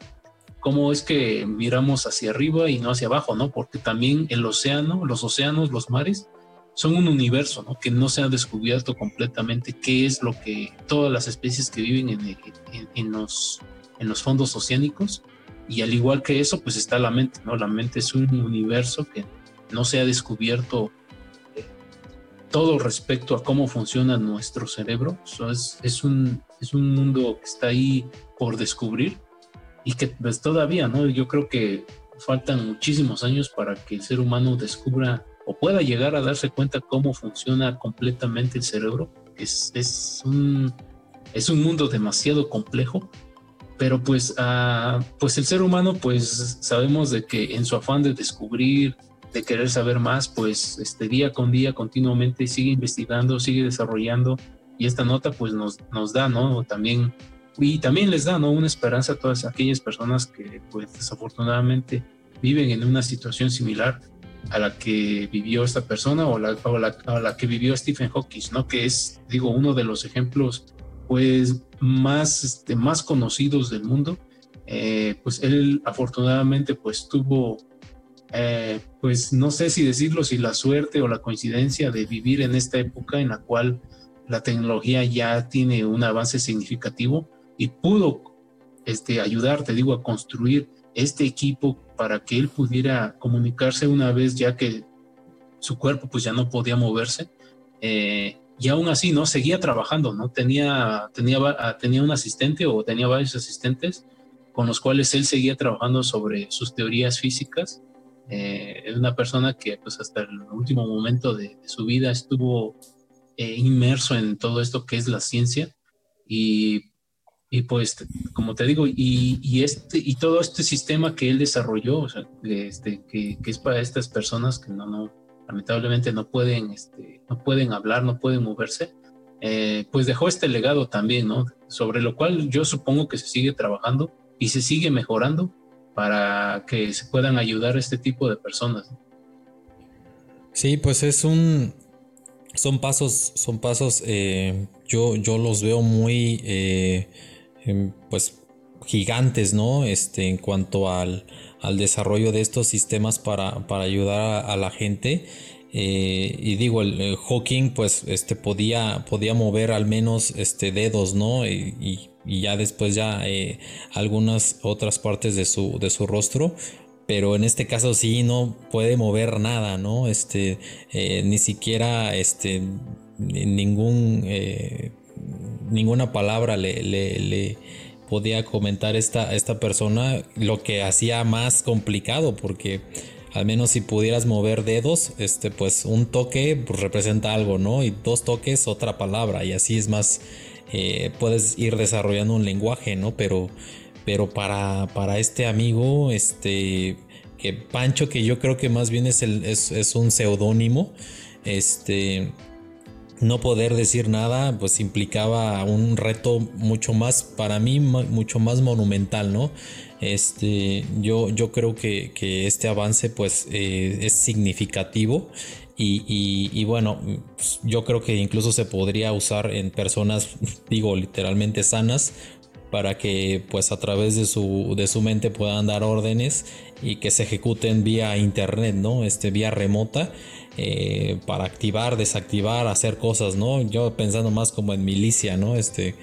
cómo es que miramos hacia arriba y no hacia abajo, ¿no? Porque también el océano, los océanos, los mares, son un universo, ¿no? Que no se ha descubierto completamente qué es lo que todas las especies que viven en, en, los, en los fondos oceánicos y al igual que eso, pues está la mente, ¿no? La mente es un universo que no se ha descubierto eh, todo respecto a cómo funciona nuestro cerebro. Es, es, un, es un mundo que está ahí por descubrir y que pues todavía, ¿no? Yo creo que faltan muchísimos años para que el ser humano descubra o pueda llegar a darse cuenta cómo funciona completamente el cerebro. Es, es, un, es un mundo demasiado complejo pero pues, ah, pues el ser humano, pues sabemos de que en su afán de descubrir, de querer saber más, pues este día con día continuamente sigue investigando, sigue desarrollando y esta nota pues nos, nos da, ¿no? También, y también les da, ¿no? Una esperanza a todas aquellas personas que pues desafortunadamente viven en una situación similar a la que vivió esta persona o, a la que vivió Stephen Hawking, ¿no? Que es, digo, uno de los ejemplos pues más, este, más conocidos del mundo. Eh, pues él afortunadamente pues tuvo, eh, pues no sé si decirlo, si la suerte o la coincidencia de vivir en esta época en la cual la tecnología ya tiene un avance significativo y pudo este, ayudar, te digo, a construir este equipo para que él pudiera comunicarse una vez ya que su cuerpo pues ya no podía moverse. Eh, y aún así, ¿no? Seguía trabajando, ¿no? Tenía, tenía, ah, tenía un asistente o tenía varios asistentes con los cuales él seguía trabajando sobre sus teorías físicas. Eh, es una persona que pues hasta el último momento de, su vida estuvo eh, inmerso en todo esto que es la ciencia y, y pues como te digo y, y, este y todo este sistema que él desarrolló o sea, este, que, que, es para estas personas que no, no lamentablemente no pueden, este, no pueden hablar, no pueden moverse, eh, pues dejó este legado también, ¿no? Sobre lo cual yo supongo que se sigue trabajando y se sigue mejorando para que se puedan ayudar a este tipo de personas. Sí, pues es un, son pasos, son pasos, eh, yo, yo los veo muy, eh, pues gigantes, ¿no? Este, en cuanto al, al desarrollo de estos sistemas para, ayudar a, la gente. Eh, y digo, el, Hawking pues este, podía, podía mover al menos este, dedos, ¿no? Y, ya después ya eh, algunas otras partes de su, de su rostro. Pero en este caso sí no puede mover nada, ¿no? Este, eh, ni siquiera este, ningún, ninguna palabra le, le podía comentar esta, esta persona, lo que hacía más complicado, porque al menos si pudieras mover dedos, este, pues un toque pues, representa algo, ¿no? Y dos toques otra palabra, y así es más, eh, puedes ir desarrollando un lenguaje, ¿no? Pero, pero para, para este amigo, este, que Pancho, que yo creo que más bien es, el, es, es un seudónimo, este no poder decir nada pues implicaba un reto mucho más para mí mucho más monumental no este yo yo creo que, este avance pues eh, es significativo y, bueno pues, yo creo que incluso se podría usar en personas digo literalmente sanas para que pues a través de su, de su mente puedan dar órdenes y que se ejecuten vía internet, ¿no? Este, vía remota eh, para activar, desactivar, hacer cosas, ¿no? Yo pensando más como en milicia, ¿no? Este,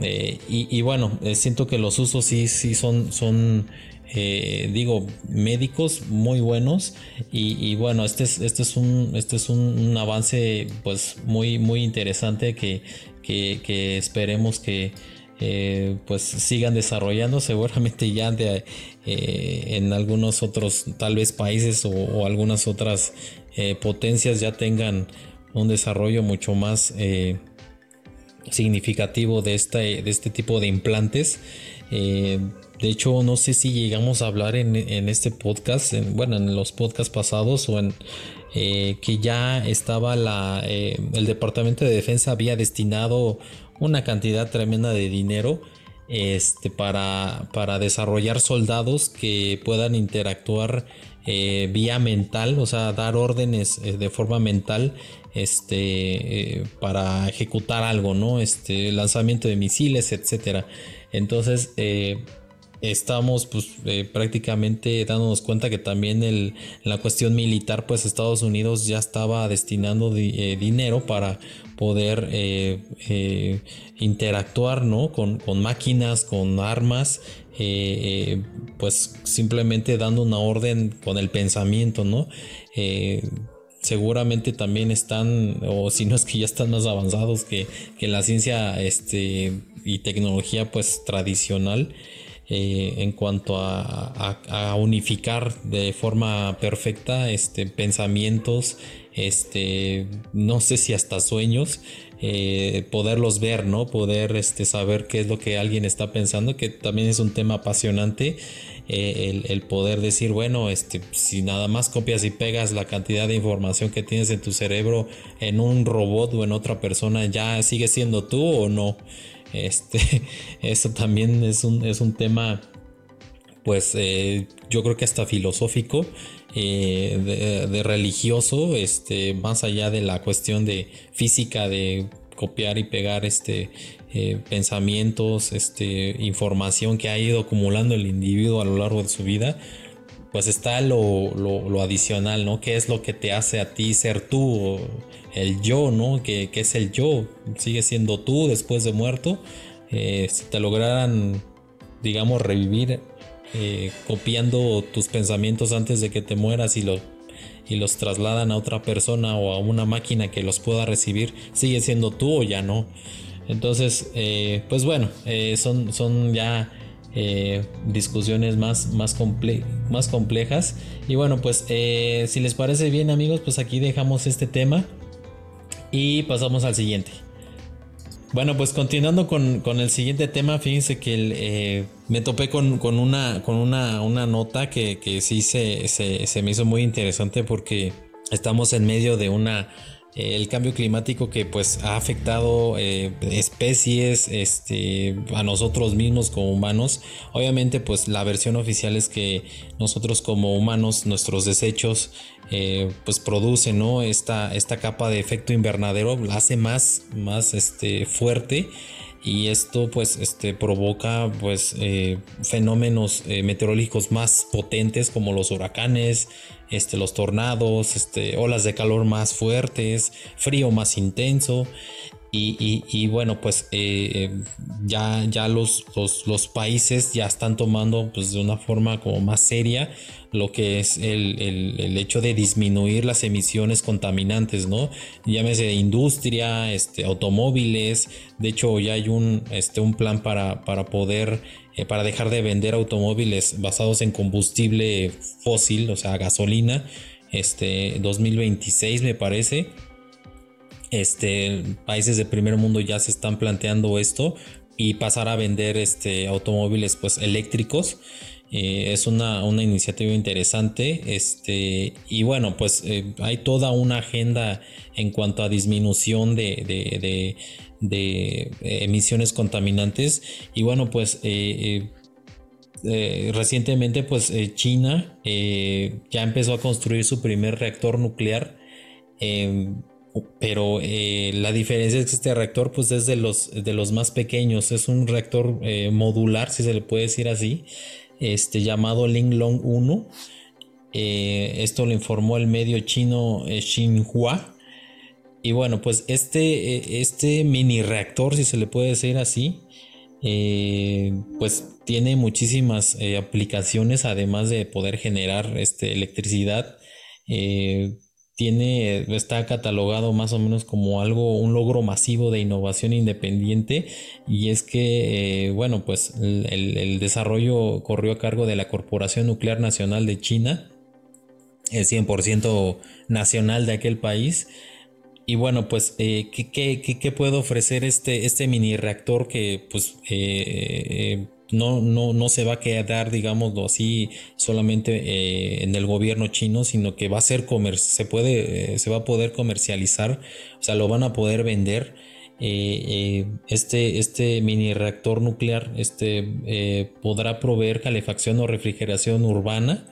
eh, y, bueno, eh, siento que los usos sí, sí son, son digo, médicos muy buenos y, bueno, este es, este es, un, este es un, avance pues muy, muy interesante que, que, esperemos que pues sigan desarrollando seguramente ya de, en algunos otros tal vez países o, algunas otras potencias ya tengan un desarrollo mucho más significativo de este, de este tipo de implantes. Eh, de hecho, no sé si llegamos a hablar en, este podcast, bueno, en los podcasts pasados o en eh, que ya estaba la, eh, el Departamento de Defensa había destinado una cantidad tremenda de dinero este, para, para desarrollar soldados que puedan interactuar vía mental, o sea, dar órdenes de forma mental este, eh, para ejecutar algo, ¿no? Este, lanzamiento de misiles, etcétera. Entonces, eh, estamos pues eh, prácticamente dándonos cuenta que también el, la cuestión militar pues Estados Unidos ya estaba destinando dinero para poder interactuar ¿no? con, máquinas con armas pues simplemente dando una orden con el pensamiento no seguramente también están, o si no es que ya están más avanzados que, la ciencia este, y tecnología pues tradicional eh, en cuanto a, unificar de forma perfecta este, pensamientos, este, no sé si hasta sueños, eh, poderlos ver, ¿no? Poder este, saber qué es lo que alguien está pensando, que también es un tema apasionante. Eh, el, poder decir, bueno, este, si nada más copias y pegas la cantidad de información que tienes en tu cerebro en un robot o en otra persona, ya sigue siendo tú o no. Este, eso también es un, es un tema, pues eh, yo creo que hasta filosófico. Eh, de, religioso, este, más allá de la cuestión de física, de copiar y pegar este, eh, pensamientos, este, información que ha ido acumulando el individuo a lo largo de su vida, pues está lo, lo, adicional, ¿no? ¿Qué es lo que te hace a ti ser tú? El yo, ¿no? ¿Qué, es el yo? Sigue siendo tú después de muerto. Eh, si te lograran, digamos, revivir eh, copiando tus pensamientos antes de que te mueras y, y los trasladan a otra persona o a una máquina que los pueda recibir, ¿sigue siendo tú o ya no? Entonces, eh, pues bueno, eh, son, son ya discusiones más, más, más complejas. Y bueno, pues si les parece bien amigos, pues aquí dejamos este tema y pasamos al siguiente. Bueno, pues continuando con, el siguiente tema, fíjense que me topé con, una, con una, una nota que, que sí se, se me hizo muy interesante porque estamos en medio de una el cambio climático que pues ha afectado eh, especies este, a nosotros mismos como humanos obviamente pues la versión oficial es que nosotros como humanos nuestros desechos eh, pues producen ¿no? esta, esta capa de efecto invernadero la hace más, más este, fuerte y esto pues este provoca pues eh, fenómenos meteorológicos más potentes como los huracanes este, los tornados, este, olas de calor más fuertes, frío más intenso. Y, bueno, pues eh, ya, ya los, los, países ya están tomando pues, de una forma como más seria lo que es el, hecho de disminuir las emisiones contaminantes, ¿no? Llámese industria, este, automóviles. De hecho, ya hay un, este, un plan para, para poder eh, para dejar de vender automóviles basados en combustible fósil, o sea, gasolina, este 2026 me parece. Este, países de primer mundo ya se están planteando esto y pasar a vender este, automóviles pues eléctricos. Eh, es una, iniciativa interesante. Este, y bueno, pues eh, hay toda una agenda en cuanto a disminución de eh, emisiones contaminantes. Y bueno, pues eh, eh, recientemente pues China ya empezó a construir su primer reactor nuclear. Pero la diferencia es que este reactor pues es de los, de los más pequeños. Es un reactor modular, si se le puede decir así. Este llamado Linglong 1. esto lo informó el medio chino Xinhua. Y bueno, pues este, eh, este mini reactor, si se le puede decir así, eh, pues tiene muchísimas eh, aplicaciones, además de poder generar este, electricidad. tiene, está catalogado más o menos como algo, un logro masivo de innovación independiente y es que, bueno, pues el, desarrollo corrió a cargo de la Corporación Nuclear Nacional de China, el 100% nacional de aquel país. Y bueno, pues, eh, ¿qué, qué, puede ofrecer este, este mini reactor que, pues, eh, no, no, no se va a quedar, digámoslo así, solamente eh, en el gobierno chino, sino que va a ser comer se puede, eh, se va a poder comercializar, o sea, lo van a poder vender. Eh, este, este mini reactor nuclear este, podrá proveer calefacción o refrigeración urbana,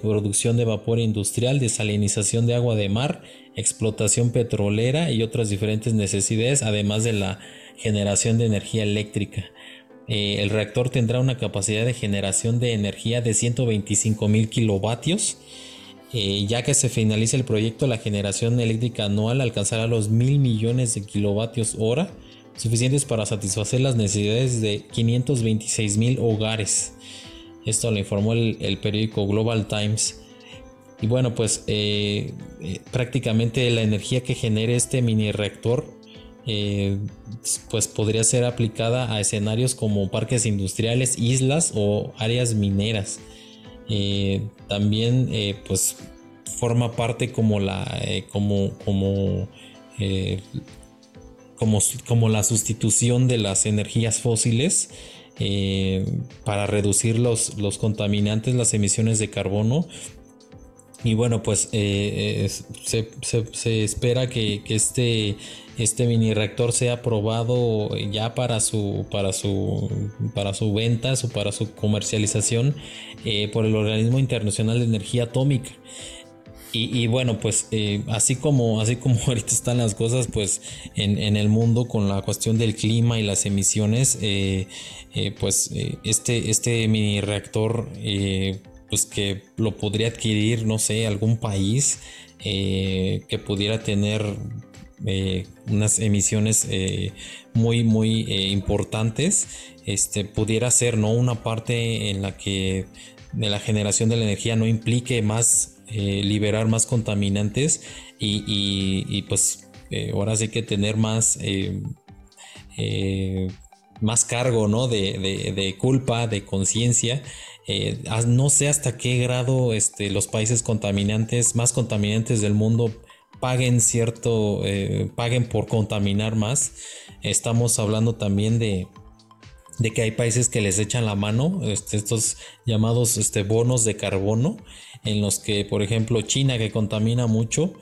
producción de vapor industrial, desalinización de agua de mar, explotación petrolera y otras diferentes necesidades, además de la generación de energía eléctrica. Eh, el reactor tendrá una capacidad de generación de energía de 125 mil kilovatios. Eh, ya que se finalice el proyecto, la generación eléctrica anual alcanzará los mil millones de kilovatios hora, suficientes para satisfacer las necesidades de 526 mil hogares. Esto lo informó el, periódico Global Times. Y bueno, pues eh, prácticamente la energía que genere este mini reactor eh, pues podría ser aplicada a escenarios como parques industriales, islas o áreas mineras. Eh, también eh, pues forma parte como la como como como, como la sustitución de las energías fósiles para reducir los, los contaminantes, las emisiones de carbono y bueno, pues se, espera que, este este mini reactor sea aprobado ya para su para su para su venta o para su comercialización eh, por el organismo internacional de energía atómica. Y, bueno pues eh, así como así como ahorita están las cosas pues en, el mundo con la cuestión del clima y las emisiones eh, pues este este mini reactor pues que lo podría adquirir no sé algún país que pudiera tener eh, unas emisiones eh, muy muy eh, importantes este pudiera ser no una parte en la que de la generación de la energía no implique más liberar más contaminantes y, pues ahora sí que tener más más cargo ¿no? de, culpa de conciencia no sé hasta qué grado este, los países contaminantes más contaminantes del mundo paguen cierto, eh, paguen por contaminar más. Estamos hablando también de, de que hay países que les echan la mano, este, estos llamados este, bonos de carbono, en los que, por ejemplo, China que contamina mucho,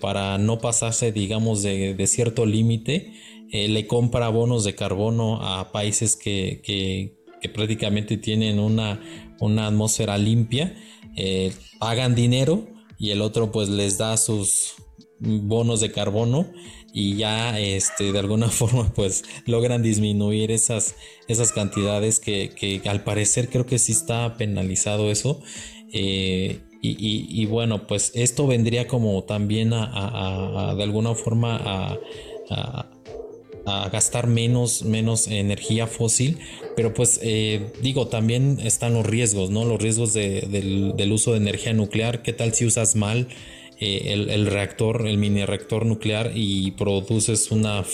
para no pasarse, digamos, de, cierto límite, eh, le compra bonos de carbono a países que, que, prácticamente tienen una, una atmósfera limpia, eh, pagan dinero y el otro pues les da sus bonos de carbono y ya este de alguna forma pues logran disminuir esas, esas cantidades que, al parecer creo que sí está penalizado eso. Eh, y, bueno pues esto vendría como también a, de alguna forma a, gastar menos, menos energía fósil, pero pues eh, digo, también están los riesgos, ¿no? Los riesgos del, uso de energía nuclear, ¿qué tal si usas mal eh, el, reactor, el mini reactor nuclear y produces una,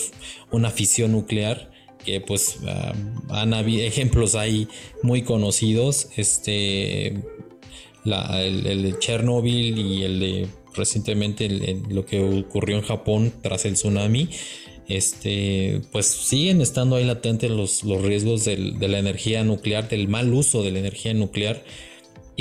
una fisión nuclear? Que pues ah, han habido ejemplos ahí muy conocidos, este, el, de Chernobyl y el de recientemente lo que ocurrió en Japón tras el tsunami este, pues siguen estando ahí latentes los, los riesgos de la energía nuclear, del mal uso de la energía nuclear.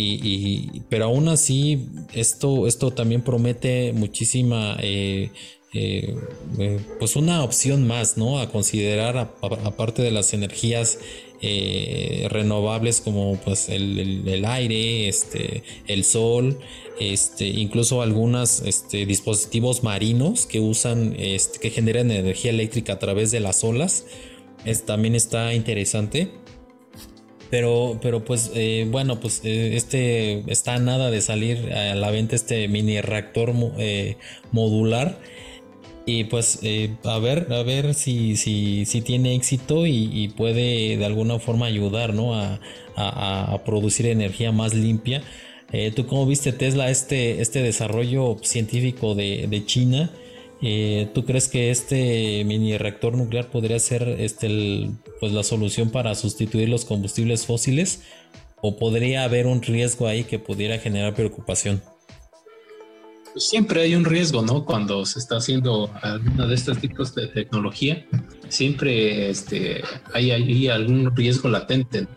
Y, pero aún así, esto, esto también promete muchísima, eh, eh, eh, pues una opción más, ¿no? A considerar, aparte de las energías renovables como pues el, el, aire, este, el sol, este, incluso algunos este, dispositivos marinos que usan, este, que generan energía eléctrica a través de las olas. también está interesante. Pero, pero pues eh, bueno, pues eh, este está nada de salir a la venta este mini reactor eh, modular. Y pues a ver, a ver si, si, tiene éxito y, puede de alguna forma ayudar ¿no? a, producir energía más limpia Eh, ¿Tú cómo viste Tesla este, este desarrollo científico de, China? Eh, ¿Tú crees que este mini reactor nuclear podría ser este, pues la solución para sustituir los combustibles fósiles? ¿O podría haber un riesgo ahí que pudiera generar preocupación? Pues siempre hay un riesgo, ¿no? Cuando se está haciendo alguna de estos tipos de tecnología, siempre este, hay, hay algún riesgo latente.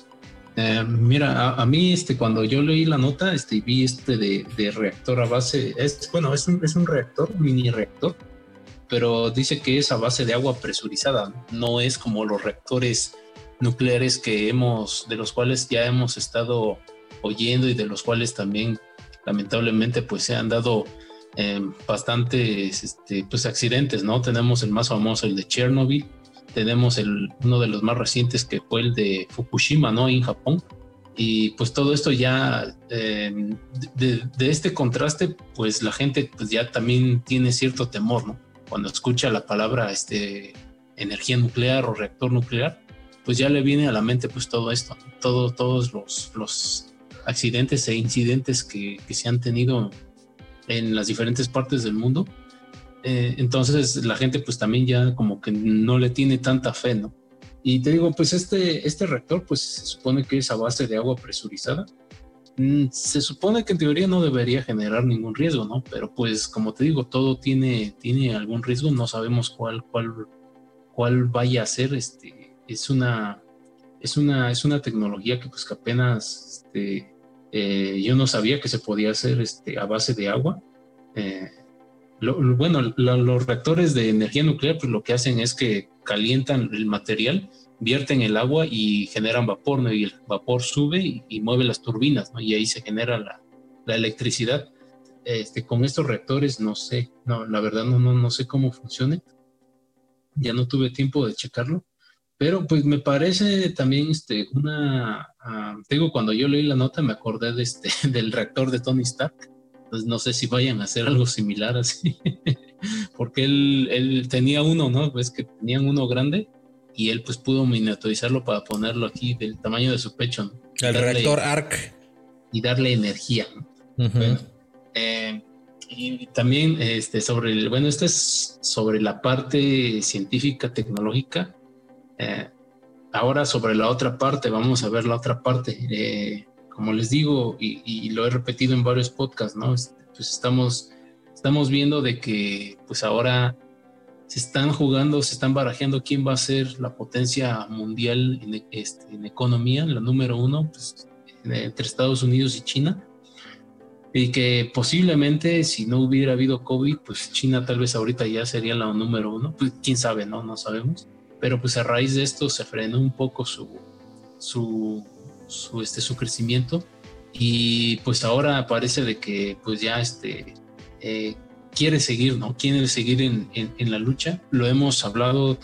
Eh, mira, a, mí este, cuando yo leí la nota este, vi este de, reactor a base, es, bueno, es un, es un reactor, un mini reactor, pero dice que es a base de agua presurizada, no es como los reactores nucleares que hemos, de los cuales ya hemos estado oyendo y de los cuales también lamentablemente pues se han dado eh, bastantes este, pues accidentes, ¿no? Tenemos el más famoso, el de Chernobyl, tenemos el, uno de los más recientes que fue el de Fukushima, ¿no? En Japón. Y pues todo esto ya, eh, de, este contraste, pues la gente pues ya también tiene cierto temor, ¿no? Cuando escucha la palabra este, energía nuclear o reactor nuclear, pues ya le viene a la mente pues todo esto, todo, todos los, los accidentes e incidentes que, que se han tenido en las diferentes partes del mundo eh, entonces la gente pues también ya como que no le tiene tanta fe, ¿no? Y te digo, pues este, este reactor pues se supone que es a base de agua presurizada. Mm, se supone que en teoría no debería generar ningún riesgo, ¿no? Pero pues como te digo, todo tiene, tiene algún riesgo, no sabemos cuál, cuál, cuál vaya a ser. Este, es, una, es, una, es una tecnología que pues que apenas este, eh, yo no sabía que se podía hacer este, a base de agua. Eh, bueno, los reactores de energía nuclear, pues lo que hacen es que calientan el material, vierten el agua y generan vapor, ¿no? Y el vapor sube y, mueve las turbinas, ¿no? Y ahí se genera la, electricidad. Este, con estos reactores no sé, no, la verdad no, no, no sé cómo funcione. Ya no tuve tiempo de checarlo, pero pues me parece también este, una, uh, digo, cuando yo leí la nota me acordé de este, del reactor de Tony Stark pues no sé si vayan a hacer algo similar así, porque él, él tenía uno, ¿no? Ves que tenían uno grande y él pues pudo miniaturizarlo para ponerlo aquí del tamaño de su pecho, ¿no? El reactor ARC. Y darle energía, ¿no? Eh, y también este, sobre el, bueno, este es sobre la parte científica, tecnológica. Eh, ahora sobre la otra parte, vamos a ver la otra parte. Eh, como les digo, y, lo he repetido en varios podcasts, ¿no? Pues estamos, estamos viendo de que pues ahora se están jugando, se están barajeando quién va a ser la potencia mundial en, este, en economía, la número uno, pues, entre Estados Unidos y China. Y que posiblemente si no hubiera habido COVID, pues China tal vez ahorita ya sería la número uno. Pues quién sabe, ¿no? No sabemos. Pero pues a raíz de esto se frenó un poco su, su su, este, su crecimiento y pues ahora parece de que pues ya este, eh, quiere seguir, ¿no? Quiere seguir en, en, la lucha. Lo hemos hablado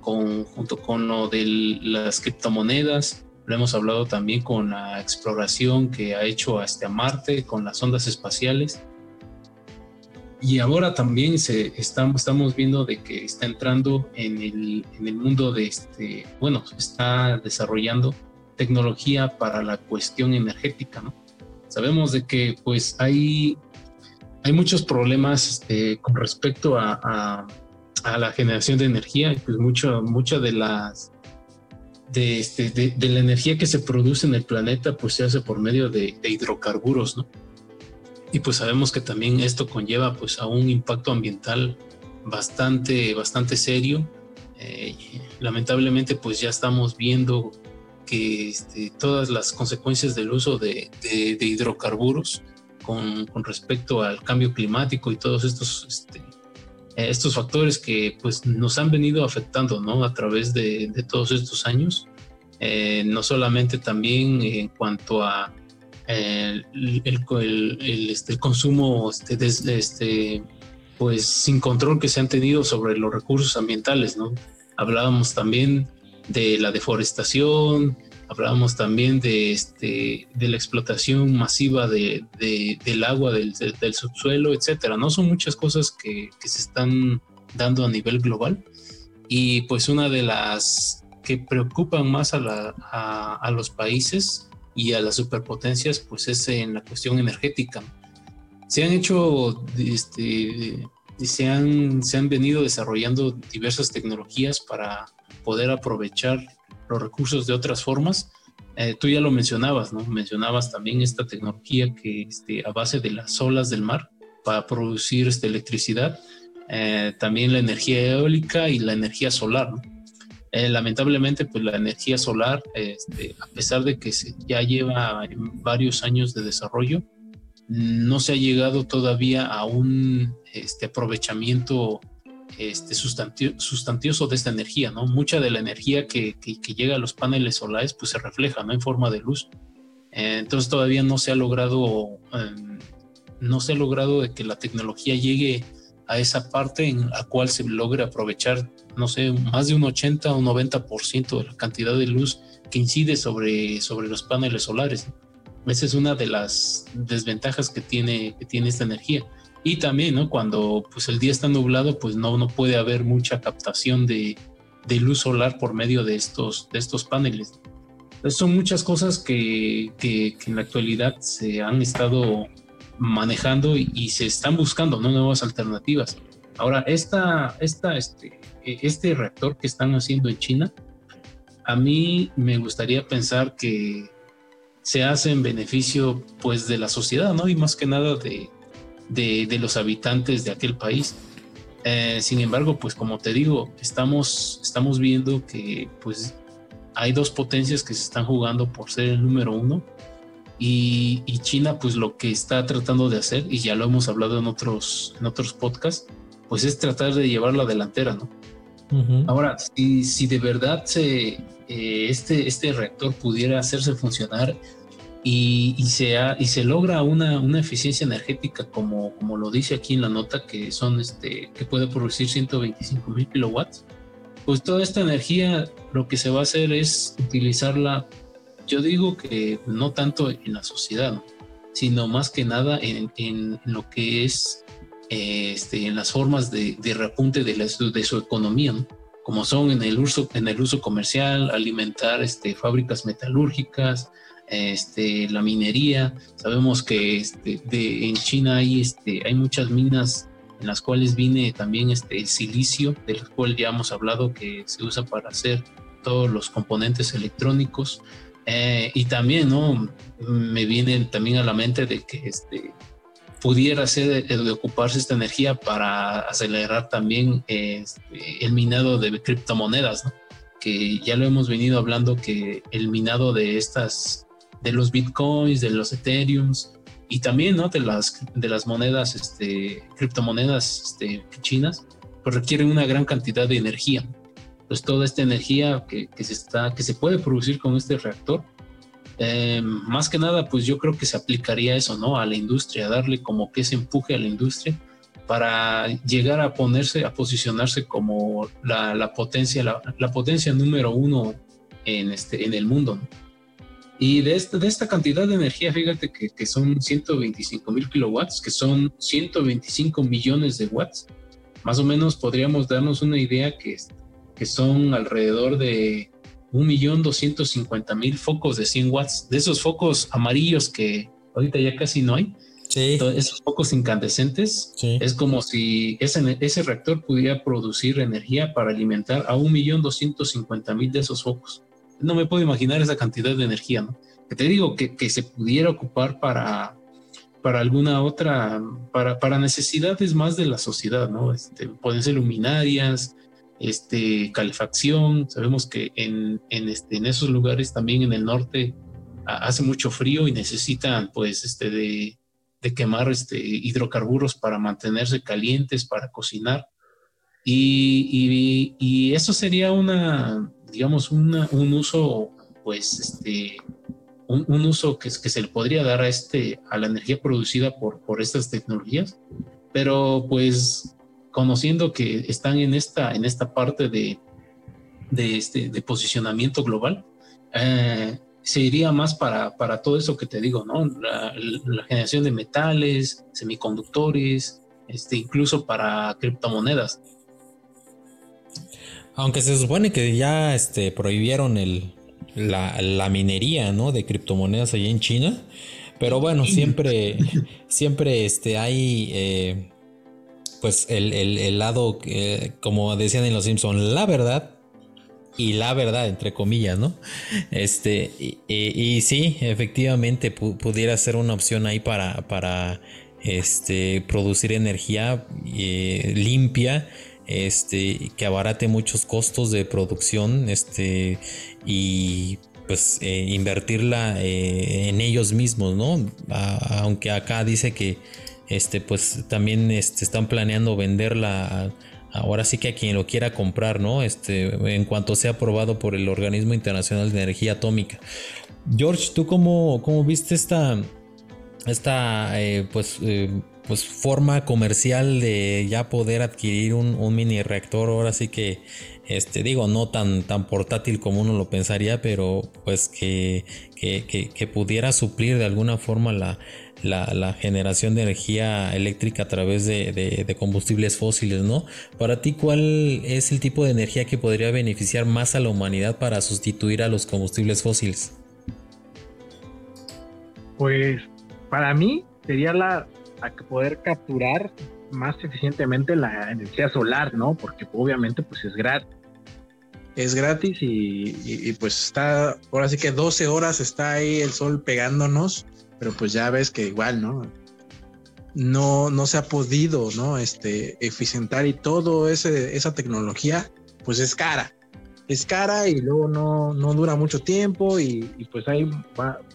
con, junto con lo de las criptomonedas, lo hemos hablado también con la exploración que ha hecho hasta Marte, con las ondas espaciales. Y ahora también se estamos, estamos viendo de que está entrando en el, en el mundo de este, bueno, está desarrollando tecnología para la cuestión energética, ¿no? Sabemos de que pues hay, hay muchos problemas este, con respecto a, a, la generación de energía, pues mucho, mucha de las de, este, de, la energía que se produce en el planeta pues se hace por medio de, hidrocarburos, ¿no? Y pues sabemos que también esto conlleva pues a un impacto ambiental bastante, bastante serio. Eh, lamentablemente pues ya estamos viendo que este, todas las consecuencias del uso de, hidrocarburos con, respecto al cambio climático y todos estos, este, estos factores que pues, nos han venido afectando ¿no? a través de, todos estos años, eh, no solamente también en cuanto a el, el, este, consumo este, este, pues, sin control que se han tenido sobre los recursos ambientales, ¿no? Hablábamos también de la deforestación, hablábamos también de, este, de la explotación masiva de, del agua, del, subsuelo, etcétera. No son muchas cosas que, se están dando a nivel global. Y pues una de las que preocupan más a, la, a, los países y a las superpotencias, pues es en la cuestión energética. Se han hecho, este, se han, se han venido desarrollando diversas tecnologías para poder aprovechar los recursos de otras formas. Eh, tú ya lo mencionabas, ¿no? Mencionabas también esta tecnología que este, a base de las olas del mar para producir esta electricidad, eh, también la energía eólica y la energía solar, ¿no? Eh, lamentablemente, pues la energía solar, este, a pesar de que ya lleva varios años de desarrollo, no se ha llegado todavía a un este, aprovechamiento este, sustantioso de esta energía, ¿no? Mucha de la energía que, llega a los paneles solares, pues se refleja, ¿no? En forma de luz. Eh, entonces todavía no se ha logrado, em, no se ha logrado de que la tecnología llegue a esa parte en la cual se logre aprovechar, no sé, más de un 80 o 90% de la cantidad de luz que incide sobre, sobre los paneles solares. Esa es una de las desventajas que tiene, que tiene esta energía. Y también, ¿no? Cuando pues, el día está nublado, pues no, no puede haber mucha captación de, de luz solar por medio de estos, de estos paneles. Son muchas cosas que, que, en la actualidad se han estado manejando y, se están buscando nuevas alternativas. Ahora, esta, este, este reactor que están haciendo en China, a mí me gustaría pensar que se hace en beneficio pues de la sociedad, ¿no? Y más que nada de, de, los habitantes de aquel país. Eh, sin embargo, pues como te digo, estamos, estamos viendo que pues hay dos potencias que se están jugando por ser el número uno y, China, pues lo que está tratando de hacer, y ya lo hemos hablado en otros, en otros podcasts, pues es tratar de llevar la delantera, ¿no? Ahora, si, si, de verdad se, eh, este, este reactor pudiera hacerse funcionar y, y, se, y se logra una, una, eficiencia energética como, como lo dice aquí en la nota, que son este, que puede producir 125 mil kilowatts, pues toda esta energía lo que se va a hacer es utilizarla yo digo que no tanto en la sociedad, sino más que nada en, lo que es este, en las formas de, repunte de, de, su economía, como son en el uso, en el uso comercial, alimentar este, fábricas metalúrgicas, este, la minería. Sabemos que este, de, en China hay, este, hay muchas minas en las cuales viene también este silicio, del cual ya hemos hablado que se usa para hacer todos los componentes electrónicos. Eh, y también, ¿no? Me viene también a la mente de que este, pudiera ser de, ocuparse esta energía para acelerar también este, el minado de criptomonedas, ¿no? Que ya lo hemos venido hablando que el minado de estas, de los bitcoins, de los ethereums y también, ¿no? De las, de las monedas, este, criptomonedas este, chinas, pues requieren una gran cantidad de energía pues toda esta energía que, se está, que se puede producir con este reactor, eh, más que nada, pues yo creo que se aplicaría eso, ¿no? A la industria, darle como que ese empuje a la industria para llegar a ponerse, a posicionarse como la, potencia, la, potencia número uno en, este, en el mundo, ¿no? Y de esta, de esta cantidad de energía, fíjate que, que son 125 mil kilowatts, que son 125 millones de watts. Más o menos podríamos darnos una idea que que son alrededor de 1.250.000 focos de 100 watts, de esos focos amarillos que ahorita ya casi no hay. Sí. esos focos incandescentes es como si ese, ese reactor pudiera producir energía para alimentar a 1.250.000 de esos focos. No me puedo imaginar esa cantidad de energía, ¿no? Que te digo que, que se pudiera ocupar para, para alguna otra, para, para necesidades más de la sociedad, ¿no? Este, pueden ser luminarias, este, calefacción. Sabemos que en, en, este, en esos lugares también en el norte hace mucho frío y necesitan pues este, de, de, quemar este, hidrocarburos para mantenerse calientes, para cocinar. Y, y, eso sería una, digamos, una, un uso, pues, este, un, un, uso que, que se le podría dar a, este, a la energía producida por, por estas tecnologías. Pero pues conociendo que están en esta, en esta parte de, de, este, de posicionamiento global, eh, se iría más para, para, todo eso que te digo, ¿no? La, generación de metales, semiconductores, este, incluso para criptomonedas. Aunque se supone que ya este, prohibieron el, la, minería, ¿no? De criptomonedas allá en China. Pero bueno, siempre, siempre este, hay, eh, pues, el, lado, como decían en Los Simpsons, la verdad y la verdad, entre comillas, ¿no? Este, y, sí, efectivamente pudiera ser una opción ahí para, para este, producir energía eh, limpia este, que abarate muchos costos de producción este, y pues eh, invertirla eh, en ellos mismos, ¿no? aunque acá dice que este, pues también este, están planeando venderla ahora sí que a quien lo quiera comprar, ¿no? Este, en cuanto sea aprobado por el Organismo Internacional de Energía Atómica. George, ¿tú cómo, cómo viste esta, esta eh, pues pues forma comercial de ya poder adquirir un, mini reactor ahora sí que este digo no tan tan portátil como uno lo pensaría pero pues que, que, pudiera suplir de alguna forma la, la, generación de energía eléctrica a través de, combustibles fósiles, ¿no? Para ti, ¿cuál es el tipo de energía que podría beneficiar más a la humanidad para sustituir a los combustibles fósiles? Pues para mí sería la, poder capturar más eficientemente la energía solar, ¿no? Porque obviamente pues es gratis. Es gratis y, pues está, ahora sí que 12 horas está ahí el sol pegándonos, pero pues ya ves que igual, ¿no? No, no se ha podido, ¿no? Este, eficientar y todo ese, esa tecnología, pues es cara. Es cara y luego no, no dura mucho tiempo y, pues hay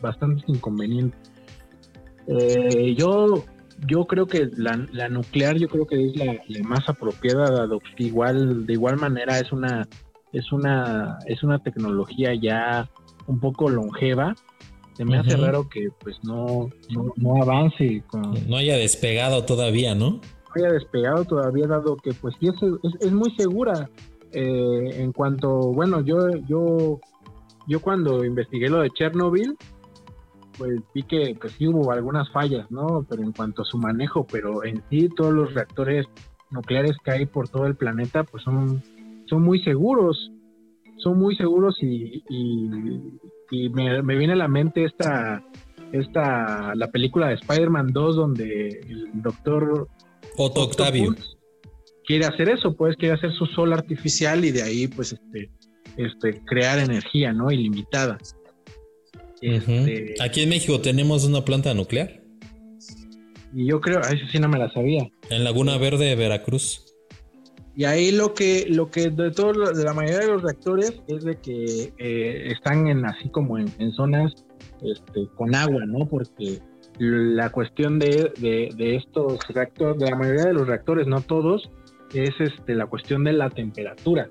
bastantes inconvenientes. Eh, yo yo creo que la, nuclear yo creo que es la, más apropiada dado que igual de igual manera es una es una es una tecnología ya un poco longeva se me hace raro que pues no, no, avance no haya despegado todavía no no haya despegado todavía dado que pues sí es, es, muy segura. Eh, en cuanto bueno yo yo yo cuando investigué lo de Chernobyl pues vi que pues sí hubo algunas fallas, ¿no? Pero en cuanto a su manejo, pero en sí todos los reactores nucleares que hay por todo el planeta, pues son, son muy seguros, son muy seguros y, y, me, viene a la mente esta, esta, la película de Spider-Man 2 donde el doctor Otto Octavio quiere hacer eso, pues quiere hacer su sol artificial y de ahí pues este, este crear energía, ¿no? Ilimitada. Este, Aquí en México tenemos una planta nuclear. Y yo creo, eso sí no me la sabía. En Laguna Verde, de Veracruz. Y ahí lo que, lo que de todo, de la mayoría de los reactores es de que eh, están en así como en, zonas este, con agua, ¿no? Porque la cuestión de, de, estos reactores, de la mayoría de los reactores, no todos, es este, la cuestión de la temperatura.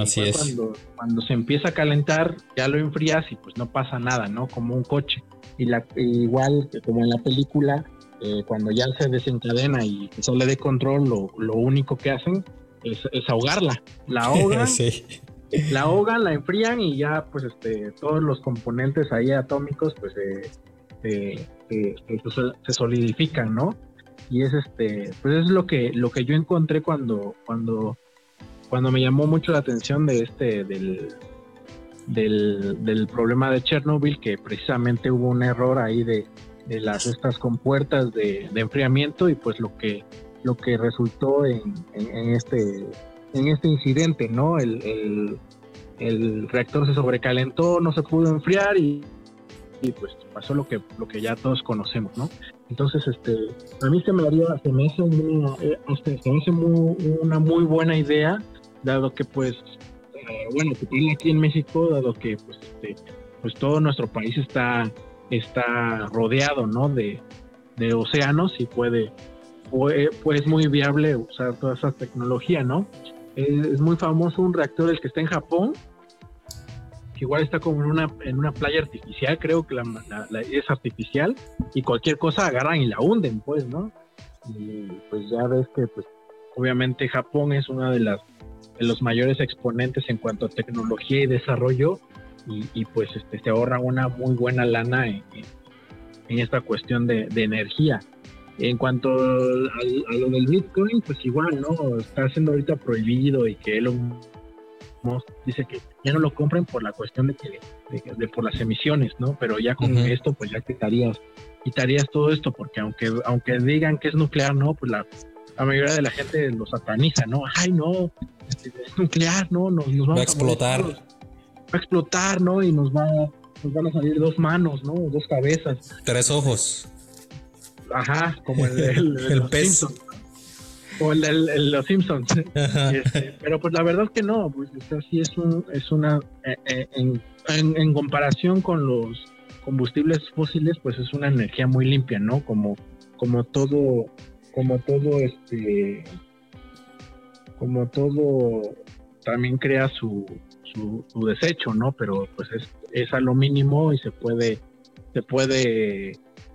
Así es. Cuando, cuando se empieza a calentar, ya lo enfrías y pues no pasa nada, ¿no? Como un coche. Y la, igual como en la película, eh, cuando ya se desencadena y sale de control, lo, lo único que hacen es, ahogarla. La ahogan, la ahogan, la enfrían y ya pues este todos los componentes ahí atómicos pues se solidifican, ¿no? Y es este, pues es lo que, lo que yo encontré cuando, cuando cuando me llamó mucho la atención de este, del, del, problema de Chernobyl, que precisamente hubo un error ahí de, las estas compuertas de, de, enfriamiento y pues lo que, lo que resultó en, este, en este incidente, ¿no? El, reactor se sobrecalentó, no se pudo enfriar y, y, pues pasó lo que, lo que ya todos conocemos, ¿no? Entonces, este, a mí se me haría, se me hace, una, este, se me hace una muy buena idea dado que pues, eh, bueno, aquí en México, dado que pues, este, pues todo nuestro país está, está rodeado, ¿no? De, océanos y puede, pues muy viable usar toda esa tecnología, ¿no? Es, muy famoso un reactor el que está en Japón, que igual está como en una, en una playa artificial, creo que la, es artificial, y cualquier cosa agarran y la hunden, pues, ¿no? Pues ya ves que, pues, obviamente Japón es una de las de los mayores exponentes en cuanto a tecnología y desarrollo y, pues este, se ahorra una muy buena lana en, esta cuestión de, energía. En cuanto a, lo del Bitcoin, pues igual, ¿no? Está siendo ahorita prohibido y que Elon Musk dice que ya no lo compren por la cuestión de que de, por las emisiones, ¿no? Pero ya con esto pues ya quitarías quitarías todo esto porque aunque aunque digan que es nuclear, no, pues la, la mayoría de la gente lo sataniza, ¿no? Ay, no, este, es nuclear, no, nos, nos va a explotar. va a explotar, ¿no? Y nos va nos van a salir dos manos, ¿no? Dos cabezas. Tres ojos. Ajá, como el, el, pez. O el, de los Simpsons. Este, pero pues la verdad que no, pues sí es, un, es una, eh, eh, en, en, comparación con los combustibles fósiles, pues es una energía muy limpia, ¿no? Como, como todo, como todo este, como todo también crea su, su, su desecho, ¿no? Pero pues es, es a lo mínimo y se puede, se puede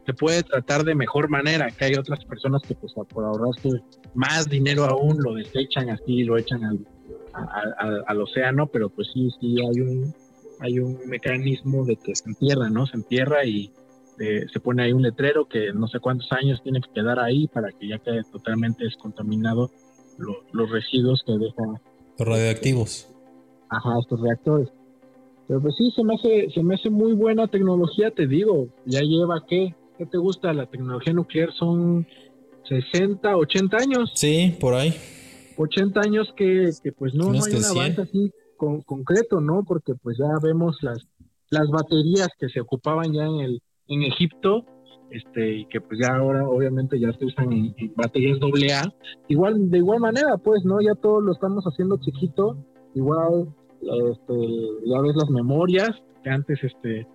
se puede tratar de mejor manera, que hay otras personas que pues por ahorrarse más dinero aún lo desechan así, lo echan al, al, océano, pero pues sí, sí hay un, hay un mecanismo de que se entierra, ¿no? Se entierra y eh, se pone ahí un letrero que no sé cuántos años tiene que quedar ahí para que ya quede totalmente descontaminado los residuos que dejan. Los radioactivos. Ajá, estos reactores. Pero pues sí, se me hace, se me hace muy buena tecnología, te digo. Ya lleva, ¿qué? ¿Qué te gusta? La tecnología nuclear son 60, 80 años. Sí, por ahí. 80 años que, pues no, hay un avance así con, concreto, ¿no? Porque pues ya vemos las, las baterías que se ocupaban ya en, el, en Egipto, este, y que pues ya ahora obviamente ya se usan en, baterías doble A. Igual, de igual manera, pues, ¿no? Ya todo lo estamos haciendo chiquito, igual, este, ya ves las memorias, que antes, este,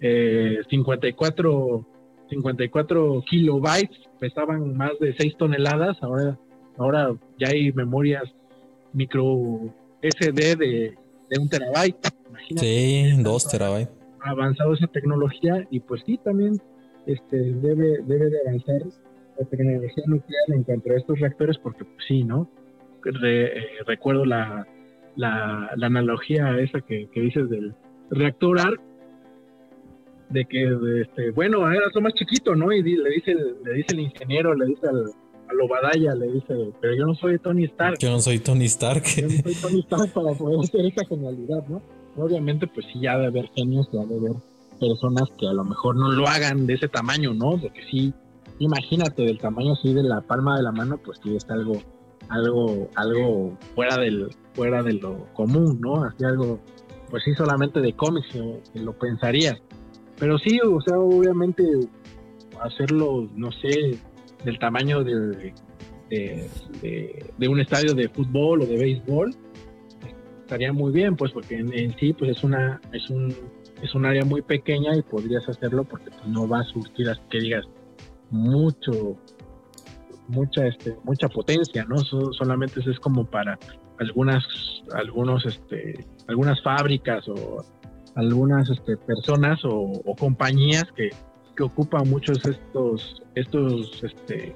eh, 54 54 kilobytes, pesaban más de 6 toneladas, ahora, ahora ya hay memorias micro SD de, de un terabyte. sí, dos terabytes. Ha avanzado esa tecnología y pues sí, también este, debe, debe de avanzar la tecnología nuclear en cuanto a estos reactores, porque pues sí, ¿no? Eh, recuerdo la, la, la, analogía esa que, que dices del reactor ARC, de que, este, bueno, era lo más chiquito, ¿no? Y le dice, le dice el ingeniero, le dice al, a Obadaya, le dice, pero yo no soy Tony Stark. Yo no soy Tony Stark. Yo no soy Tony Stark para poder hacer esa genialidad, ¿no? Obviamente, pues sí, ya de haber genios, ya de haber personas que a lo mejor no lo hagan de ese tamaño, ¿no? Porque sí, imagínate, del tamaño así de la palma de la mano, pues sí está algo, algo, algo fuera del, fuera de lo común, ¿no? Así algo, pues sí, solamente de cómics, que lo pensarías pero sí, o sea, obviamente hacerlo, no sé, del tamaño de, de, un estadio de fútbol o de béisbol, estaría muy bien, pues porque en, sí, pues es una, es un, es un área muy pequeña y podrías hacerlo porque pues, no va a surtir, que digas, mucho, mucha, este, mucha potencia, ¿no? solamente es como para algunas, algunos, este, algunas fábricas o algunas este, personas o, compañías que, ocupan muchos estos, estos este,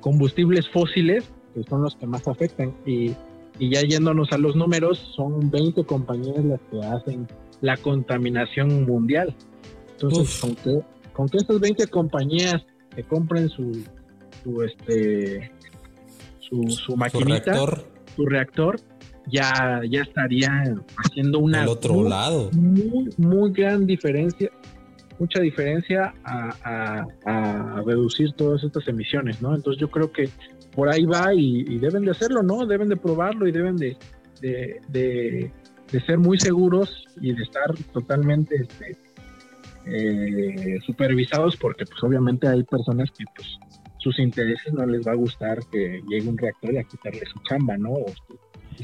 combustibles fósiles, que son los que más afectan. Y, ya yéndonos a los números, son 20 compañías las que hacen la contaminación mundial. Entonces, con que, con que estas 20 compañías que compren su, su, este, su, su maquinita, su reactor ya, ya estaría haciendo una otro muy, lado. Muy, gran diferencia, mucha diferencia a, reducir todas estas emisiones, ¿no? Entonces yo creo que por ahí va y, deben de hacerlo, ¿no? Deben de probarlo y deben de, de, ser muy seguros y de estar totalmente este, eh, supervisados porque pues obviamente hay personas que pues sus intereses no les va a gustar que llegue un reactor y a quitarle su chamba, ¿no?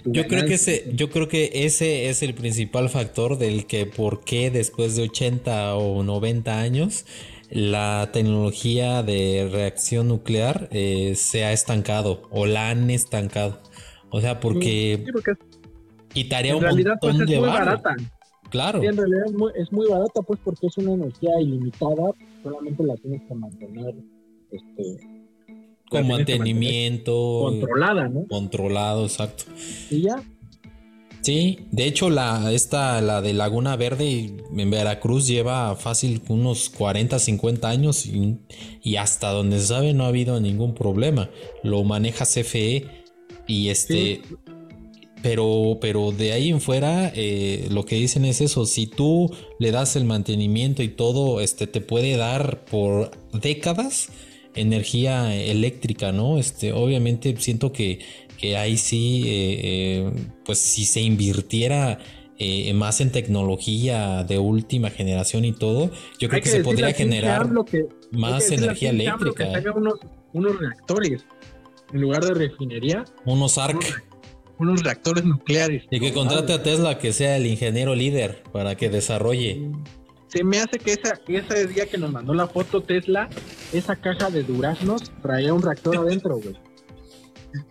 Yo creo que ese, yo creo que ese es el principal factor del que por qué después de 80 o 90 años la tecnología de reacción nuclear eh, se ha estancado o la han estancado. O sea, porque, quitaría un realidad, pues, montón es muy barata. Claro. en realidad es muy, es muy barata, pues porque es una energía ilimitada, solamente la tienes que mantener este, con mantenimiento. Controlada, ¿no? Controlado, exacto. Y ya. Sí, de hecho la esta la de Laguna Verde en Veracruz lleva fácil unos 40, 50 años y, hasta donde se sabe no ha habido ningún problema. Lo maneja CFE y este pero, pero de ahí en fuera, eh, lo que dicen es eso. Si tú le das el mantenimiento y todo, este te puede dar por décadas energía eléctrica, ¿no? Este, obviamente siento que, que ahí sí, eh, eh, pues si se invirtiera más en tecnología de última generación y todo, yo creo que, se podría generar más energía eléctrica. Que unos, unos reactores en lugar de refinería. Unos ARC unos reactores nucleares. Y que contrate a Tesla que sea el ingeniero líder para que desarrolle. Se me hace que esa, ese día que nos mandó la foto Tesla, esa caja de duraznos traía un reactor adentro, güey.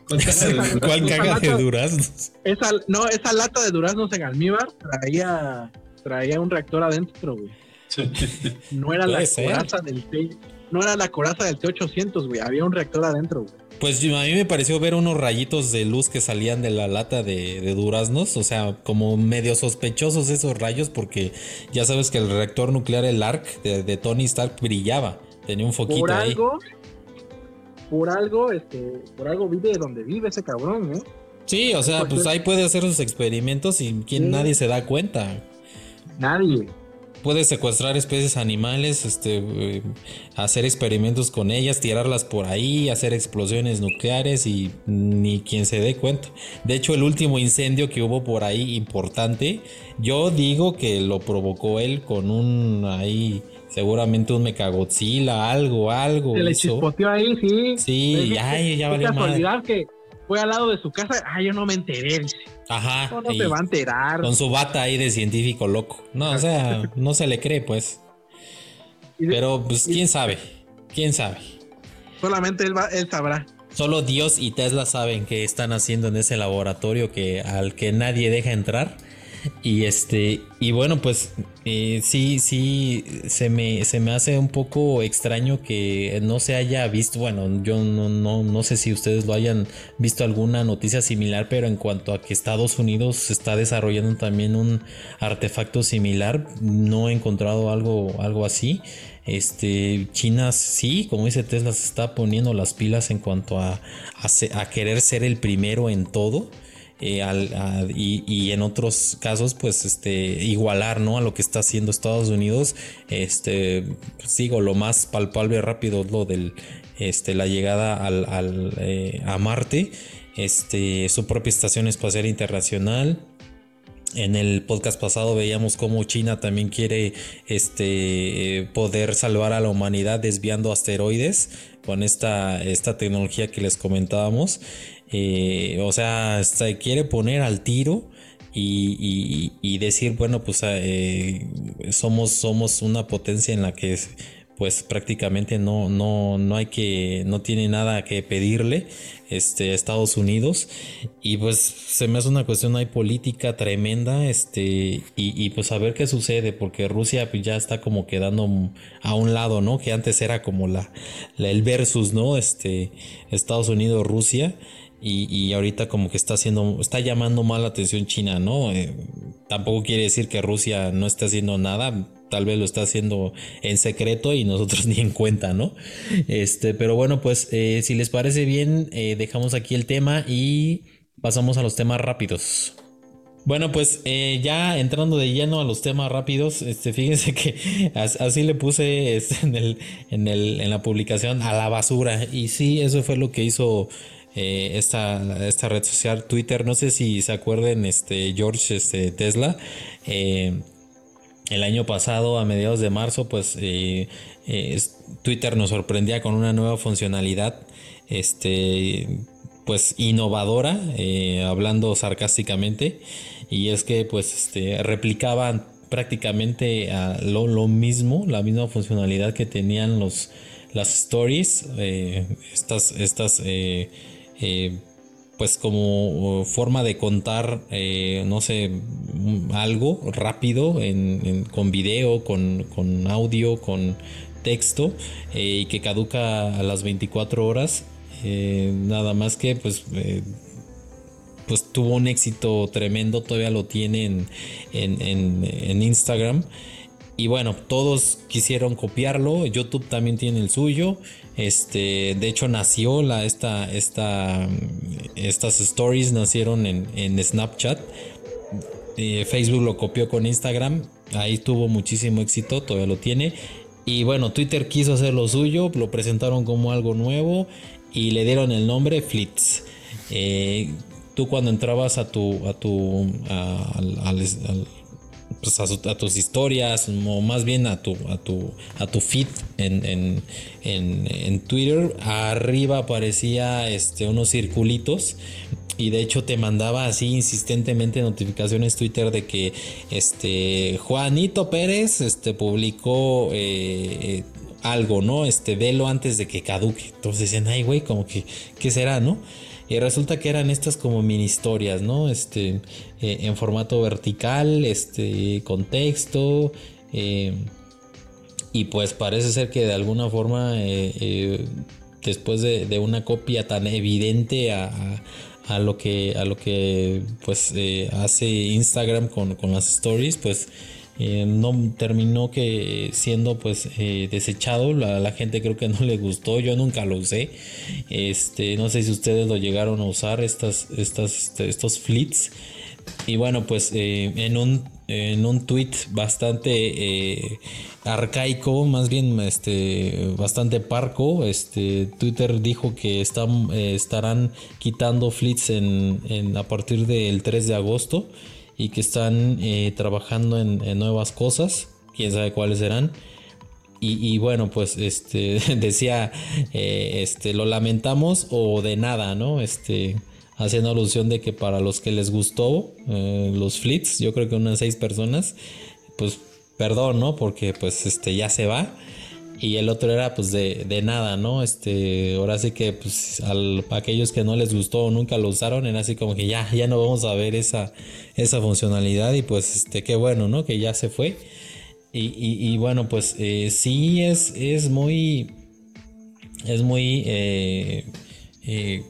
¿Cuál caja de duraznos? Esa, no, esa lata de duraznos en almíbar traía, traía un reactor adentro, güey. No era la coraza del T, no era la coraza del T800, güey. Había un reactor adentro, güey. Pues a mí me pareció ver unos rayitos de luz que salían de la lata de, duraznos, o sea, como medio sospechosos esos rayos, porque ya sabes que el reactor nuclear, el ARC de, Tony Stark, brillaba, tenía un foquito por algo, Por algo, este, por algo vive donde vive ese cabrón, ¿eh? Sí, o sea, pues ahí puede hacer sus experimentos y quien nadie se da cuenta. Nadie puede secuestrar especies animales, este, eh, hacer experimentos con ellas, tirarlas por ahí, hacer explosiones nucleares y ni quien se dé cuenta. De hecho, el último incendio que hubo por ahí importante, yo digo que lo provocó él con un ahí seguramente un mecagodzilla, algo, algo. Se le chispoteó ahí, sí. Sí, ay, ya valió casualidad que fue al lado de su casa, ay, yo no me enteré. Ajá. No, se va a enterar. Con su bata ahí de científico loco. No, o sea, no se le cree, pues. Pero, pues, quién sabe. Quién sabe. Solamente él, va, él sabrá. Solo Dios y Tesla saben qué están haciendo en ese laboratorio que al que nadie deja entrar. Y este, y bueno, pues eh, sí, sí, se me, se me hace un poco extraño que no se haya visto, bueno, yo no, no, no sé si ustedes lo hayan visto alguna noticia similar, pero en cuanto a que Estados Unidos está desarrollando también un artefacto similar, no he encontrado algo, algo así. Este, China sí, como dice Tesla, se está poniendo las pilas en cuanto a, a querer ser el primero en todo. Eh, y, en otros casos pues este igualar no a lo que está haciendo Estados Unidos. Este pues, digo lo más palpable rápido lo del este la llegada al, eh, a Marte este su propia estación espacial internacional. En el podcast pasado veíamos cómo China también quiere este, poder salvar a la humanidad desviando asteroides con esta, esta tecnología que les comentábamos. Eh, o sea, se quiere poner al tiro y, decir, bueno, pues eh, somos, somos una potencia en la que pues prácticamente no, no, no hay que, no tiene nada que pedirle este, Estados Unidos. Y pues se me hace una cuestión hay política tremenda, este, y, pues a ver qué sucede, porque Rusia pues, ya está como quedando a un lado, ¿no? Que antes era como la, el versus, ¿no? Este, Estados Unidos, Rusia. Y, ahorita como que está haciendo, está llamando mal la atención China, ¿no? Eh, tampoco quiere decir que Rusia no esté haciendo nada, tal vez lo está haciendo en secreto y nosotros ni en cuenta, ¿no? Este, pero bueno, pues eh, si les parece bien, eh, dejamos aquí el tema y pasamos a los temas rápidos. Bueno, pues ya entrando de lleno a los temas rápidos, este, fíjense que así le puse este, en, el, en, el, en la publicación a la basura. Y sí, eso fue lo que hizo eh, esta, esta, red social Twitter. No sé si se acuerden, este, George este, Tesla. Eh, el año pasado, a mediados de marzo, pues eh, Twitter nos sorprendía con una nueva funcionalidad. Este pues innovadora, hablando sarcásticamente, y es que pues este, replicaban prácticamente lo, lo, mismo, la misma funcionalidad que tenían los, las stories, estas, estas pues como forma de contar, eh, no sé, algo rápido con video, con, audio, con texto eh, y que caduca a las 24 horas. nada más que pues pues tuvo un éxito tremendo, todavía lo tiene en, en, Instagram. y bueno, todos quisieron copiarlo. YouTube también tiene el suyo. Este, de hecho, nació la, esta, esta, estas stories nacieron en, Snapchat. Eh, Facebook lo copió con Instagram. Ahí tuvo muchísimo éxito, todavía lo tiene. Y bueno, Twitter quiso hacer lo suyo, lo presentaron como algo nuevo y le dieron el nombre Flits. Eh, tú cuando entrabas a tu, a tu, al, pues a, tus historias o más bien a tu, a tu, a tu feed en, en, Twitter, arriba aparecía este, unos circulitos y de hecho te mandaba así insistentemente notificaciones Twitter de que este Juanito Pérez este, publicó eh, algo, ¿no? Este, velo antes de que caduque. Entonces decían, ay, güey, como que, ¿qué será, no? Y resulta que eran estas como mini historias, ¿no? Este, eh, en formato vertical, este, con texto. Eh, y pues parece ser que de alguna forma, eh, después de, una copia tan evidente a, lo que, a lo que pues hace Instagram con, con las stories, pues eh, no terminó que siendo pues eh, desechado. La, la, gente creo que no le gustó yo nunca lo usé. Este no sé si ustedes lo llegaron a usar estas estas este, estos flits. Y bueno pues eh, en un en un tweet bastante arcaico más bien este bastante parco este Twitter dijo que están estarán quitando flits en, a partir del 3 de agosto y que están eh, trabajando en, nuevas cosas, quién sabe cuáles serán. Y, bueno, pues este decía, eh, este, lo lamentamos o de nada, ¿no? Este, haciendo alusión de que para los que les gustó eh, los flits, yo creo que unas seis personas, pues perdón, ¿no? Porque pues este ya se va. Y el otro era pues de, de, nada, ¿no? Este, ahora sí que pues al, aquellos que no les gustó o nunca lo usaron, era así como que ya, ya no vamos a ver esa, esa funcionalidad y pues este, qué bueno, ¿no? Que ya se fue. Y, y, bueno, pues eh, sí es, es muy, es muy eh, eh,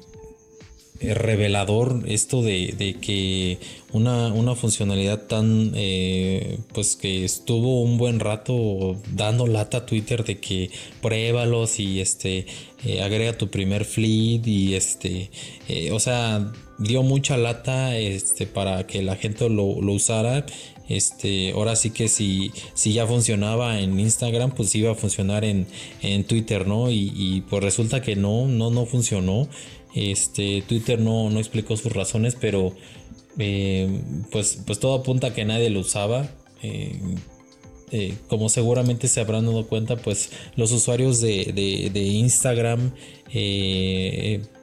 revelador esto de, de que una, funcionalidad tan eh, pues que estuvo un buen rato dando lata a Twitter de que pruébalos y este eh, agrega tu primer fleet y este eh, o sea dio mucha lata este para que la gente lo, usara. Este ahora sí que si, si ya funcionaba en Instagram pues iba a funcionar en, en Twitter no y, y pues resulta que no no no funcionó. Este Twitter no, no explicó sus razones pero eh, pues, pues todo apunta a que nadie lo usaba. Eh, eh, como seguramente se habrán dado cuenta, pues los usuarios de, de, Instagram,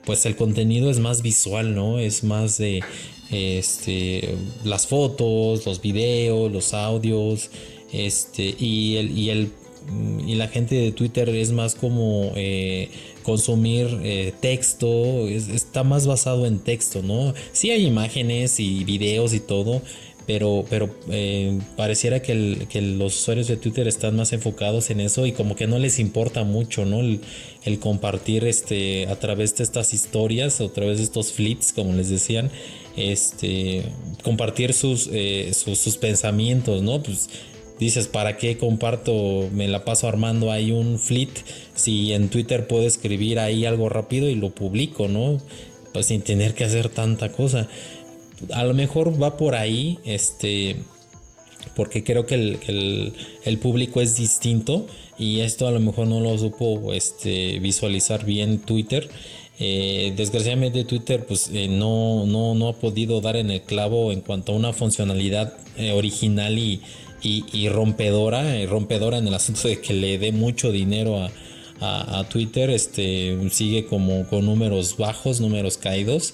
pues el contenido es más visual, ¿no? Es más de este, las fotos, los videos, los audios, este, y el, y el y la gente de Twitter es más como consumir eh, texto, está más basado en texto, ¿no? Sí hay imágenes y videos y todo, pero, pero eh, pareciera que, los usuarios de Twitter están más enfocados en eso y como que no les importa mucho, ¿no? El, compartir este, a través de estas historias, a través de estos fleets, como les decían, este, compartir sus, eh, sus, sus pensamientos, ¿no? Pues dices, ¿para qué comparto? Me la paso armando ahí un fleet si en Twitter puedo escribir ahí algo rápido y lo publico, ¿no? Pues sin tener que hacer tanta cosa. A lo mejor va por ahí, este, porque creo que el, público es distinto y esto a lo mejor no lo supo este, visualizar bien Twitter. Eh, desgraciadamente Twitter pues eh, no, no, no, ha podido dar en el clavo en cuanto a una funcionalidad eh, original y, y, rompedora, rompedora en el asunto de que le dé mucho dinero a, Twitter, este, sigue como con números bajos, números caídos,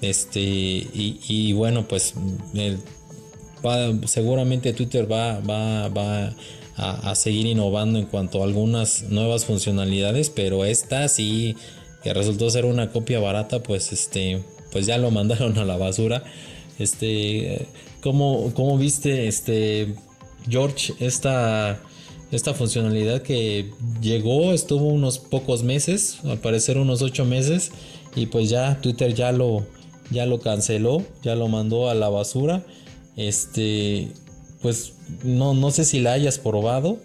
este, y, bueno, pues seguramente Twitter va, va, va a, seguir innovando en cuanto a algunas nuevas funcionalidades, pero esta sí que resultó ser una copia barata, pues este, pues ya lo mandaron a la basura. Este, ¿cómo, cómo viste este George esta, esta funcionalidad que llegó, estuvo unos pocos meses, al parecer unos ocho meses, y pues ya Twitter ya lo, ya lo canceló, ya lo mandó a la basura. Este, pues no, no sé si la hayas probado,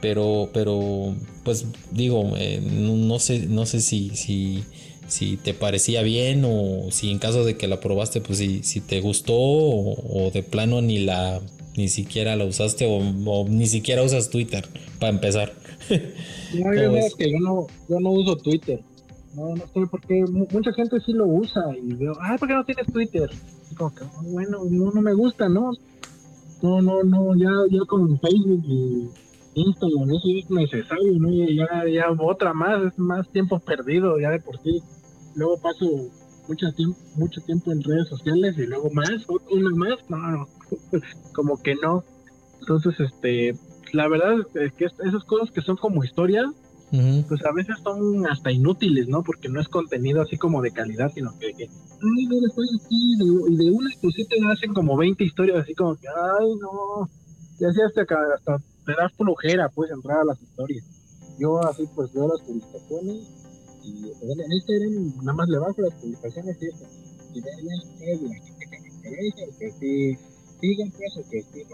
pero, pero pues digo, eh, no, sé, no sé si, si, si te parecía bien o si en caso de que la probaste, pues si, si te gustó o, de plano ni la ni siquiera la usaste o, ni siquiera usas Twitter para empezar. No, yo, que yo no, yo no uso Twitter. No, no sé, porque mucha gente sí lo usa y veo, ah, ¿por qué no tienes Twitter? Y como que, oh, bueno, no, no me gusta, ¿no? No, no, no, ya, ya con Facebook y Instagram, eso es necesario, ¿no? Ya, ya otra más, es más tiempo perdido ya de por sí. Luego paso mucho tiempo, mucho tiempo en redes sociales y luego más, una más, no, no, como que no. Entonces, este, la verdad es que esas cosas que son como historias, pues a veces son hasta inútiles, ¿no? Porque no es contenido así como de calidad, sino que, que ay, no, estoy aquí, y de una cosita hacen como 20 historias así como que, ay, no, y así hasta, hasta te das flojera, pues, entrar a las historias. Yo así pues veo las publicaciones y en Instagram nada más le bajo las publicaciones y eso. Y de ahí la gente que me interesa, que sí, pues, que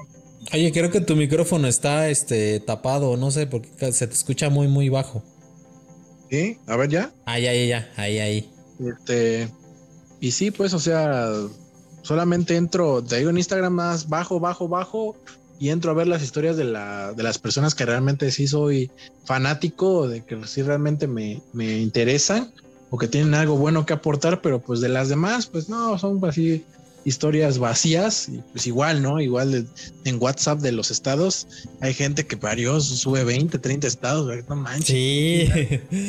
Oye, creo que tu micrófono está este tapado, no sé, porque se te escucha muy, muy bajo. ¿Sí? A ver, ¿ya? Ah, ya, ya, ya, ahí, ahí. Este, y sí, pues, o sea, solamente entro, te digo en Instagram más bajo, bajo, bajo, y entro a ver las historias de, la, de las personas que realmente sí soy fanático, de que sí realmente me, me interesan, o que tienen algo bueno que aportar, pero pues de las demás, pues no, son así historias vacías, y pues igual, ¿no? Igual en WhatsApp de los estados hay gente que varios sube 20, 30 estados, no manches. Sí.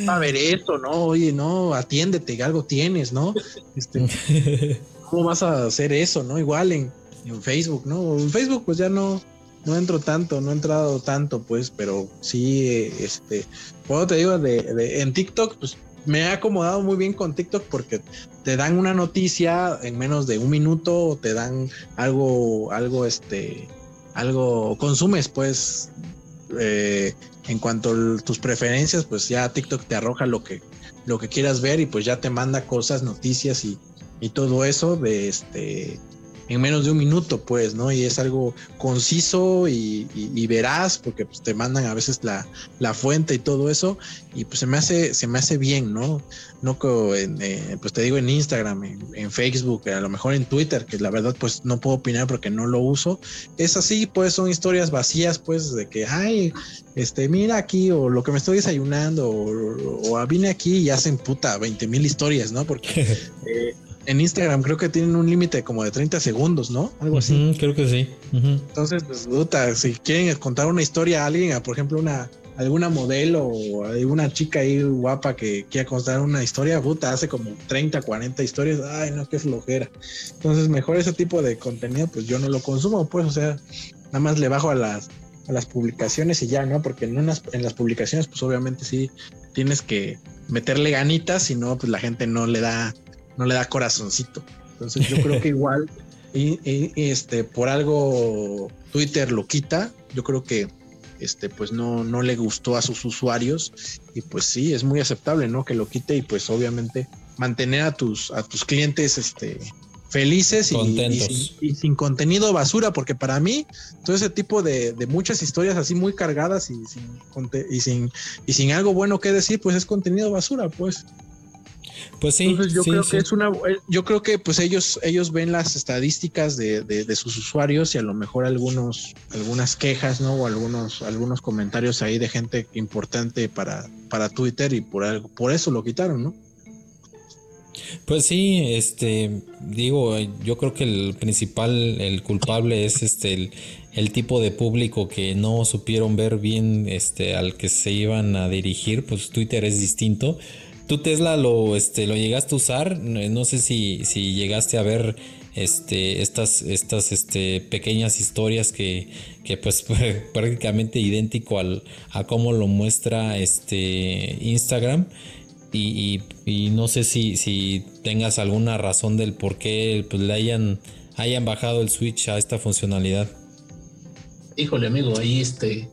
A ver esto, ¿no? Oye, no, atiéndete, algo tienes, ¿no? Este, ¿Cómo vas a hacer eso, no? Igual en, en Facebook, ¿no? En Facebook pues ya no, no entro tanto, no he entrado tanto, pues, pero sí, este, cuando te digo de, de, en TikTok, pues me he acomodado muy bien con TikTok porque te dan una noticia en menos de un minuto o te dan algo, algo, este, algo, consumes pues eh, en cuanto a tus preferencias, pues ya TikTok te arroja lo que, lo que quieras ver y pues ya te manda cosas, noticias y, y todo eso de este en menos de un minuto, pues, ¿no? Y es algo conciso y, veraz, porque pues, te mandan a veces la, la, fuente y todo eso, y pues se me hace, se me hace bien, ¿no? No en, eh, pues te digo en Instagram, en, Facebook, a lo mejor en Twitter, que la verdad pues no puedo opinar porque no lo uso. Es así, pues son historias vacías, pues, de que, ay, este, mira aquí, o lo que me estoy desayunando, o, o, vine aquí y hacen puta 20 mil historias, ¿no? Porque eh, en Instagram creo que tienen un límite como de 30 segundos, ¿no? Algo así. creo que sí. Entonces, pues, puta, si quieren contar una historia a alguien, por ejemplo, una alguna modelo o alguna chica ahí guapa que quiera contar una historia, puta, hace como 30, 40 historias, ay, no, qué flojera. Entonces, mejor ese tipo de contenido, pues yo no lo consumo, pues, o sea, nada más le bajo a las, a las publicaciones y ya, ¿no? Porque en, unas, en las publicaciones, pues obviamente sí tienes que meterle ganitas, si no, pues la gente no le da no le da corazoncito. Entonces yo creo que igual, y, este, por algo Twitter lo quita, yo creo que este, pues no, no le gustó a sus usuarios y pues sí, es muy aceptable, ¿no? Que lo quite y pues obviamente mantener a tus, a tus clientes, este, felices y, sin, contenido basura, porque para mí todo ese tipo de, de muchas historias así muy cargadas y sin, y sin, y sin algo bueno que decir, pues es contenido basura, pues. Pues sí. Entonces yo creo que es una, eh, yo creo que pues ellos, ellos ven las estadísticas de, de, sus usuarios y a lo mejor algunos, algunas quejas, ¿no? O algunos, algunos comentarios ahí de gente importante para, para Twitter y por algo, por eso lo quitaron, ¿no? Pues sí, este, digo, yo creo que el principal, el culpable es este, el, el, tipo de público que no supieron ver bien, este, al que se iban a dirigir, pues Twitter es distinto ¿Tú Tesla lo, este, lo llegaste a usar? No sé si, si llegaste a ver este, estas, estas este, pequeñas historias que, que pues prácticamente idéntico al, a cómo lo muestra este Instagram. Y, y, no sé si, si tengas alguna razón del por qué pues, le hayan, hayan bajado el switch a esta funcionalidad. Híjole, amigo, ahí este.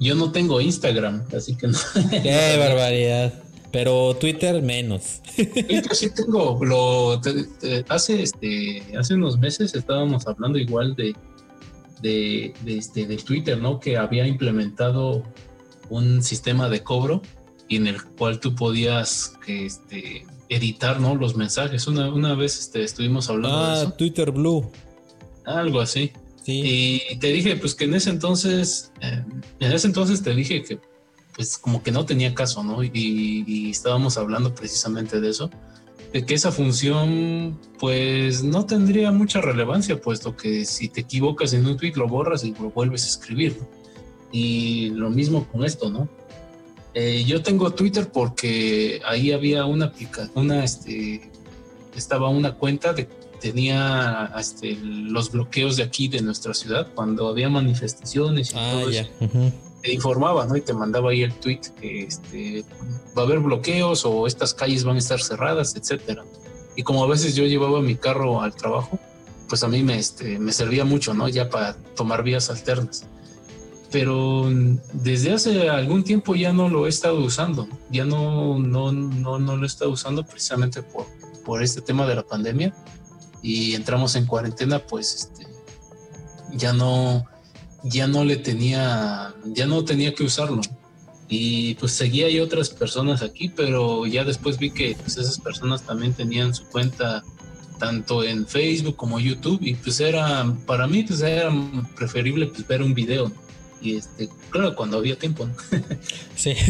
Yo no tengo Instagram, así que no. Qué barbaridad. Pero Twitter menos. Twitter sí tengo. Lo, hace, este, hace unos meses estábamos hablando igual de, de, este, de Twitter, ¿no? Que había implementado un sistema de cobro y en el cual tú podías este, editar, ¿no? Los mensajes. Una, una vez este, estuvimos hablando de ah, eso. Twitter Blue. Algo así. Sí. Y te dije, pues que en ese entonces, eh, en ese entonces te dije que, pues como que no tenía caso, ¿no? y estábamos hablando precisamente de eso de que esa función pues no tendría mucha relevancia, puesto que si te equivocas en un tweet lo borras y lo vuelves a escribir. Y lo mismo con esto, ¿no? Eh, yo tengo Twitter porque ahí había una una, este, estaba una cuenta de tenía este, los bloqueos de aquí de nuestra ciudad cuando había manifestaciones y ah, todo eso te informaba, ¿no? Y te mandaba ahí el tweet que este, va a haber bloqueos o estas calles van a estar cerradas, etcétera. Y como a veces yo llevaba mi carro al trabajo, pues a mí me, este, me servía mucho, ¿no? Ya para tomar vías alternas. Pero desde hace algún tiempo ya no lo he estado usando, ya no, no, no, no lo he estado usando precisamente por, por este tema de la pandemia. Y entramos en cuarentena, pues este, ya no, ya no le tenía, ya no tenía que usarlo. Y pues seguía hay otras personas aquí, pero ya después vi que pues, esas personas también tenían su cuenta tanto en Facebook como YouTube y pues era, para mí pues era preferible pues ver un video. Y este, claro, cuando había tiempo. Sí.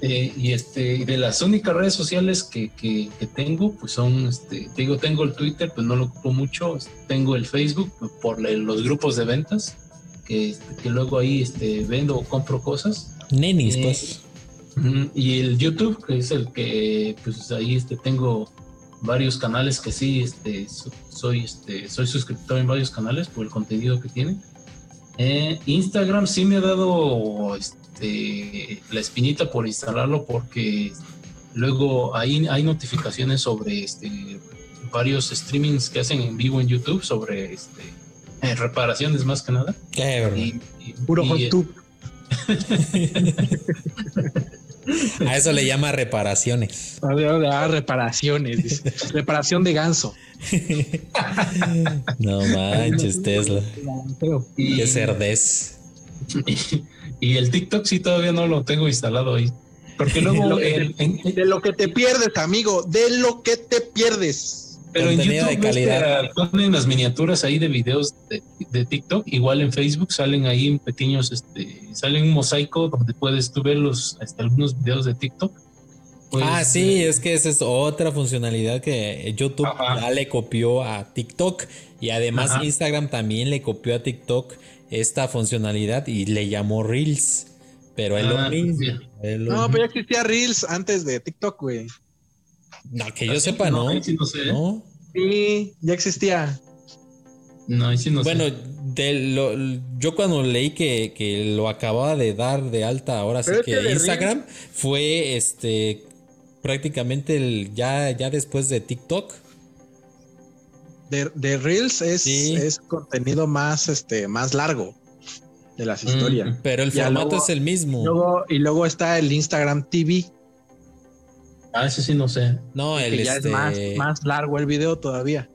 Eh, y este, de las únicas redes sociales que, que, tengo, pues son, este, digo, tengo el Twitter, pues no lo ocupo mucho, tengo el Facebook por los grupos de ventas que, luego ahí este, vendo o compro cosas. Nenis, eh, pues. Y el YouTube, que es el que, pues ahí este, tengo varios canales que sí, este, soy, este, soy suscriptor en varios canales por el contenido que tiene. Eh, Instagram sí me ha dado este, la espinita por instalarlo porque luego ahí hay notificaciones sobre este, varios streamings que hacen en vivo en YouTube sobre este, eh, reparaciones más que nada. Qué Puro YouTube. A eso le llama reparaciones. Ah, reparaciones. Reparación de ganso. no manches, Tesla. Qué cerdez. Y, el TikTok sí todavía no lo tengo instalado ahí. Porque luego. de lo que te pierdes, amigo. De lo que te pierdes. Pero en YouTube de calidad. ponen las miniaturas ahí de videos de, TikTok, igual en Facebook salen ahí pequeños, este, salen un mosaico donde puedes tú ver los, hasta algunos videos de TikTok. Pues, ah, sí, eh, es que esa es otra funcionalidad que YouTube ya le copió a TikTok y además Instagram también le copió a TikTok esta funcionalidad y le llamó Reels. Pero es lo ah, mismo. no, pero ya existía Reels antes de TikTok, güey. No, que yo sepa, no. No, Sí, ya existía. No, sí no bueno, de yo cuando leí que, lo acababa de dar de alta ahora sí que Instagram fue este prácticamente el, ya, ya después de TikTok. De, Reels es, es contenido más, este, más largo de las mm, historias. pero el formato es el mismo. y luego está el Instagram TV, Ah, ese sí no sé. No, el ya es más, este, más largo el video todavía.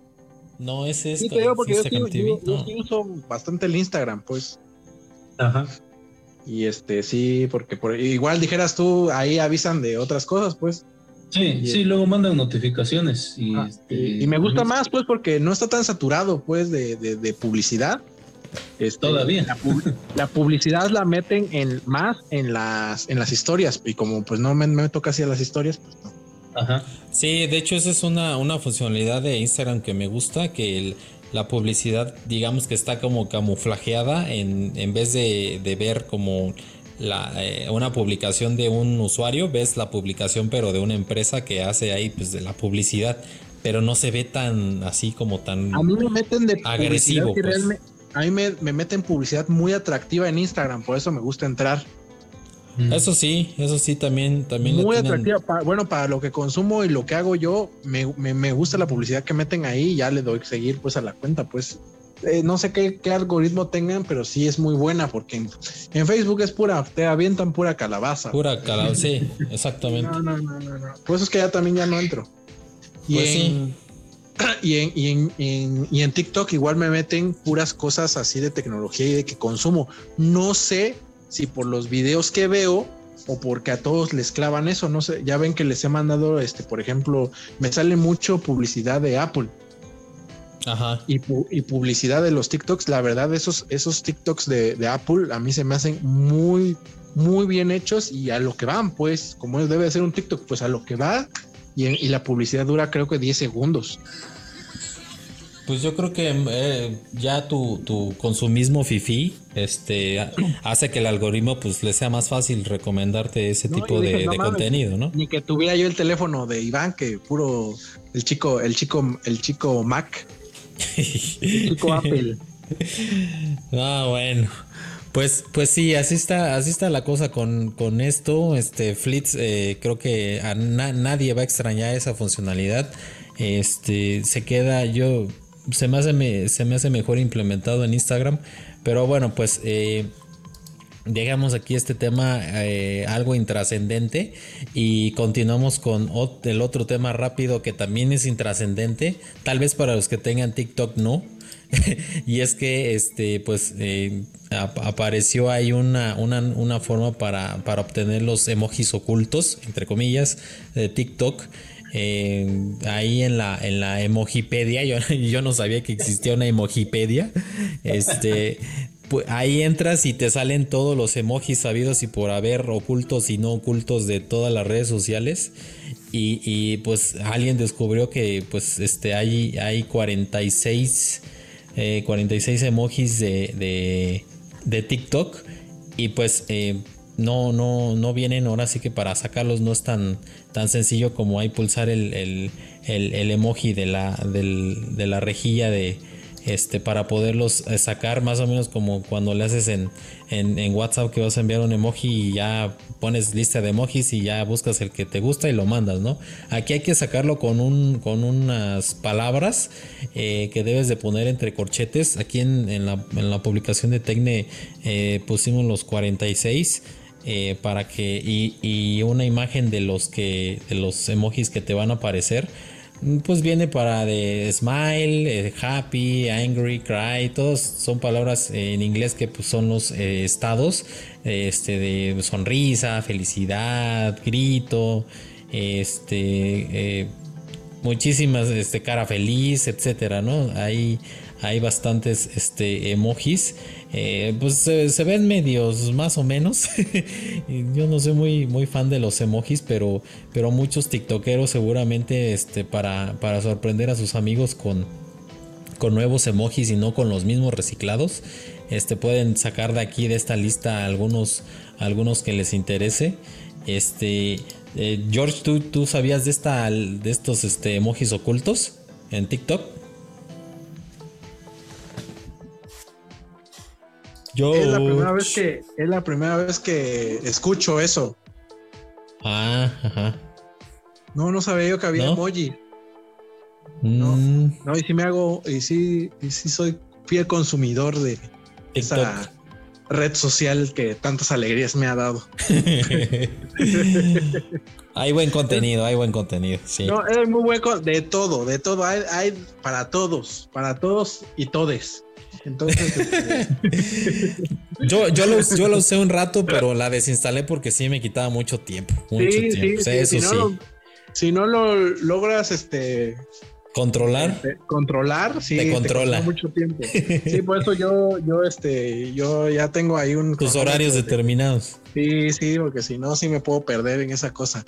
No, es esto. Sí, te digo porque yo, sí, uso bastante el Instagram, pues. Ajá. Y este, sí, porque por, igual dijeras tú, ahí avisan de otras cosas, pues. Sí, sí, luego mandan notificaciones. Y, ah, este, y, me gusta más, pues, porque no está tan saturado, pues, de, de, publicidad. Este, Todavía. La, publicidad la meten en más en las en las historias y como pues no me, me toca así a las historias, pues no. Ajá. Sí, de hecho esa es una, una funcionalidad de Instagram que me gusta, que la publicidad digamos que está como camuflajeada en, en vez de, ver como la, eh, una publicación de un usuario, ves la publicación pero de una empresa que hace ahí pues de la publicidad, pero no se ve tan así como tan a mí me meten de agresivo. Pues. A mí me, me meten publicidad muy atractiva en Instagram, por eso me gusta entrar. Eso sí, eso sí, también. también Muy atractiva. bueno, para lo que consumo y lo que hago yo, me, gusta la publicidad que meten ahí ya le doy seguir pues a la cuenta, pues. Eh, no sé qué, algoritmo tengan, pero sí es muy buena porque en, Facebook es pura, te avientan pura calabaza. Pura calabaza, sí, exactamente. No, no, no, no, Por eso es que ya también ya no entro. Y pues sí. Y en, y, en, y en TikTok igual me meten puras cosas así de tecnología y de que consumo. No sé si por los videos que veo o porque a todos les clavan eso, no sé, ya ven que les he mandado, este, por ejemplo, me sale mucho publicidad de Apple. Ajá. Y, publicidad de los TikToks, la verdad, esos, esos TikToks de, de, Apple a mí se me hacen muy, muy bien hechos y a lo que van, pues, como debe ser un TikTok, pues a lo que va y, y la publicidad dura creo que 10 segundos. Pues yo creo que eh, ya tu, tu, consumismo fifi este, hace que el algoritmo pues le sea más fácil recomendarte ese tipo de, contenido, ¿no? Ni que tuviera yo el teléfono de Iván, que puro el chico, el chico, el chico Mac. el chico Apple. Ah, bueno. Pues, pues sí, así está, así está la cosa con, con esto. Este Flits, eh, creo que a nadie va a extrañar esa funcionalidad. Este se queda, yo se me hace, mejor implementado en Instagram. Pero bueno, pues eh, dejamos aquí este tema eh, algo intrascendente y continuamos con el otro tema rápido que también es intrascendente. Tal vez para los que tengan TikTok no. y es que este pues eh, apareció ahí una, una, forma para, para obtener los emojis ocultos entre comillas de TikTok ahí en la, en la emojipedia, yo, yo no sabía que existía una emojipedia. Este, ahí entras y te salen todos los emojis sabidos y por haber ocultos y no ocultos de todas las redes sociales. Y, pues alguien descubrió que pues este hay, hay 46, 46 eh, emojis de, de, TikTok. Y pues eh, no, no, no vienen ahora sí que para sacarlos no es tan, tan sencillo como hay pulsar el, el, el, emoji de la, de la rejilla de este para poderlos eh, sacar más o menos como cuando le haces en, en, WhatsApp que vas a enviar un emoji y ya pones lista de emojis y ya buscas el que te gusta y lo mandas, ¿no? Aquí hay que sacarlo con, un, con unas palabras eh, que debes de poner entre corchetes. Aquí en, en, la, en la, publicación de Tecne eh, pusimos los 46 eh, para que y, una imagen de los que de los emojis que te van a aparecer pues viene para de smile eh, happy angry cry todos son palabras en inglés que pues, son los eh, estados este de sonrisa felicidad grito este muchísimas este cara feliz etcétera no hay hay bastantes este emojis eh, pues se, ven medios más o menos. Yo no soy muy, muy fan de los emojis, pero, pero muchos tiktokeros seguramente este, para, para sorprender a sus amigos con, con nuevos emojis y no con los mismos reciclados. Este, pueden sacar de aquí de esta lista algunos, algunos que les interese. Este, eh, George, ¿tú, ¿tú, sabías de, esta, de estos este, emojis ocultos en TikTok? Es la primera vez que, es la primera vez que escucho eso. Ah, ajá. No, no sabía yo que había emoji. No, mm. no, y si me hago, y sí, y sí soy fiel consumidor de esa red social que tantas alegrías me ha dado. hay buen contenido, hay buen contenido, sí. No, es muy buen de todo, de todo, hay, hay para todos, para todos y todes. Entonces, este, yo, yo, lo, yo lo usé un rato, pero la desinstalé porque sí me quitaba mucho tiempo. Mucho sí, tiempo. Sí, eso si no, Lo, si no lo logras, este. Controlar. Este, controlar, sí. Te controla. mucho tiempo. Sí, por eso yo, yo, este, yo ya tengo ahí un. Tus horarios determinados. Sí, sí, porque si no, sí me puedo perder en esa cosa.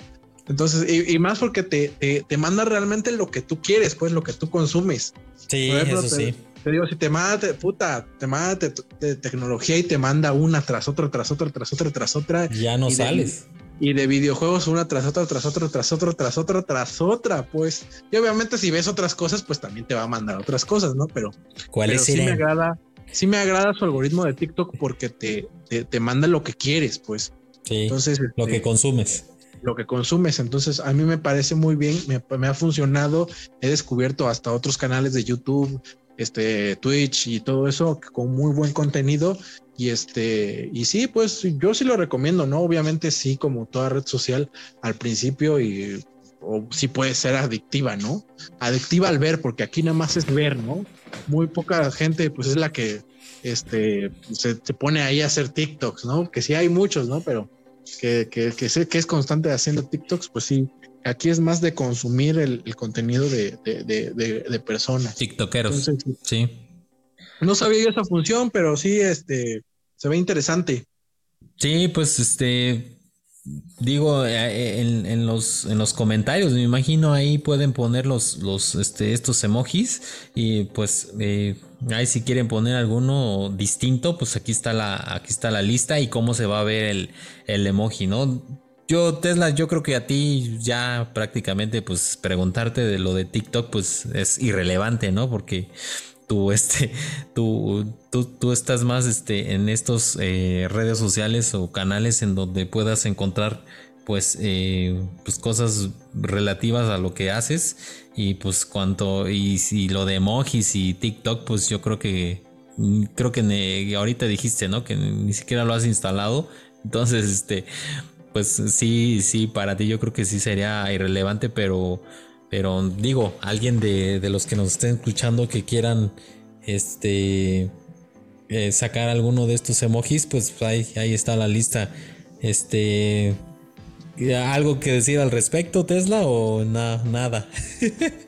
Entonces, y, más porque te, te, manda realmente lo que tú quieres, pues lo que tú consumes. Sí, eso sí te digo, si te manda, puta, te manda de tecnología y te manda una tras otra, tras otra, tras otra, tras otra. Ya no sales. y de videojuegos una tras otra, tras otra, tras otra, tras otra, tras otra, pues. Y obviamente si ves otras cosas, pues también te va a mandar otras cosas, ¿no? Pero, ¿cuál sí me agrada, sí me agrada su algoritmo de TikTok porque te, te, manda lo que quieres, pues. Sí. Entonces, lo que este, consumes lo que consumes. Entonces, a mí me parece muy bien, me, me, ha funcionado. He descubierto hasta otros canales de YouTube, este Twitch y todo eso con muy buen contenido y este y sí pues yo sí lo recomiendo no obviamente sí como toda red social al principio y o sí puede ser adictiva, ¿no? Adictiva al ver, porque aquí nada más es ver, ¿no? Muy poca gente, pues es la que este, se, pone ahí a hacer TikToks, ¿no? Que sí hay muchos, ¿no? Pero que, que, que que es constante haciendo TikToks, pues sí, aquí es más de consumir el, contenido de, de, personas. TikTokeros. sí. No sabía yo esa función, pero sí, este, se ve interesante. Sí, pues este, digo, eh, en, los, en los comentarios, me imagino ahí pueden poner los, los, este, estos emojis y pues eh, ahí si quieren poner alguno distinto, pues aquí está la, aquí está la lista y cómo se va a ver el, el emoji, ¿no? Yo, Tesla, yo creo que a ti ya prácticamente, pues preguntarte de lo de TikTok, pues es irrelevante, ¿no? Porque tú, este, tú, tú, estás más este, en estos eh, redes sociales o canales en donde puedas encontrar pues, eh, pues cosas relativas a lo que haces. Y pues cuanto y si lo de emojis y TikTok pues yo creo que creo que ahorita dijiste no que ni siquiera lo has instalado. Entonces este pues sí sí para ti yo creo que sí sería irrelevante pero pero digo, alguien de, los que nos estén escuchando que quieran este eh, sacar alguno de estos emojis, pues ahí, ahí está la lista. Este ¿Algo que decir al respecto, Tesla, o nada?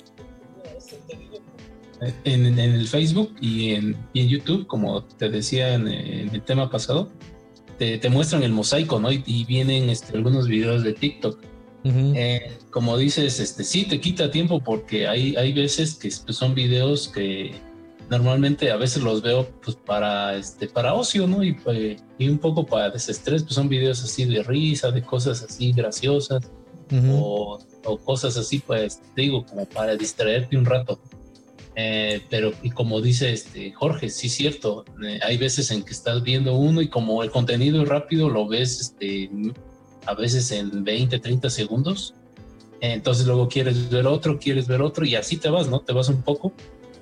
en, el Facebook y en, YouTube, como te decía en, el tema pasado, te, muestran el mosaico, ¿no? Y, vienen este, algunos videos de TikTok eh, como dices, este sí te quita tiempo porque hay, hay veces que pues, son videos que normalmente a veces los veo pues para este para ocio, ¿no? Y, pues, y un poco para desestrés, pues son videos así de risa, de cosas así graciosas o, cosas así, pues digo, como para distraerte un rato. Eh, pero y como dice este Jorge, sí es cierto, eh, hay veces en que estás viendo uno y como el contenido es rápido, lo ves este, a veces en 20, 30 segundos. Entonces luego quieres ver otro, quieres ver otro y así te vas, ¿no? Te vas un poco.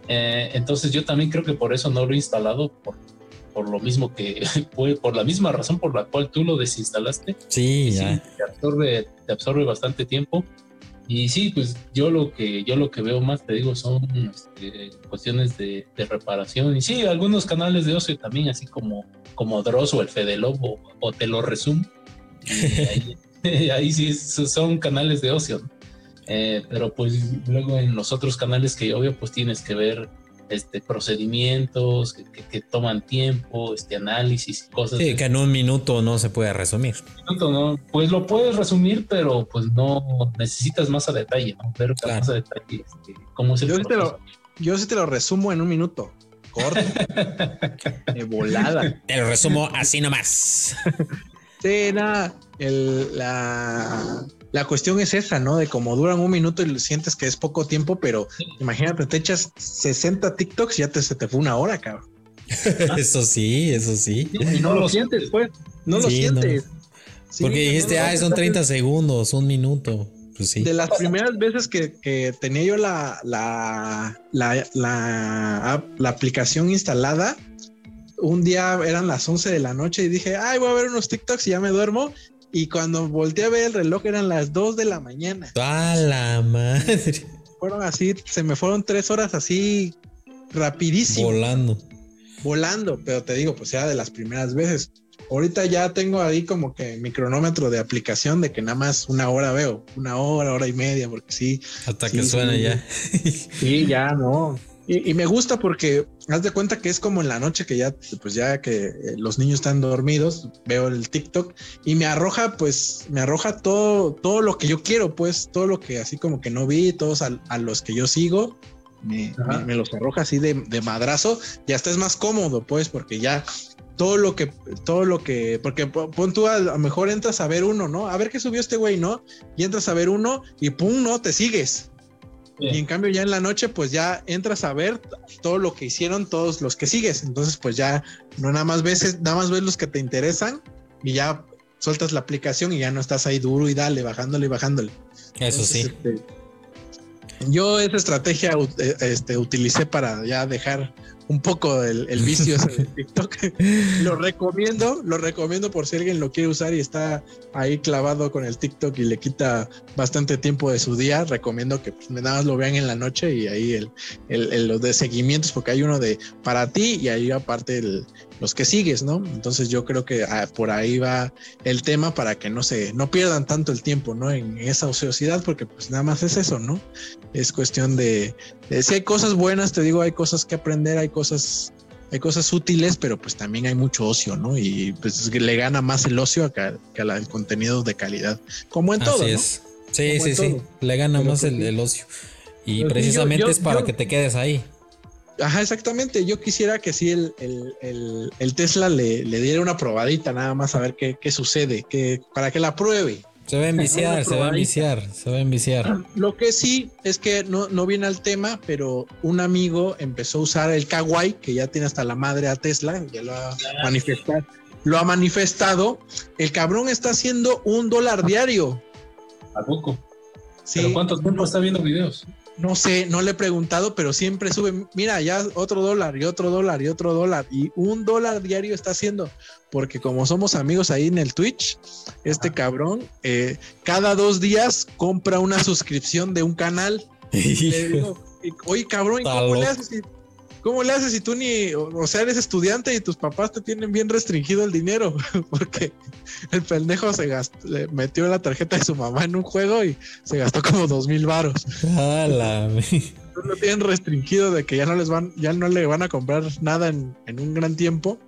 Eh, entonces yo también creo que por eso no lo he instalado, por, por lo mismo que, por la misma razón por la cual tú lo desinstalaste. Sí, ya. te, absorbe, te absorbe bastante tiempo. Y sí, pues yo lo que yo lo que veo más, te digo, son este, cuestiones de, reparación. Y sí, algunos canales de ocio también, así como, como Dross o el Fede Lobo, o te lo resumo ahí, sí son canales de ocio. Eh, pero pues luego en los otros canales que obvio pues tienes que ver este procedimientos que, toman tiempo, este análisis y cosas. Sí, que en un minuto no se puede resumir. minuto no, pues lo puedes resumir, pero pues no necesitas más a detalle, ¿no? Ver más a detalle este, cómo es yo, te lo, yo sí te lo resumo en un minuto. Corto. de volada. Te lo resumo así nomás. Sí, nada, la, la, cuestión es esa, ¿no? De cómo duran un minuto y sientes que es poco tiempo, pero imagínate, te echas 60 TikToks y ya te, se te fue una hora, cabrón. eso sí, eso sí. Y no lo sientes, pues. No lo sientes. Porque dijiste, ah, son 30 segundos, un minuto. Pues sí. De las primeras veces que, tenía yo la, la, la, la, la aplicación instalada, un día eran las 11 de la noche y dije, ay, voy a ver unos TikToks y ya me duermo. Y cuando volteé a ver el reloj eran las 2 de la mañana. ¡A la madre! Fueron así, se me fueron tres horas así rapidísimo. Volando. Volando, pero te digo, pues era de las primeras veces. Ahorita ya tengo ahí como que mi cronómetro de aplicación de que nada más una hora veo, una hora, hora y media, porque sí. Hasta que suena ya. Sí, ya no. Y, me gusta porque haz de cuenta que es como en la noche que ya, pues ya que eh, los niños están dormidos, veo el TikTok y me arroja, pues me arroja todo, todo lo que yo quiero, pues todo lo que así como que no vi, todos a, los que yo sigo, me, los arroja así de, de, madrazo y hasta es más cómodo, pues, porque ya todo lo que, todo lo que, porque pon tú a lo mejor entras a ver uno, ¿no? A ver qué subió este güey, ¿no? Y entras a ver uno y pum, no, te sigues. Y en cambio ya en la noche pues ya entras a ver todo lo que hicieron todos los que sigues. Entonces pues ya no nada más ves, nada más ves los que te interesan y ya sueltas la aplicación y ya no estás ahí duro y dale, bajándole y bajándole. Eso sí. Este, yo esa estrategia eh, este, utilicé para ya dejar un poco el, vicio de TikTok. lo recomiendo, lo recomiendo por si alguien lo quiere usar y está ahí clavado con el TikTok y le quita bastante tiempo de su día. Recomiendo que pues, nada más lo vean en la noche y ahí el, el, los de seguimientos, porque hay uno de para ti y ahí aparte los que sigues, ¿no? Entonces yo creo que ah, por ahí va el tema para que no se, no pierdan tanto el tiempo, ¿no? En esa ociosidad, porque pues nada más es eso, ¿no? Es cuestión de, si hay cosas buenas, te digo, hay cosas que aprender, hay cosas, hay cosas útiles, pero pues también hay mucho ocio, ¿no? Y pues le gana más el ocio que, que el contenido de calidad, como en todo. Es. Sí, sí, sí, le gana más pues el, ocio. Y precisamente es para que te quedes ahí. Ajá, exactamente. Yo quisiera que sí el, el, Tesla le, le, diera una probadita nada más a ver qué, qué sucede, que, para que la pruebe. Se va a enviciar, se va a enviciar, se va a enviciar. Lo que sí es que no, no viene al tema, pero un amigo empezó a usar el Kawaii, que ya tiene hasta la madre a Tesla, ya lo ha manifestado. Lo ha manifestado. El cabrón está haciendo un dólar diario. ¿A poco? Sí. ¿Pero cuánto tiempo está viendo videos? No sé, no le he preguntado, pero siempre sube, mira, ya otro dólar y otro dólar y otro dólar y un dólar diario está haciendo, porque como somos amigos ahí en el Twitch, este cabrón eh, cada dos días compra una suscripción de un canal. le digo, oye cabrón, ¿y cómo le haces? ¿Cómo le haces si tú ni, o sea, eres estudiante y tus papás te tienen bien restringido el dinero? Porque el pendejo se gastó, le metió la tarjeta de su mamá en un juego y se gastó como dos mil varos. Lo tienen restringido de que ya no les van, ya no le van a comprar nada en, un gran tiempo.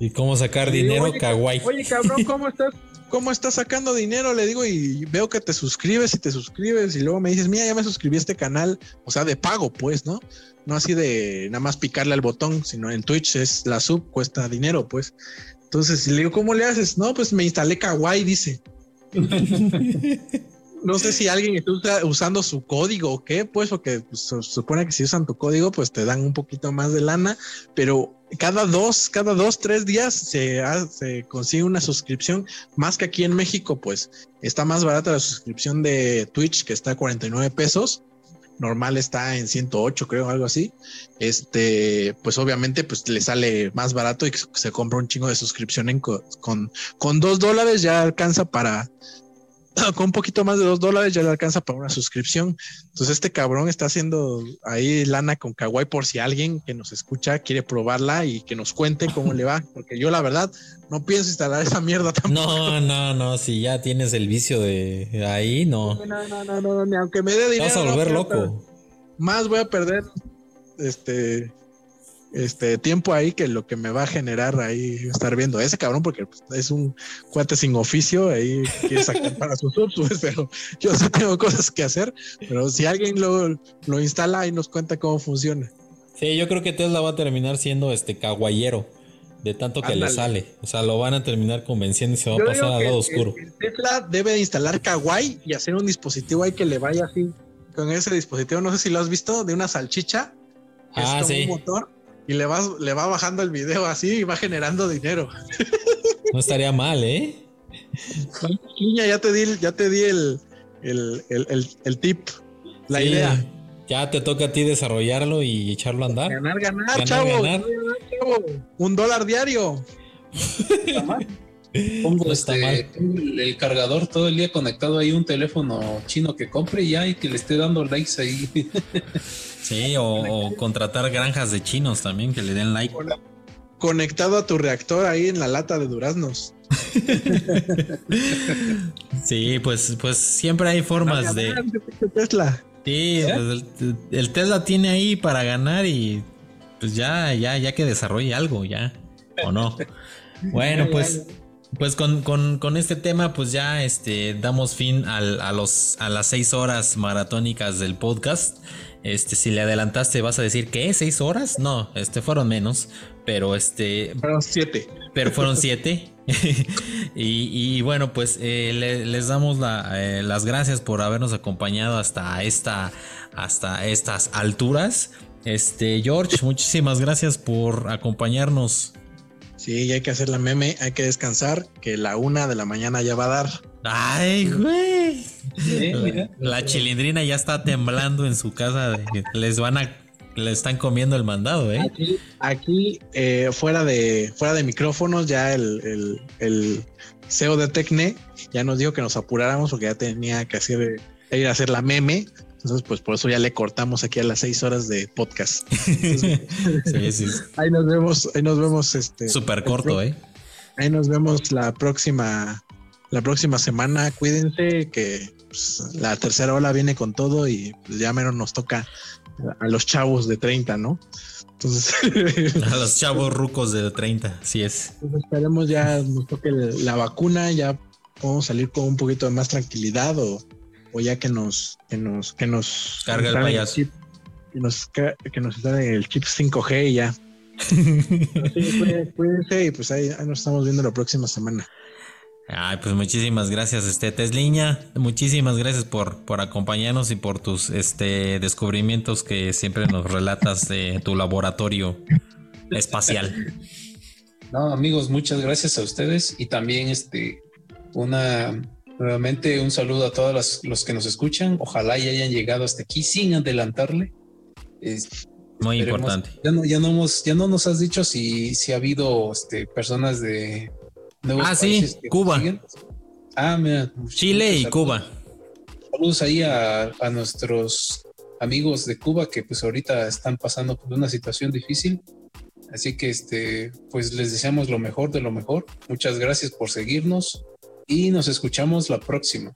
¿Y cómo sacar dinero, kawaii? Oye, cabrón, ¿cómo estás? ¿Cómo estás sacando dinero? Le digo, y veo que te suscribes y te suscribes, y luego me dices, mira, ya me suscribí a este canal, o sea, de pago, pues, ¿no? no así de nada más picarle al botón, sino en Twitch es la sub, cuesta dinero, pues. Entonces, le digo, ¿cómo le haces? No, pues me instalé Kawaii, dice. no sé si alguien está usando su código o qué, pues, porque pues, se supone que si usan tu código, pues te dan un poquito más de lana, pero cada dos, cada dos, tres días se, consigue una suscripción, más que aquí en México, pues está más barata la suscripción de Twitch, que está a 49 pesos, normal está en 108, creo, algo así. Este, pues obviamente, pues le sale más barato y se compra un chingo de suscripción en, con, con dos dólares ya alcanza para, con un poquito más de dos dólares ya le alcanza para una suscripción. Entonces este cabrón está haciendo ahí lana con Kawaii por si alguien que nos escucha quiere probarla y que nos cuente cómo le va, porque yo la verdad no pienso instalar esa mierda tampoco. No, no, no, si ya tienes el vicio de ahí, no. No, no, no, no, ni aunque me dé dinero. Vas a volver loco. Más voy a perder este este tiempo ahí que lo que me va a generar ahí estar viendo a ese cabrón porque pues, es un cuate sin oficio ahí quiere sacar para sus subs pues, pero yo sí tengo cosas que hacer pero si alguien lo, lo instala y nos cuenta cómo funciona. Sí yo creo que Tesla va a terminar siendo este caguayero de tanto que le sale. O sea lo van a terminar convenciendo y se va a pasar al lado oscuro. Tesla debe de instalar Kawaii y hacer un dispositivo ahí que le vaya así con ese dispositivo. No sé si lo has visto de una salchicha ah, sí. un motor y le va, le va bajando el video así y va generando dinero. No estaría mal, ¿eh? Niña, ya te di, ya te di el, el, tip, la idea. Ya te toca a ti desarrollarlo y echarlo a andar. Ganar, ganar, chavo, Un dólar diario. Pongo este, el, cargador todo el día conectado ahí un teléfono chino que compre ya y que le esté dando likes ahí. Sí, o, contratar granjas de chinos también que le den like. Conectado a tu reactor ahí en la lata de duraznos. sí, pues, pues siempre hay formas de. Tesla. Sí, pues el, Tesla tiene ahí para ganar y pues ya, ya, ya que desarrolle algo, ya. ¿O no? Bueno, pues. Pues con, este tema, pues ya este, damos fin a, los, a las seis horas maratónicas del podcast. Este, si le adelantaste, vas a decir que seis horas. No, este fueron menos, pero este. Fueron siete. Pero fueron siete. y, bueno, pues eh, les damos eh, las gracias por habernos acompañado hasta esta, hasta estas alturas. Este, George, muchísimas gracias por acompañarnos. Sí, hay que hacer la meme, hay que descansar, que la una de la mañana ya va a dar. Ay, güey. la, chilindrina ya está temblando en su casa. les van a le están comiendo el mandado, ¿eh? Aquí, eh, fuera, de, fuera de micrófonos, ya el, el, CEO de Tecne ya nos dijo que nos apuráramos porque ya tenía que hacer, ir a hacer la meme. Entonces, pues por eso ya le cortamos aquí a las seis horas de podcast. sí, sí. Ahí nos vemos, ahí nos vemos. Este, Súper corto, ¿eh? Ahí nos vemos la próxima, la próxima semana. Cuídense que pues, la tercera ola viene con todo y pues, ya menos nos toca a los chavos de 30, ¿no? Entonces, a los chavos rucos de 30, sí es. Pues esperemos ya nos toque la vacuna, ya podemos salir con un poquito de más tranquilidad o, o ya que nos, que nos, que nos carga el payaso. que nos, que nos está el chip 5G y ya. cuídense y pues ahí, nos estamos viendo la próxima semana. Ay, pues muchísimas gracias, este Tesliña. Muchísimas gracias por, por acompañarnos y por tus este, descubrimientos que siempre nos relatas de tu laboratorio espacial. No, amigos, muchas gracias a ustedes y también este una nuevamente un saludo a todos los, que nos escuchan. Ojalá y hayan llegado hasta aquí sin adelantarle. Muy importante. Ya no, ya no hemos, ya no nos has dicho si, si ha habido este, personas de ah, sí, Cuba. Ah, mira. Chile y Cuba. Saludos ahí a, nuestros amigos de Cuba que pues ahorita están pasando por una situación difícil. Así que este, pues les deseamos lo mejor de lo mejor. Muchas gracias por seguirnos y nos escuchamos la próxima.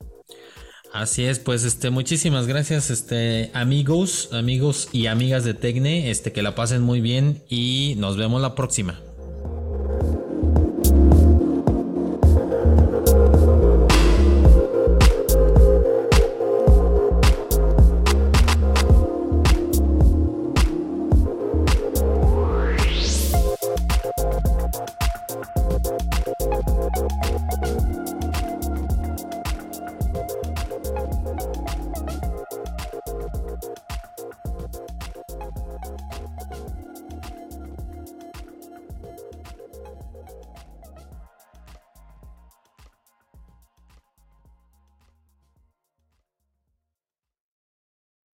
Así es, pues este, muchísimas gracias, este, amigos, amigos y amigas de Tecne, este, que la pasen muy bien y nos vemos la próxima.